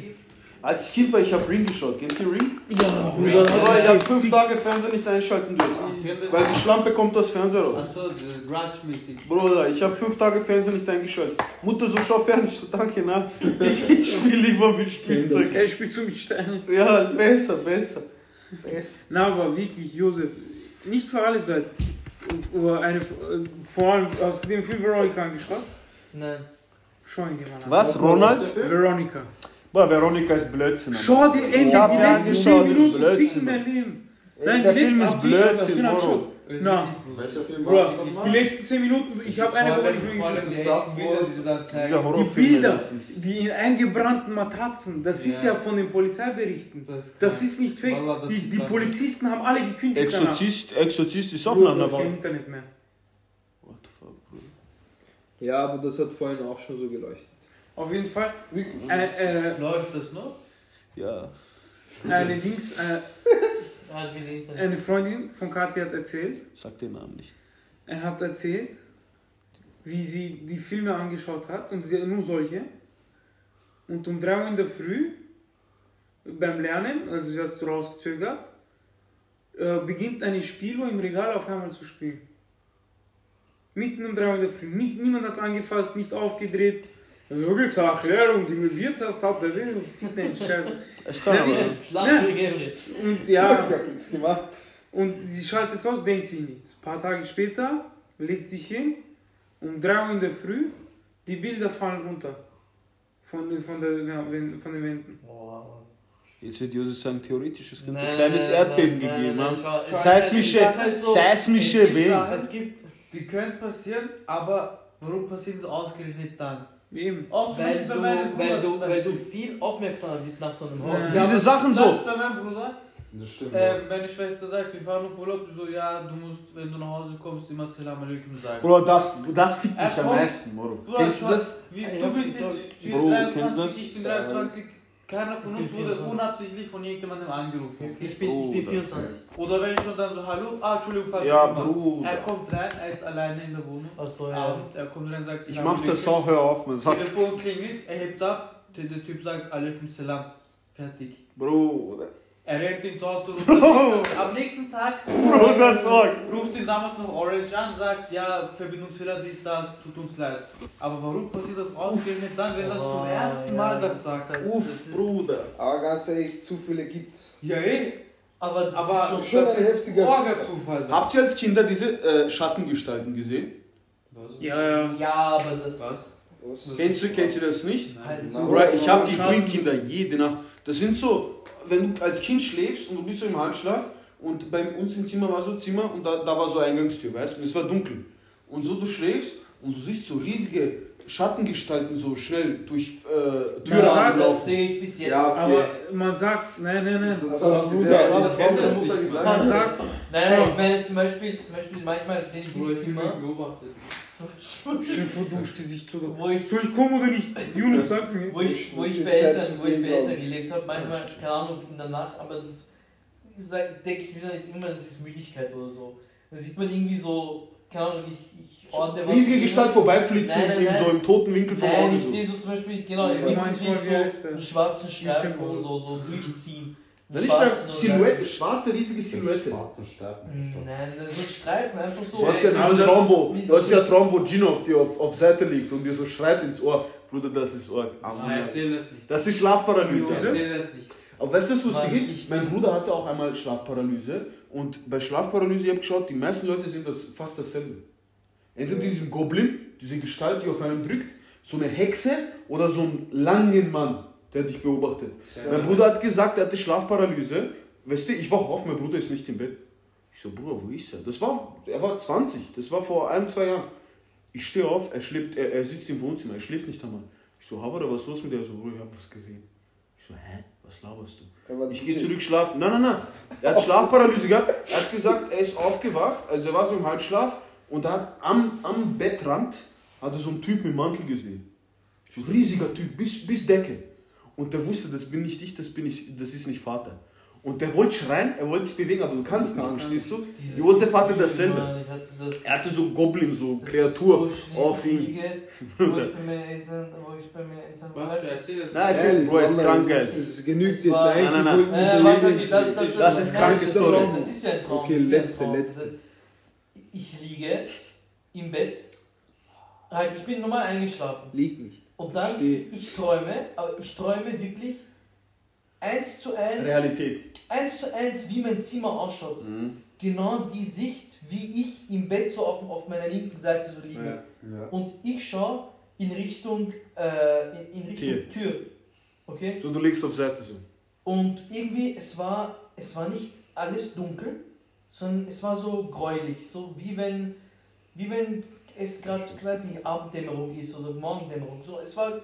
Als Kind war ich hab Ring geschaut. Kennt ihr Ring? Ja, Aber ich hab fünf Tage Fernseher nicht einschalten dürfen. Weil die Schlampe kommt aus Fernseher raus. Achso, grudge-mäßig. Bruder, ich habe fünf Tage Fernsehen nicht eingeschaltet. Mutter, so schau fern, ich so danke, na. Ich, ich spiele lieber mit Spielzeug. Er spielt so mit Steinen. Ja, besser, besser. besser. Na, aber wirklich, Josef, nicht für alles wert. Oder eine, vor allem, hast du den Film Veronica angeschaut? Nein. Schau ihn dir mal an. Was, Ronald? Veronica. Boah, Veronika ist Blödsinn. Schau dir endlich Ich hab die letzten angeschaut, 10 das ist Minuten Blödsinn. ficken dein Leben. Nein, Der die Film letzten- ist Blödsinn, angeschaut? Na, das die letzten 10 Minuten, ich habe eine Woche nicht mehr geschaut. die Bilder, die in eingebrannten Matratzen, das ist ja von den Polizeiberichten. Das, Das ist nicht fake. Die, die. Polizisten haben alle gekündigt. Exorzist, Exorzist ist auch ist kein einer Internet mehr. What the fuck, Bruder? Ja, aber das hat vorhin auch schon so geleuchtet. Auf jeden Fall. Äh, äh, Läuft das noch? Ja. eine Dings, äh, [laughs] die Internet. eine Freundin von Kathi hat erzählt, Sag den Namen nicht. er hat erzählt, wie sie die Filme angeschaut hat und sie nur solche. Und um 3 Uhr in der Früh beim Lernen, also sie hat es rausgezögert, äh, beginnt eine Spieluhr im Regal auf einmal zu spielen. Mitten um 3 Uhr in der Früh. Nicht, niemand hat es angefasst, nicht aufgedreht. So gibt's eine Erklärung, die mir Wirtschaft hat, der will Fitness, Scheiße. [laughs] Ich kann aber. Emre. Und Ich ja, hab nichts gemacht. und sie schaltet aus, denkt sich nichts. Ein paar Tage später legt sich hin, um 3 Uhr in der Früh, die Bilder fallen runter. Von, von, der, von den Wänden. Boah. Jetzt wird Josef sagen, theoretisch, es könnte Nein, ein kleines Erdbeben nein, gegeben nein, haben. nein, es- Seismische, halt so, seismische Wellen. Es gibt, die können passieren, aber warum passieren sie ausgerechnet dann? Eben. Auch zum Weil Beispiel bei du, meinem Bruder. weil, du, weil du viel aufmerksamer bist nach so einem Ja. Horror. Diese Sachen Das so. bei meinem Bruder. Das stimmt. Äh, meine Schwester sagt, wir fahren auf Urlaub, so, ja, du musst, wenn du nach Hause kommst, immer Salam Alaikum sagen. Bro, das, das fickt mich am meisten, Moro. Bruder, Kennst du das? Wie, Ja, du ja, bist jetzt Bro, kennst du 23, das? ich bin 23. Keiner von uns Ich wurde 24. unabsichtlich von irgendjemandem angerufen. Ich bin, ich bin 24. Oder wenn schon dann so, hallo, ah, Entschuldigung, falsche Ja, Nummer. Bruder. Er kommt rein, er ist alleine in der Wohnung. Achso, ja. Abend, er kommt rein, sagt Ich mach das auch, hör auf, man. Sag Telefon klingelt, er hebt ab, der, der Typ sagt Alaikum Salam. Fertig. Bruder. Er rennt ins Auto runter. [laughs] Am nächsten Tag Bro, das ruft ihn damals noch Orange an, sagt, ja, Verbindungsfehler, dies, das, tut uns leid. Aber warum passiert das ausgerechnet dann, wenn das zum ersten ja, Mal das ist sagt? halt- Uff, das Bruder. Aber ganz ehrlich, Zufälle gibt's. Ja, eh. Aber das Aber ist schon das ein heftiger Orga-Zufall. Habt ihr als Kinder diese äh, Schattengestalten gesehen? Ja, ja. schon. Ja, aber das. Was? Kennst du, kennst du das nicht? So. Oder ich habe die Schatten. frühen Kinder jede Nacht. Das sind so, wenn du als Kind schläfst und du bist so im Halbschlaf und bei uns im Zimmer war so ein Zimmer und da, da war so eine Eingangstür, weißt du, und es war dunkel. Und so du schläfst und du siehst so riesige Schattengestalten so schnell durch äh, Ja, Türrahmen das laufen. sehe ich bis jetzt. Ja, okay. Aber man sagt, nein, nein, nein. Das hat das Mutter gesagt. Man sagt, Nein, nein, ich meine zum Beispiel, zum Beispiel manchmal, wenn ich im Zimmer, beobachtet. Chef, wo duscht die sich zu. wo ich, Soll ich kommen oder nicht? Yunus, sag mir. wo ich, wo ich bei Eltern, wo ich bei Eltern gelebt habe, manchmal, keine Ahnung, in der Nacht, aber das denke ich mir immer, das ist Müdigkeit oder so. Da sieht man irgendwie so, keine Ahnung, ich, ich ordne was. Riesige Gestalt vorbeiflitzen, Nein, nein, in so nein. im toten Winkel vom Nein, Auge. ich So. sehe so zum Beispiel, genau, Ja, im Winkel so einen schwarzen Streifen oder so, so durchziehen. Nein, ich Schwarzen sag oder- Silhouette, schwarze, riesige Silhouette. Schwarzen Streifen. Hm, Nein, so Streifen, einfach so. Du hast ja diesen das- Traum, wo, wie du hast ja das- Traum, wo Gino auf dir auf, auf Seite liegt und dir so schreit ins Ohr, Bruder, das ist Ohr. Nein, erzähl das nicht. Das ist Schlafparalyse. Erzähl das nicht. Aber weißt du, was lustig ist? Mein Bruder hatte auch einmal Schlafparalyse und bei Schlafparalyse, ich habe geschaut, die meisten Leute sind das fast dasselbe. Entweder diesen Goblin, diese Gestalt, die auf einen drückt, so eine Hexe oder so einen langen Mann, der dich beobachtet. Mein Bruder hat gesagt, er hatte Schlafparalyse. Weißt du, ich wach auf, mein Bruder ist nicht im Bett. Ich so, Bruder, wo ist er? Das war, er war 20, das war vor ein, zwei Jahren. Ich stehe auf, er, schläft, er, er sitzt im Wohnzimmer, er schläft nicht einmal. Ich so, Havara, was ist los mit dir? Er so, Bruder, ich hab was gesehen. Ich so, hä? Was laberst du? Ich gehe zurück schlafen. Nein, nein, nein. Er hat Schlafparalyse gehabt. Er hat gesagt, er ist aufgewacht, also er war so im Halbschlaf und er hat am, am Bettrand hat er so einen Typ mit Mantel gesehen. So ein riesiger Typ, bis, bis Decke. Und der wusste, das bin nicht ich, das, bin ich, das ist nicht Vater. Und der wollte schreien, er wollte sich bewegen, aber du kannst nicht, verstehst du? Josef hatte dasselbe. Mann, hatte das- Er hatte so Goblin, so das Kreatur so auf ihn. [laughs] Was für erzähl das Nein, Bro, er ist krank, Es, geil. es genügt Das jetzt eigentlich. Nein, nein, die Äh, zu das, legen. das, Das ist nein, kranke das Story. Das ist ja ein Traum. Okay, das letzte, Traum. letzte. Ich liege im Bett, halt, ich bin normal eingeschlafen. Liegt nicht. Und dann, Steh. ich träume, aber ich träume wirklich eins zu eins, Realität. eins zu eins, wie mein Zimmer ausschaut. Genau die Sicht, wie ich im Bett so auf, auf meiner linken Seite so liege. Ja. Ja. Und ich schaue in Richtung, äh, in, in Richtung Tür. Tür. Okay? So, du legst auf Seite so. Und irgendwie, es war, es war nicht alles dunkel, sondern es war so gräulich, so wie wenn, wie wenn es gerade, ich weiß nicht, Abenddämmerung ist oder Morgendämmerung. So, es war äh,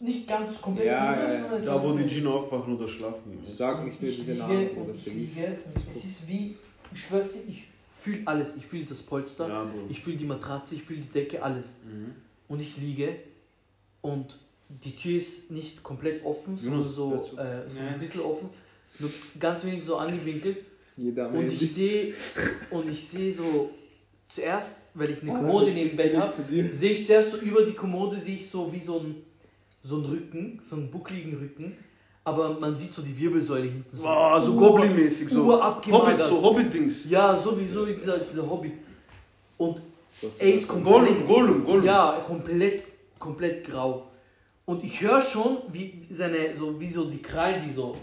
nicht ganz komplett Ja, dunkel, ja, ja. sondern es Da, war wo die Gino aufwachen oder schlafen. Sag nicht nur ich diese Namen oder ich verlies. liege, es ist wie, ich schwör's dir, ich fühle alles. Ich fühle das Polster, Ja, ich fühle die Matratze, ich fühle die Decke, alles. Mhm. Und ich liege und die Tür ist nicht komplett offen, sondern so, äh, so Ja. ein bisschen offen, nur ganz wenig so angewinkelt. Jeder Und ich sehe und ich sehe so zuerst, weil ich eine Oh, Kommode neben dem Bett habe, sehe ich zuerst so über die Kommode sehe ich so wie so ein so einen Rücken, so einen buckligen Rücken, aber man sieht so die Wirbelsäule hinten so. Wow, so Goblin-mäßig, so. Hobbit, so Hobbit-Dings. Ja, sowieso dieser, dieser Hobbit. Und er ist komplett Gollum, Gollum, Gollum. ja, komplett, komplett grau. Und ich höre schon, wie seine, so wie so die Krallen, die so,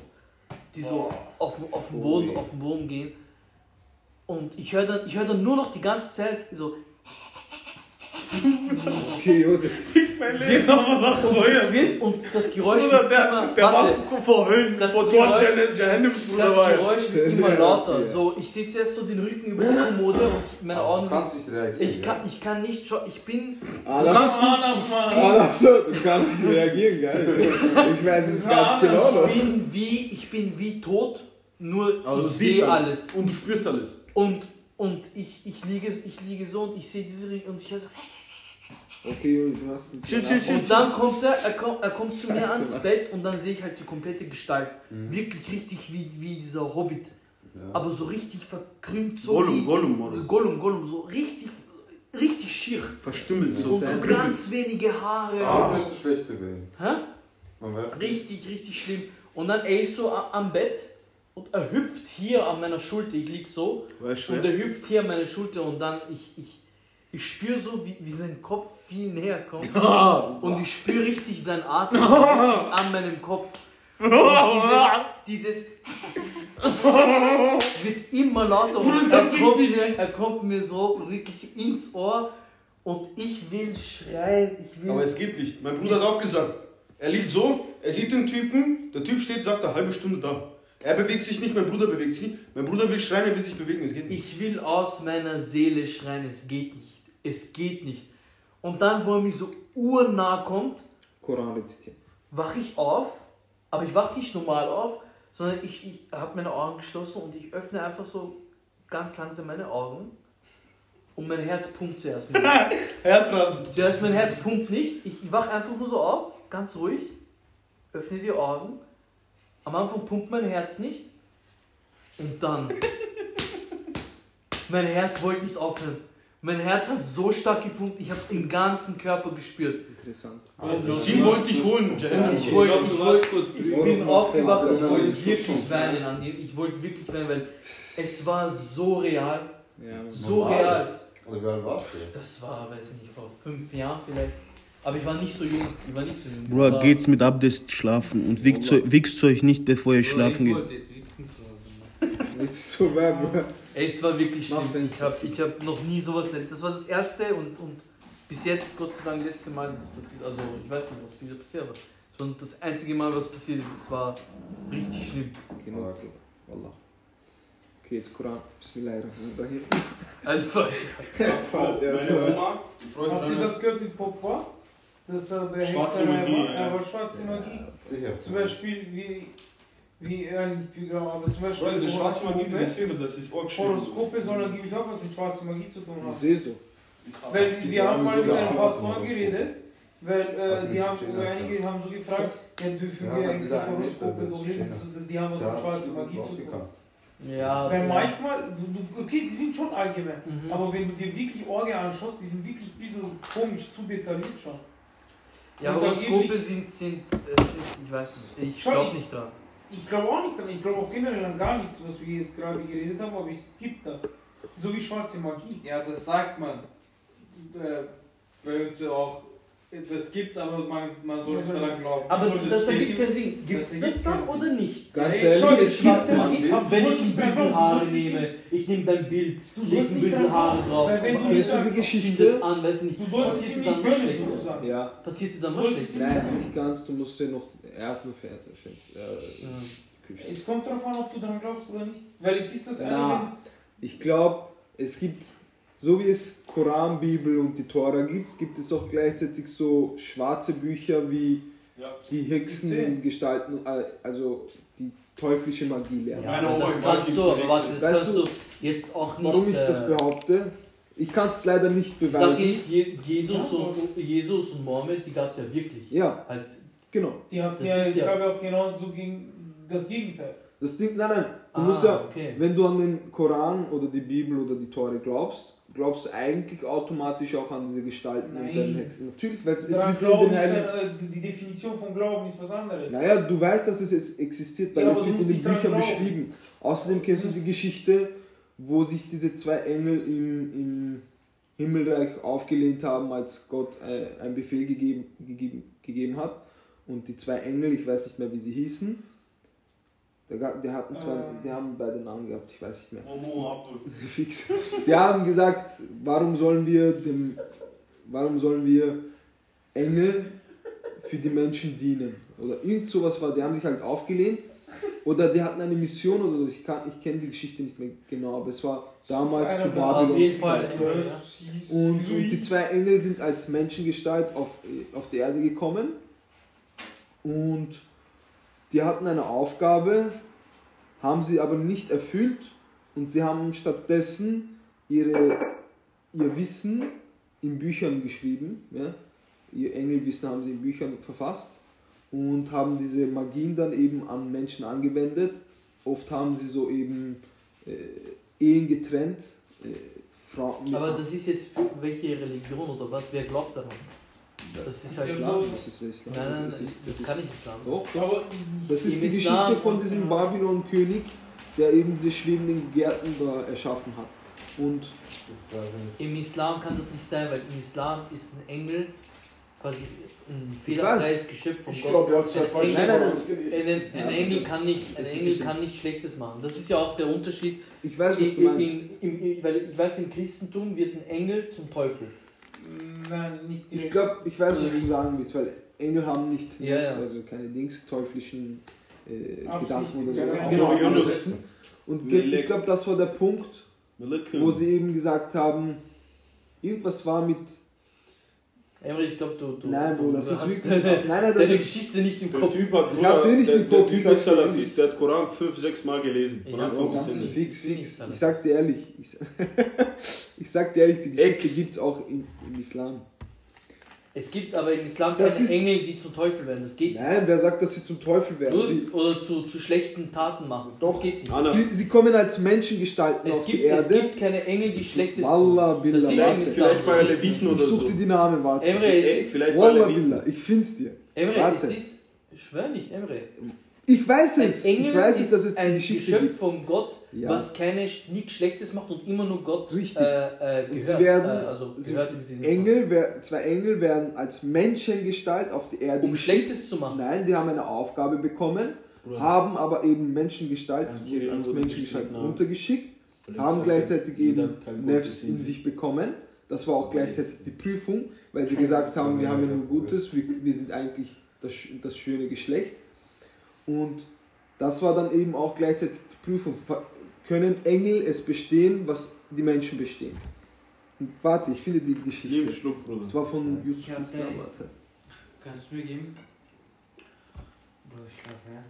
die so auf, auf den Boden, auf den Boden gehen. Und ich höre dann, ich höre dann nur noch die ganze Zeit so. Okay, Josef. Wird, und es wird und das Geräusch Bruder, wird der, immer. der warte, war vor Höllen, Das vor Geräusch- das er. Geräusch wird immer lauter. ja. So, ich sehe zuerst so den Rücken über die Kommode und meine Aber Augen du kannst nicht reagieren. Ich kann, ich kann nicht schon. Ich bin. Adam, Mann, Adam, so, du kannst nicht reagieren, geil. Ich weiß es ganz genau noch. Ich bin wie, ich bin wie tot, nur du ich siehst sehe alles. alles. Und du spürst alles. Und, und ich, ich, liege, ich liege so und ich sehe diese Ring und ich höre so, Okay, Josef, du hast einen Chill, chill, chill. Und dann kommt er, er kommt, er kommt zu mir ans Bett und dann sehe ich halt die komplette Gestalt. Wirklich richtig wie, wie dieser Hobbit. Aber so richtig verkrümmt, so Gollum, wie, Gollum, oder? Gollum, Gollum, so richtig, richtig schier. Verstümmelt so. Und so ganz wenige Haare. Ah, nicht so schlecht gewesen. Hä? Man weiß nicht. Richtig, richtig schlimm. Und dann er ist so am Bett und er hüpft hier an meiner Schulter. Ich lieg so Weißt und du, er hüpft hier an meine Schulter und dann ich, ich, ich spüre so, wie, wie sein Kopf viel näher kommt. [laughs] Und ich spüre richtig seinen Atem [laughs] an meinem Kopf. Und dieses, dieses [laughs] wird immer lauter und er kommt, mir, er kommt mir so wirklich ins Ohr und ich will schreien. Ich will Aber es geht nicht. Mein Bruder hat auch gesagt, er liegt so, er sieht den Typen, der Typ steht, sagt eine halbe Stunde da. Er bewegt sich nicht, mein Bruder bewegt sich nicht. Mein Bruder will schreien, er will sich bewegen, es geht nicht. Ich will aus meiner Seele schreien, es geht nicht. Es geht nicht. Und dann, wo er mir so urnah kommt, Koran rezitieren. wache ich auf, aber ich wache nicht normal auf, sondern ich, ich habe meine Augen geschlossen und ich öffne einfach so ganz langsam meine Augen und mein Herz pumpt zuerst. mal. [laughs] Herzrasen. Zuerst mein Herz pumpt nicht, ich, ich wache einfach nur so auf, ganz ruhig, öffne die Augen. Am Anfang pumpt mein Herz nicht und dann. mein Herz wollte nicht aufhören. Mein Herz hat so stark gepumpt, ich habe im ganzen Körper gespürt. Interessant. Das Team wollte dich holen, Und ich, wollte, ich, wollte, ich bin aufgewacht, ich wollte wirklich weinen an dem. Ich wollte wirklich weinen, weil es war so real, Ja, so real. Oder wie alt warst du? Das war, weiß ich nicht, vor fünf Jahren vielleicht. Aber ich war nicht so jung. Ich war nicht so jung. Das Bruder, geht's mit Abdest schlafen und wichst, eu- wichst euch nicht, bevor ihr schlafen geht. Das ist so wahr, Bruder. Ey, es war wirklich schlimm. Ich habe ich hab noch nie sowas erlebt. Das war das erste und, und bis jetzt, Gott sei Dank, letzte Mal, dass es passiert. Also, ich weiß nicht, ob es wieder passiert, aber es war das einzige Mal, was passiert ist. Es war richtig schlimm. Genau. Wallah. Okay, jetzt Koran. Bismillahirrahmanirrahim. Ja, so. Meine Oma, die freut Habt ihr das gehört mit Poppa? Das äh, Schwarze Magie, ja. Er war schwarze Magie. Sicher. Zum Beispiel wie, wie wie genau, aber zum Beispiel diese schwarze Magie, Horoskope. diese Filme, das ist auch geschrieben. Horoskope sollen angeblich auch was mit schwarzer Magie zu tun Ich haben. sehe so. Weil sie, wir haben mal einem auch Pastor geredet, weil äh, die haben, einige haben so gefragt, ja, dürfen Ja, wir eigentlich Horoskope so, dass die haben was mit schwarzer Magie zu tun. Ja. Weil ja. manchmal, du, du, okay, die sind schon allgemein, Mhm. aber wenn du dir wirklich Orgel anschaust, die sind wirklich ein bisschen komisch, zu detailliert schon. Ja, Und Horoskope sind, sind, ist, ich weiß nicht, ich glaube ich- nicht dran. Ich glaube auch nicht dran, ich glaube auch generell an gar nichts, was wir jetzt gerade geredet haben, aber ich, es gibt das. So wie schwarze Magie. Ja, das sagt man. Äh, bei uns auch. Das gibt's, aber man, man soll nicht daran glauben. Aber Und das es ergibt keinen Sinn. Gibt es das das dann oder nicht? Ganz Ey, ehrlich, es gibt das- es. ich hab- Wenn ich ein nicht Bündel Haare nehme, ich nehme dein Bild, Du sollst ein nicht Bündel Haare drauf, Kennst du nicht die Geschichte? das an, weiß nicht, Du sollst es passiert dir dann nicht was Schlechtes? Ja. Passiert dir dann was Schlechtes? Nein, nicht ganz. Du musst ja noch. Er hat nur Pferd. Äh, Küche. Es kommt darauf an, ob du dran glaubst oder nicht. Weil es ist das eine, ich glaube, es gibt, so wie es Koran, Bibel und die Tora gibt, gibt es auch gleichzeitig so schwarze Bücher wie Ja. die Hexen gestalten, äh, also die teuflische Magie lernen. Ja, aber das kannst du, aber das Weißt kannst du, du jetzt auch nicht. Warum ich das äh, behaupte? Ich kann es leider nicht beweisen. ist, Je- Jesus, Ja, und, Jesus und Mohammed, die gab es ja wirklich. Ja, Halt, genau. die hat Das ja, ist es ja- ja auch genau so gegen das Gegenteil. Das Ding, nein, nein, du Ah, musst ja, okay. wenn du an den Koran oder die Bibel oder die Tore glaubst, glaubst du eigentlich automatisch auch an diese Gestalten und Nein. den Hexen. Natürlich, weil es ist wie glauben ist, äh, die Definition von Glauben ist was anderes. Naja, du weißt, dass es existiert, weil Ja, es wird in den Büchern beschrieben. Außerdem kennst du die Geschichte, wo sich diese zwei Engel im, im Himmelreich aufgelehnt haben, als Gott äh, einen Befehl gegeben, gegeben, gegeben hat. Und die zwei Engel, ich weiß nicht mehr, wie sie hießen, die, hatten zwei, Ähm. die haben beide Namen gehabt, ich weiß nicht mehr. Momo Abdul. [laughs] Fix. Die haben gesagt, warum sollen wir dem, warum sollen wir Engel für die Menschen dienen? Oder irgend sowas war, die haben sich halt aufgelehnt. Oder die hatten eine Mission oder so. Ich, kann- ich kenne die Geschichte nicht mehr genau, aber es war damals zu Babylons. Zeit. Engel, ja. Und, und die zwei Engel sind als Menschengestalt auf, auf die Erde gekommen. Und die hatten eine Aufgabe, haben sie aber nicht erfüllt. Und sie haben stattdessen ihre, ihr Wissen in Büchern geschrieben. Ja? Ihr Engelwissen haben sie in Büchern verfasst. Und haben diese Magien dann eben an Menschen angewendet. Oft haben sie so eben äh, Ehen getrennt. Äh, Frauen, Aber das ist jetzt für welche Religion oder was? Wer glaubt daran? Das ist halt. Islam, das ist der Islam. Nein, nein, das ist, das das kann nicht sagen. doch, Aber das ist Im die Islam- Geschichte von diesem Babylon-König, der eben diese schwebenden Gärten da erschaffen hat. Und Im Islam kann das nicht sein, weil im Islam ist ein Engel quasi ein weiß. fehlerfreies Geschöpf von Ich Gott. glaube, ihr habt Ein falsche Engel- Nein, nein. Ein, ein Ja, Engel kann nicht, ein Engel kann nicht Schlechtes machen. Das ist ja auch der Unterschied. ich weiß, was du In, meinst. in, in, weil ich weiß, im Christentum wird ein Engel zum Teufel. Nein, nicht Ich glaube, ich weiß, was du sagen willst, weil Engel haben nicht Ja, ja. also keine Dings, teuflischen äh, Gedanken oder so. Genau. Absichten. Und ich glaube, das war der Punkt, wo sie eben gesagt haben, irgendwas war mit, Emre, ich glaube, du, du, Nein, du Bro, das ist hast wirklich. deine, Nein, nein, das deine ist. Geschichte nicht im Der Kopf. Typ hat Ich hab's eh nicht der, im der Kopf, Typ ich sag's ist dir Salafist, der hat Koran fünf, sechs Mal gelesen. Ja, bis Das ist fix, fix. Ich sag dir ehrlich, ich, [laughs] ich sag dir ehrlich, die Geschichte Ex. gibt's auch im, im Islam. Es gibt aber im Islam keine Das ist- Engel, die zum Teufel werden. Das geht Nein, wer sagt, dass sie zum Teufel werden? Sie, oder zu, zu schlechten Taten machen. Doch. Das geht nicht. Anna, sie, sie kommen als Menschengestalten Es auf die gibt, es Erde. gibt keine Engel, die schlechtes Wallah, tun. billah. Das ist im Islam. vielleicht bei so. Leviten Ich oder such so. dir die Namen, warte. Emre, es ist, vielleicht Wallah, billah, ich find's dir. Emre, Warte. es ist, ich schwör nicht, Emre. Ich weiß Ein es. Engel ich weiß es, ist dass es die ein Geschichte Geschöpf von Gott, Ja. was keine, nichts Schlechtes macht und immer nur Gott Richtig. äh, äh, gehört. sie werden, äh, also sie- gehört im Sinne von- Engel, wer- zwei Engel werden als Menschengestalt auf die Erde um. Schlechtes zu machen. Nein, die haben eine Aufgabe bekommen, Bruder. haben aber eben Menschengestalt, hier als Menschengestalt runtergeschickt, Weil haben ich gleichzeitig eben Nefs in sich. bekommen. Das war auch gleichzeitig die Prüfung, weil sie gesagt haben, wir haben ja nur Gutes, wir, wir sind eigentlich das, das schöne Geschlecht. Und das war dann eben auch gleichzeitig die Prüfung. Können Engel es bestehen, was die Menschen bestehen? Und warte, ich finde die Geschichte. Schluck, Bruder. Das war von Ich Yusuf Islam, warte. Kannst du mir geben? Bro, ich schlaf, ja.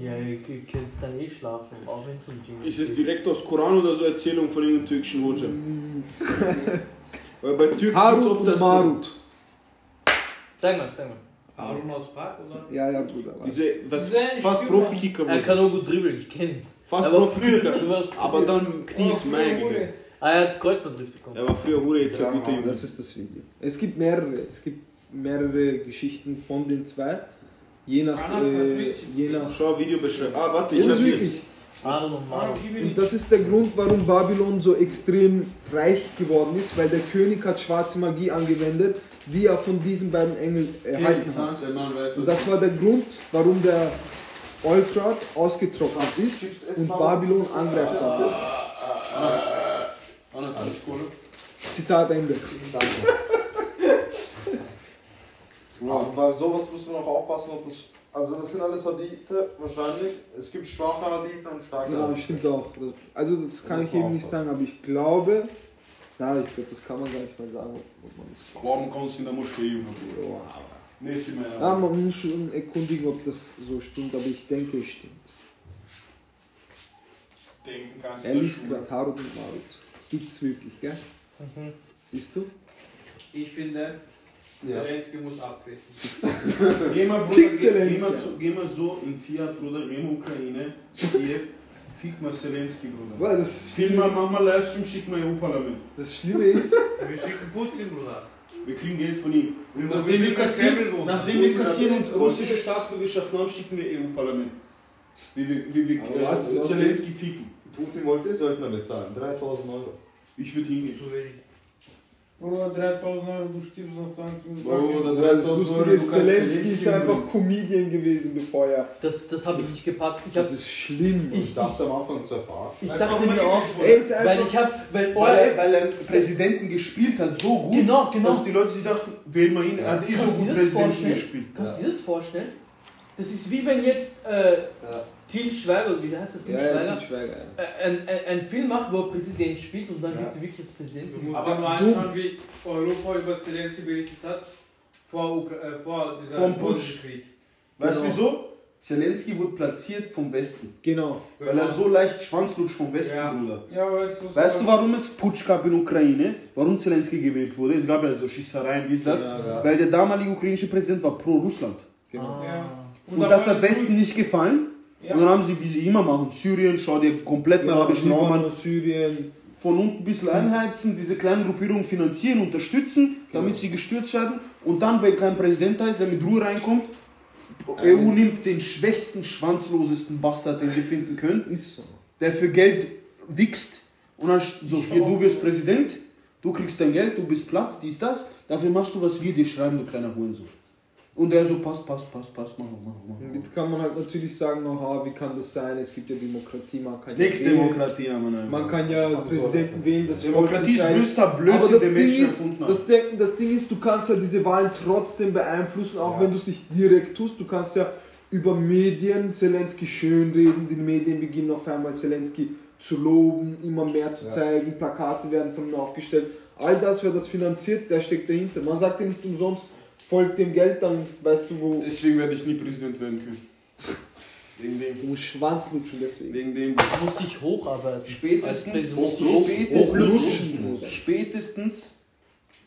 Ja, ihr, könnt dann eh schlafen, auch wenn es um Jingle Ist es direkt aus Koran oder so Erzählung von irgendeinem türkischen Hoja? [laughs] Weil bei Türken Harut oft und das Marut. Zeig mal, zeig mal. Harun aus Prag, oder? Ja, ja, Bruder. Diese, was fast. Profi-Kicker Er kann auch gut dribbeln, ich kenne ihn. Fast Aber früher, Profi-Kicker. aber Aber dann Knie ist mein gegangen. Ah, er hat Kreuzbandriss bekommen. Er war früher Hure, jetzt ein guter Junge. Das ist das Video. Es gibt mehrere. Es gibt mehrere Geschichten von den zwei. Je nach. Du Äh, je nach Schau Videobeschreibung. Ah, warte, ich ist hab es jetzt. wirklich. Maro. Und das ist der Grund, warum Babylon so extrem reich geworden ist, weil der König hat schwarze Magie angewendet, die er von diesen beiden Engeln erhalten hat. Und das war der Grund, warum der Euphrat ausgetrocknet ist und Babylon angreifen konnte. Alles cool. Zitat Ende. Aber bei sowas müssen wir noch aufpassen, ob das. Also, das sind alles Hadithe, wahrscheinlich. Es gibt schwache Hadithe und starke Genau, Hadithe. stimmt auch. Also das kann muss ich eben nicht sagen, aber ich glaube, ja, ich glaube, das kann man gar nicht mal sagen, ob man das Glauben kannst du in der Moschee, Junge. Nicht mehr. Ja, man muss schon erkundigen, ob das so stimmt, aber ich denke, es stimmt. Denken kannst du Er liest gerade Harut und Marut. Gibt's wirklich, gell? Mhm. Siehst du? Ich finde, Ja. Zelensky muss abtreten. [laughs] Geh mal, Bruder, geh, mal zu, geh mal so in Fiat, Bruder, geh mal Ukraine, Kiew, fick mal Zelensky, Bruder. Boah, das, Film mal, mach mal Livestream, schick mal EU-Parlament. das Schlimme ist, Wir schicken Putin, Bruder. Wir kriegen Geld von ihm. Und Wir nachdem wir kassieren, nachdem wir kassieren und russische Staatsbürgerschaft haben, schicken wir EU-Parlament. Wie wir, wie wir warte, was Zelensky ficken. Putin wollte Söldner bezahlen. 3000 Euro. Ich würde hingehen. Zu wenig. Bruder, 3000 Euro, du stirbst nach 20 Minuten. Bruder, Boah, das 3000 Lustige Euro, ist, Zelensky ist einfach. Comedian gewesen, bevor er. Das, das habe ich nicht gepackt. Ich, hab, Das ist schlimm. Ich- Ich dachte am Anfang, es wäre Fahrt. ich dachte mir auch, weil ich habe, weil Weil er, weil er Präsidenten gespielt hat, so gut, genau, genau. dass die Leute sich dachten, wählen wir ihn, er hat eh so gut Präsidenten gespielt. Kannst du dir das vorstellen? Das ist wie wenn jetzt äh, Ja. Til Schweiger, wie heißt der Til Ja, ja, Schweiger, Til Schweiger, ja. äh, ein, ein, ein Film macht, wo er Präsident spielt und dann Ja. wird er wirklich als Präsident. Du musst Aber nur du- anschauen, wie Europa über Zelensky berichtet hat, vor, Ukra äh, vor dieser Vom Putsch. Krieg. Weißt du Genau. wieso? Zelensky wurde platziert vom Westen. Genau. Weil er so leicht Schwanzlutsch vom Westen, Ja. Bruder. Ja, weißt du, was Weißt du, warum es Putsch gab in Ukraine? Warum Zelensky gewählt wurde? Es gab ja so Schießereien, dies, das. Ja, ja. Weil der damalige ukrainische Präsident war pro Russland. Genau. Ah. Ja. Und, da das hat es Westen nicht gefallen. Ja. Und dann haben sie, wie sie immer machen, Syrien, schau dir kompletten Genau, arabischen Raum an, Syrien. von unten ein bisschen einheizen, diese kleinen Gruppierungen finanzieren, unterstützen, damit sie gestürzt werden. Und dann, wenn kein Präsident da ist, der mit Ruhe reinkommt, EU nimmt den schwächsten, schwanzlosesten Bastard, den sie finden können, so. der für Geld wichst. Und dann so, hier, du wirst Präsident, du kriegst dein Geld, du bist Platz, dies, das. Dafür machst du, was wir dir schreiben, du kleiner Hurensohn. Und der so, passt, passt, passt, passt, mach, mach, mach. Und jetzt kann man halt natürlich sagen, aha, wie kann das sein? Es gibt ja Demokratie, man kann ja Nix wählen. Demokratie, ja, Mann. Man kann ja Präsidenten wählen, das Volk Demokratie ist größter Aber Blödsinn, das den Menschen ist, haben. das, Ding, das Ding ist, du kannst ja diese Wahlen trotzdem beeinflussen, auch wenn du es nicht direkt tust. Du kannst ja über Medien Zelensky schönreden, die Medien beginnen auf einmal Zelensky zu loben, immer mehr zu Ja. zeigen, Plakate werden von ihm aufgestellt. all das, wer das finanziert, der steckt dahinter. Man sagt ja nicht umsonst, folgt dem Geld, dann weißt du, wo. Deswegen werde ich nie Präsident werden können. Wegen dem. Du musst Schwanz lutschen, deswegen. Wegen dem. Du musst dich hocharbeiten. Spätestens, Präsident musst du hoch- spätestens, spätestens,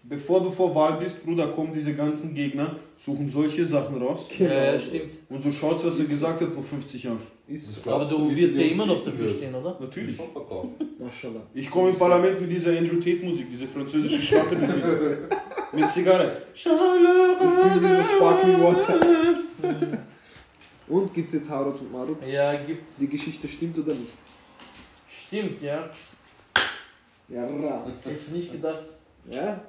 bevor du vor Wahl bist, Bruder, kommen diese ganzen Gegner, suchen solche Sachen raus. Genau. Ja, stimmt. Und so schaut's, was er gesagt hat vor 50 Jahren. Ist Aber du wirst ja immer noch dafür stehen, oder? Natürlich. Ich komme im Parlament mit dieser Andrew Tate Musik, diese französische Schlappenmusik. [laughs] mit Zigarre. Sparkling Water. Und gibt's jetzt Harut und Marut? Ja, gibt's. Die Geschichte stimmt oder nicht? Stimmt, ja. Ja, ra. Hätte ich nicht gedacht. Ja.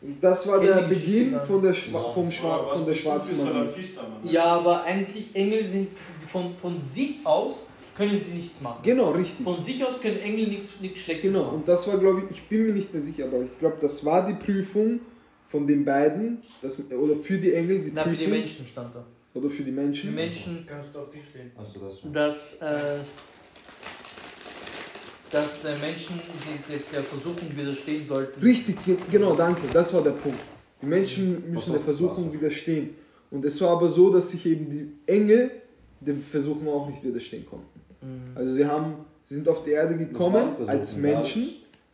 Und das war der Beginn von der, Schwa vom Schwa von der schwarzen Magie. Ja, aber eigentlich Engel sind von, von sich aus können sie nichts machen. Genau, richtig. Von sich aus können Engel nichts, nichts Schlechtes Genau, machen. und das war, glaube ich, ich bin mir nicht mehr sicher, aber ich glaube, das war die Prüfung von den beiden, das, oder für die Engel, die Na, für Prüfung, die Menschen stand da. oder für die Menschen. Die Menschen, Kannst du auf Tisch legen. Achso, das dass, äh, dass äh, Menschen die, die, der Versuchung widerstehen sollten. Richtig, ge genau, danke, das war der Punkt. Die Menschen müssen der Versuchung widerstehen. Und es war aber so, dass sich eben die Engel dem Versuchen auch nicht widerstehen konnten. Mhm. Also sie haben, sie sind auf die Erde gekommen als ja. Menschen,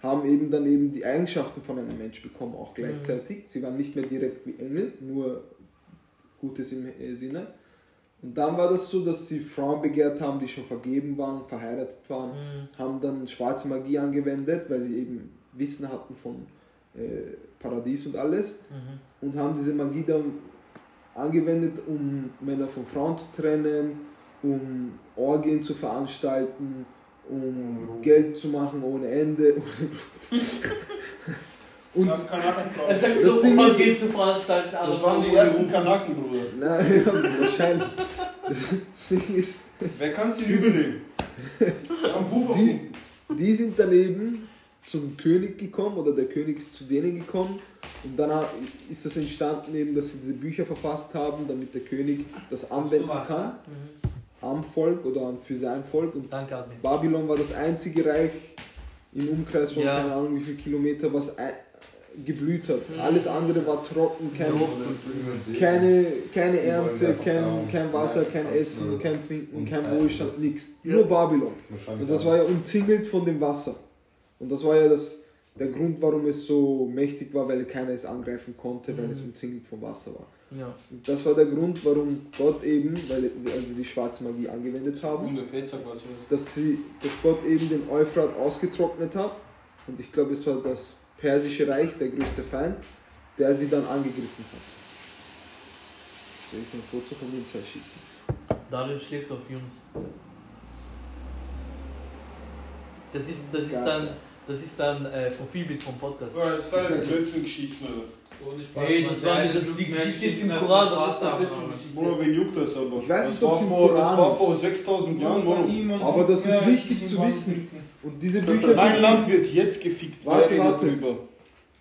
haben eben dann eben die Eigenschaften von einem Mensch bekommen, Mhm. auch gleichzeitig. Sie waren nicht mehr direkt wie Engel, nur Gutes im äh, Sinne. Und dann war das so, dass sie Frauen begehrt haben, die schon vergeben waren, verheiratet waren, Mhm. haben dann schwarze Magie angewendet, weil sie eben Wissen hatten von äh, Paradies und alles Mhm. und haben diese Magie dann angewendet, um Männer von Frauen zu trennen, um Orgien zu veranstalten, um Geld zu machen ohne Ende. [laughs] und Er sagt Das so, Ding um mal ist- Geld zu veranstalten, alles Das waren die ersten. Kanaken, Bruder. Nein, ja, wahrscheinlich. Das, das Ding ist, Wer kann sie übel nehmen? Am die, die sind dann eben zum König gekommen oder der König ist zu denen gekommen und dann ha- ist das entstanden eben, dass sie diese Bücher verfasst haben, damit der König das anwenden kann Mhm. Am Volk oder für sein Volk und Danke, Admin. Babylon war das einzige Reich im Umkreis von Ja. keine Ahnung wie viel Kilometer, was ein, geblüht hat. Mhm. Alles andere war trocken, kein, Jo. keine, keine Ernte, kein, kein Wasser, kein Essen, kein Trinken, und kein. Wohlstand, nichts. Nur Babylon. Und das war ja umzingelt von dem Wasser. Und das war ja das, der Grund, warum es so mächtig war, weil keiner es angreifen konnte, weil es Mhm. umzingelt vom Wasser war. Ja. Das war der Grund, warum Gott eben, weil als sie die schwarze Magie angewendet haben, dass, sie, dass Gott eben den Euphrat ausgetrocknet hat. Und ich glaube, es war das persische Reich, der größte Feind, der sie dann angegriffen hat. Soll ich ein Foto von den zwei schießen? Darin schläft auf Jungs. Das ist, das ist dann, das ist dann äh, Profilbild vom Podcast. Das ist alles Blödsinn-Geschichten, Alter. Hey, das war die, das, die Geschichte ist im Koran, was ist da bitte Bruder, wen juckt das aber? Ich weiß das nicht, ob es im vor, Das Koran war ist. vor 6000 Jahren, Bro. Aber das ist wichtig zu wissen. Und diese Bücher sind, Land wird jetzt gefickt. Warte, warte. drüber?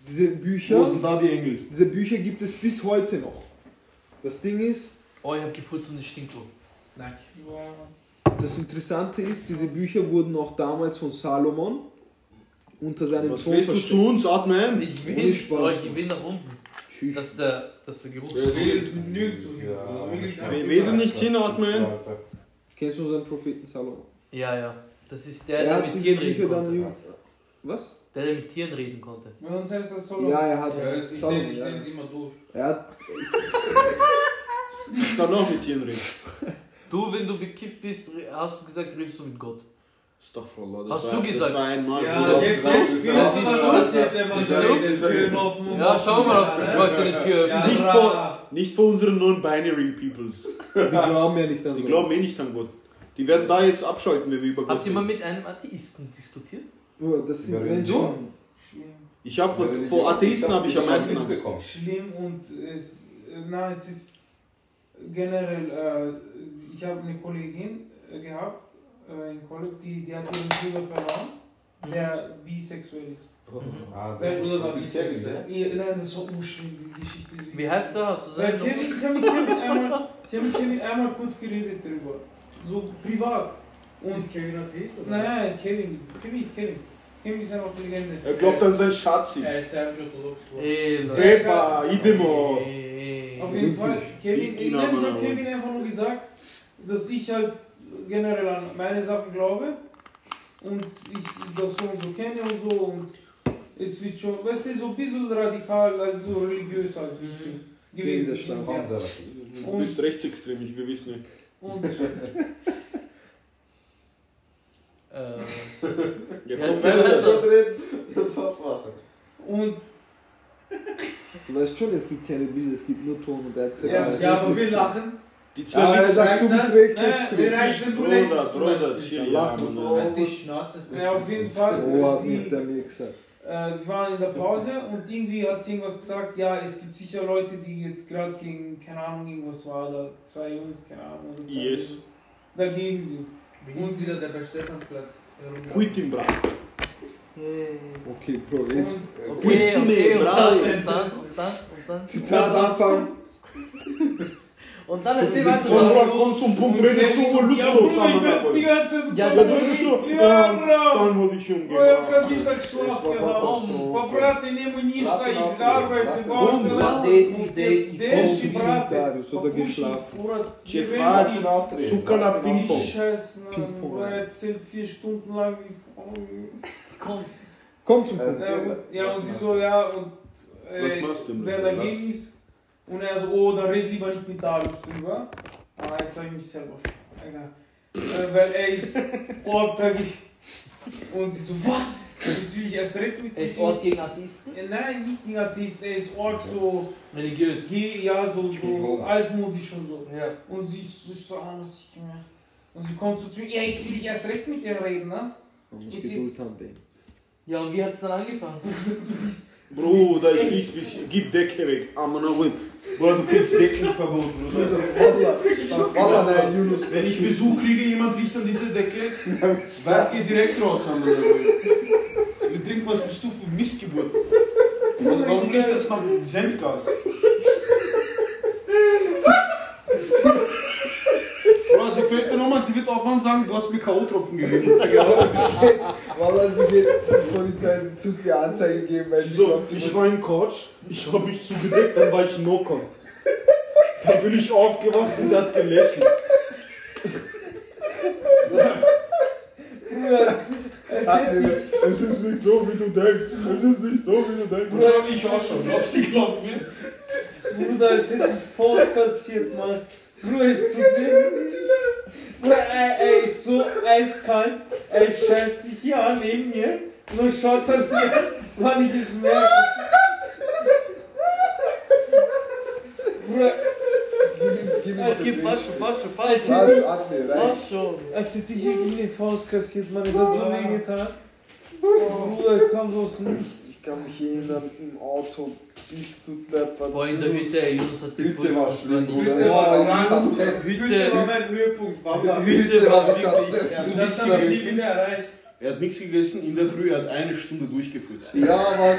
diese Wo Bücher, sind da die Engel? diese Bücher gibt es bis heute noch. Das Ding ist, Oh, ich hab gefurzt und es stinkt so. Nein. das Interessante ist, diese Bücher wurden auch damals von Salomon unter seinem Was Thron willst du versteckt. zu uns, atmen? Ich will Spaß, zu euch, ich will nach unten. Tschüss. Dass der, dass der Geruch. Ja, Wedel nicht hinatmen. Kennst du unseren Propheten Salomon? Ja, ja. Das ist der, Er der mit Tieren reden konnte. Was? Der, der mit Tieren reden konnte. Sonst heißt das Solo. Ja, er hat. Ja, ich Salomon, nenne ich ja. nenne es immer durch. Er hat. Ich kann auch mit Tieren reden. Du, wenn du bekifft bist, hast du gesagt, redest du mit Gott. Astaghfirullah, Hast das du war, gesagt? Das war einmal. Ja, das ist- was wenn man Siehst du? den Türen offen Ja, schau mal, ob sie heute eine Tür Ja, öffnet. Nicht vor, nicht vor unseren non-binary Peoples. Die glauben ja nicht an Die so. glauben eh nicht an Gott. Die werden da jetzt abschalten, wenn wir über Gott Habt ihr mal mit einem Atheisten diskutiert? Das sind Menschen. Schlimm. Ich habe vor, vor Atheisten habe ich am meisten Angst. Schlimm und es, na, es ist generell, äh, ich habe eine Kollegin äh, gehabt äh, in College, die, die hat ihren Bruder verloren, der bisexuell ist. Ah, Wer das Bruder war ist Kevin, bisexuell? ne? Ja, Nein, das ist so schlimm, die Geschichte. ist- Wie heißt der? Hast du Weil seine Nummer? Ich habe mit Kevin einmal, ich hab mit Kevin einmal kurz geredet drüber. So privat. Und Ist Kevin Atheist oder? Nein, Kevin. Kevin ist Kevin. Kevin ist einfach eine Legende. Er glaubt an sein Schatzi. Er ist serbisch-orthodox. Ey, Leute. Epa, idemo. Auf jeden Fall, Kevin, ich, nein, habe Kevin einfach nur gesagt, dass ich halt generell an meine Sachen glaube und ich das so und so kenne und so und es wird schon, weißt du, so ein bisschen radikal, also so religiös halt wie ich bin gewesen. Dieser Stamm. Konservativ. Du bist rechtsextrem, ich will wissen nicht. Und [laughs] Äh, Ja, Ja, komm. Das war's machen. Und Du weißt schon, es gibt keine Bilder, es gibt nur Ton und er hat gesagt, Ja, ja, aber wir lachen. Die Ja, zwei Sechs- sagt, du bist das? Wir rechtsextrem. reichen du Bruder, lächelst Bruder, zum Beispiel. chill, Ja, ja, lach Mann. Halt die Schnauze. ja, auf jeden Fall, Oh, sie, äh, wir waren in der Pause und irgendwie hat sie irgendwas gesagt, ja, es gibt sicher Leute, die jetzt gerade gegen, keine Ahnung, irgendwas war, da zwei Jungs, keine Ahnung, Yes. Jungs, dagegen sind. Wie hieß dieser, der bei Stephansplatz herumläuft? Quittimbra. Okay, Bro, jetzt. Okay, okay, dann, und dann, und dann, und dann. Zitat anfangen. [laughs] Und dann erzähl weiter. Von Bro. Bra, komm zum Punkt, redest so wohl Ja, lustlos Bruder, ich an werd die ganze Zeit Ja, Ja, dann du bist so, Ja, ähm, Bro. dann wurde ich Bro, ich hab grad umgebracht. Mittag Schlaf war gehabt. Katastrophe. Pa brate, nemoj ništa, Lass ihn ich aufregen, arbeite, lass ihn Baustelle. aufregen. Desi, Desi, Desi, Desi, brate. Darius, oder Papuši, geschlafen. Bruder, Chef, die Lass Wände, ihn ausreden. Zucker nach Lass ihn Ping-Pong. die Scheiß, Mann. Ping-Pong, Bruder, ja. er erzählt vier Stunden lang, wie Komm. Komm zum Äh, Punkt. Und du ist. Er so, oh, dann red lieber nicht mit Darius drüber. Ah, jetzt sag ich mich selber. Egal. Äh, weil er ist [laughs] ortagig. Und sie so, was? Jetzt will ich erst recht mit Er ist. Ort gegen Atheisten? Ja, Nein, nicht gegen Atheisten, er ist Ort so, Religiös. ge- ja, so, so altmodisch und so. Ja. Und sie ist so, ich so, ah, was ich gemacht. Und sie kommt so zu mir, ja, jetzt will ich erst recht mit dir reden, ne? Muss Jetzt- Baby. Ja, und wie hat's dann angefangen? [laughs] Bruder, ich lieb's mich. Gib Decke weg. Amana Bruder, du kriegst Deckenverbot, Bruder. Wallah, nein, Yunus. Wenn ich Besuch kriege, jemand riecht an diese Decke, [laughs] werf ihr direkt raus, Amana Wim. Sie denkt, was bist du für Missgeburt? Also, warum riecht das nach Senfgas? Bruder, sie dann um und wird sagen, du hast mir K.O.-Tropfen gegeben. Wallah, sie geht zur Polizei, sie tut dir Anzeige geben, weil sie So, glaubt, sie ich war im Couch, ich habe mich zugedeckt, dann war ich Knockern. Dann bin ich aufgewacht und er hat gelächelt. Bruder, Es ist nicht so, wie du denkst. Es ist nicht so, wie du denkst. Habe ich auch schon. Glaubst du, die glaubt mir? Bruder, hätte ich voll kassiert, Mann. Bruder, es tut mir. Bruder, er, er ist so eiskalt. Er scheißt sich hier an neben mir. Dann schaut er mir, wann ich es merke. Bruder, Okay, fast schon, fast schon, fast schon. Fast schon. als ich irgendwie eine Faust kassiert, Mann. Es hat so weh getan. Bruder, es kam so aus Nichts. Ich kann mich erinnern, im Auto bist du deppert. Boah, in der Hütte, ey, Jonas hat Hütte war schlimm. Hütte war die KZ. Hütte war mein Höhepunkt. Baba. Hütte war die Ja, KZ. das haben wir nie wieder erreicht. Er hat nichts gegessen, in der Früh, er hat eine Stunde durchgefurzt. Ja, aber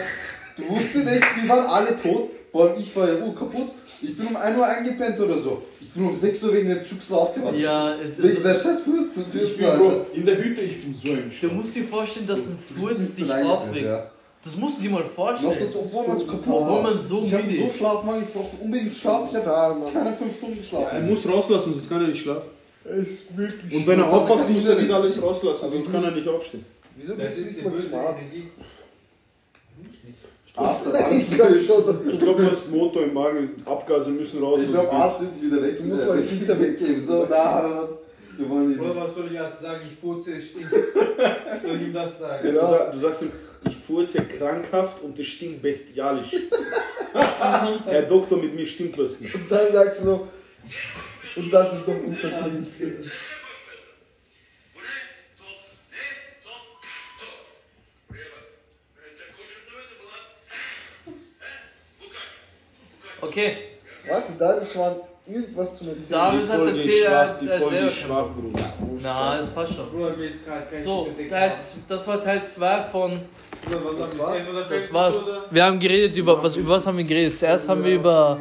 du wusstest nicht, wir waren alle tot. Vor allem ich war ja ur kaputt. Ich bin um 1 Uhr eingepennt oder so. Ich bin um 6 Uhr wegen dem Chuxler aufgewacht. Ja, es Wegen ist. der scheiß Furz und Ich bin, Alter. In der Hütte, ich bin so ein Du Scheiß. musst dir vorstellen, dass ein Du Furz dich aufregt. ja. Das musst du dir mal Noch vorstellen. dazu, obwohl man so kaputt Obwohl man so Ich müde so ist. Schlafmangel, ich brauchte unbedingt Schlaf. Ich habe Mann. keine 5 Stunden Er geschlafen. muss rauslassen, sonst kann er nicht schlafen. Er ist wirklich. Und wenn er aufwacht, ich muss er nicht. wieder alles rauslassen, sonst kann er nicht aufstehen. Wieso Das bist du ist nicht die mal zum Arzt? Arzt hat [laughs] Ich glaube schon, dass Ich glaube, du hast Motor im Magen, Abgase müssen raus. Ich glaube, Arzt sind sie wieder weg. Du musst mal die Filter wegziehen. So, na, wir wollen Oder nicht. was soll ich jetzt sagen? Ich furze, es stinkt. [laughs] Soll ich ihm das sagen? Du, sag, du sagst ihm, ich furze krankhaft und es stinkt bestialisch. [laughs] Herr Doktor, mit mir stimmt was nicht. Und dann sagst du noch, und das ist doch unser Team. Okay, Warte, Darius war irgendwas zum Erzählen. Darius hat erzählt, er hat er selber. schwach, Bruder. Na, das passt schon. Bruder, mir ist gerade kein So, Teil, das war Teil 2 von. Bruder, was Das haben war's. Das war's. Wir haben geredet über was, über was haben wir geredet? Zuerst haben wir über,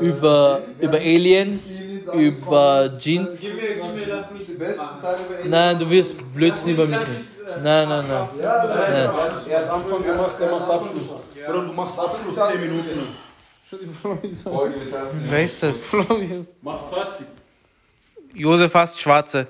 über, über Aliens, über Jeans. Gib mir, gib mir das nicht. Die besten Teile über Nein, du wirst Blödsinn über mich nicht. mich, Nein, nein, nein. Nein. Er hat Anfang gemacht, er macht Abschluss. Oder du machst Abschluss 10 Minuten. Wer ist das? Mach Fazit. Josef hasst Schwarze.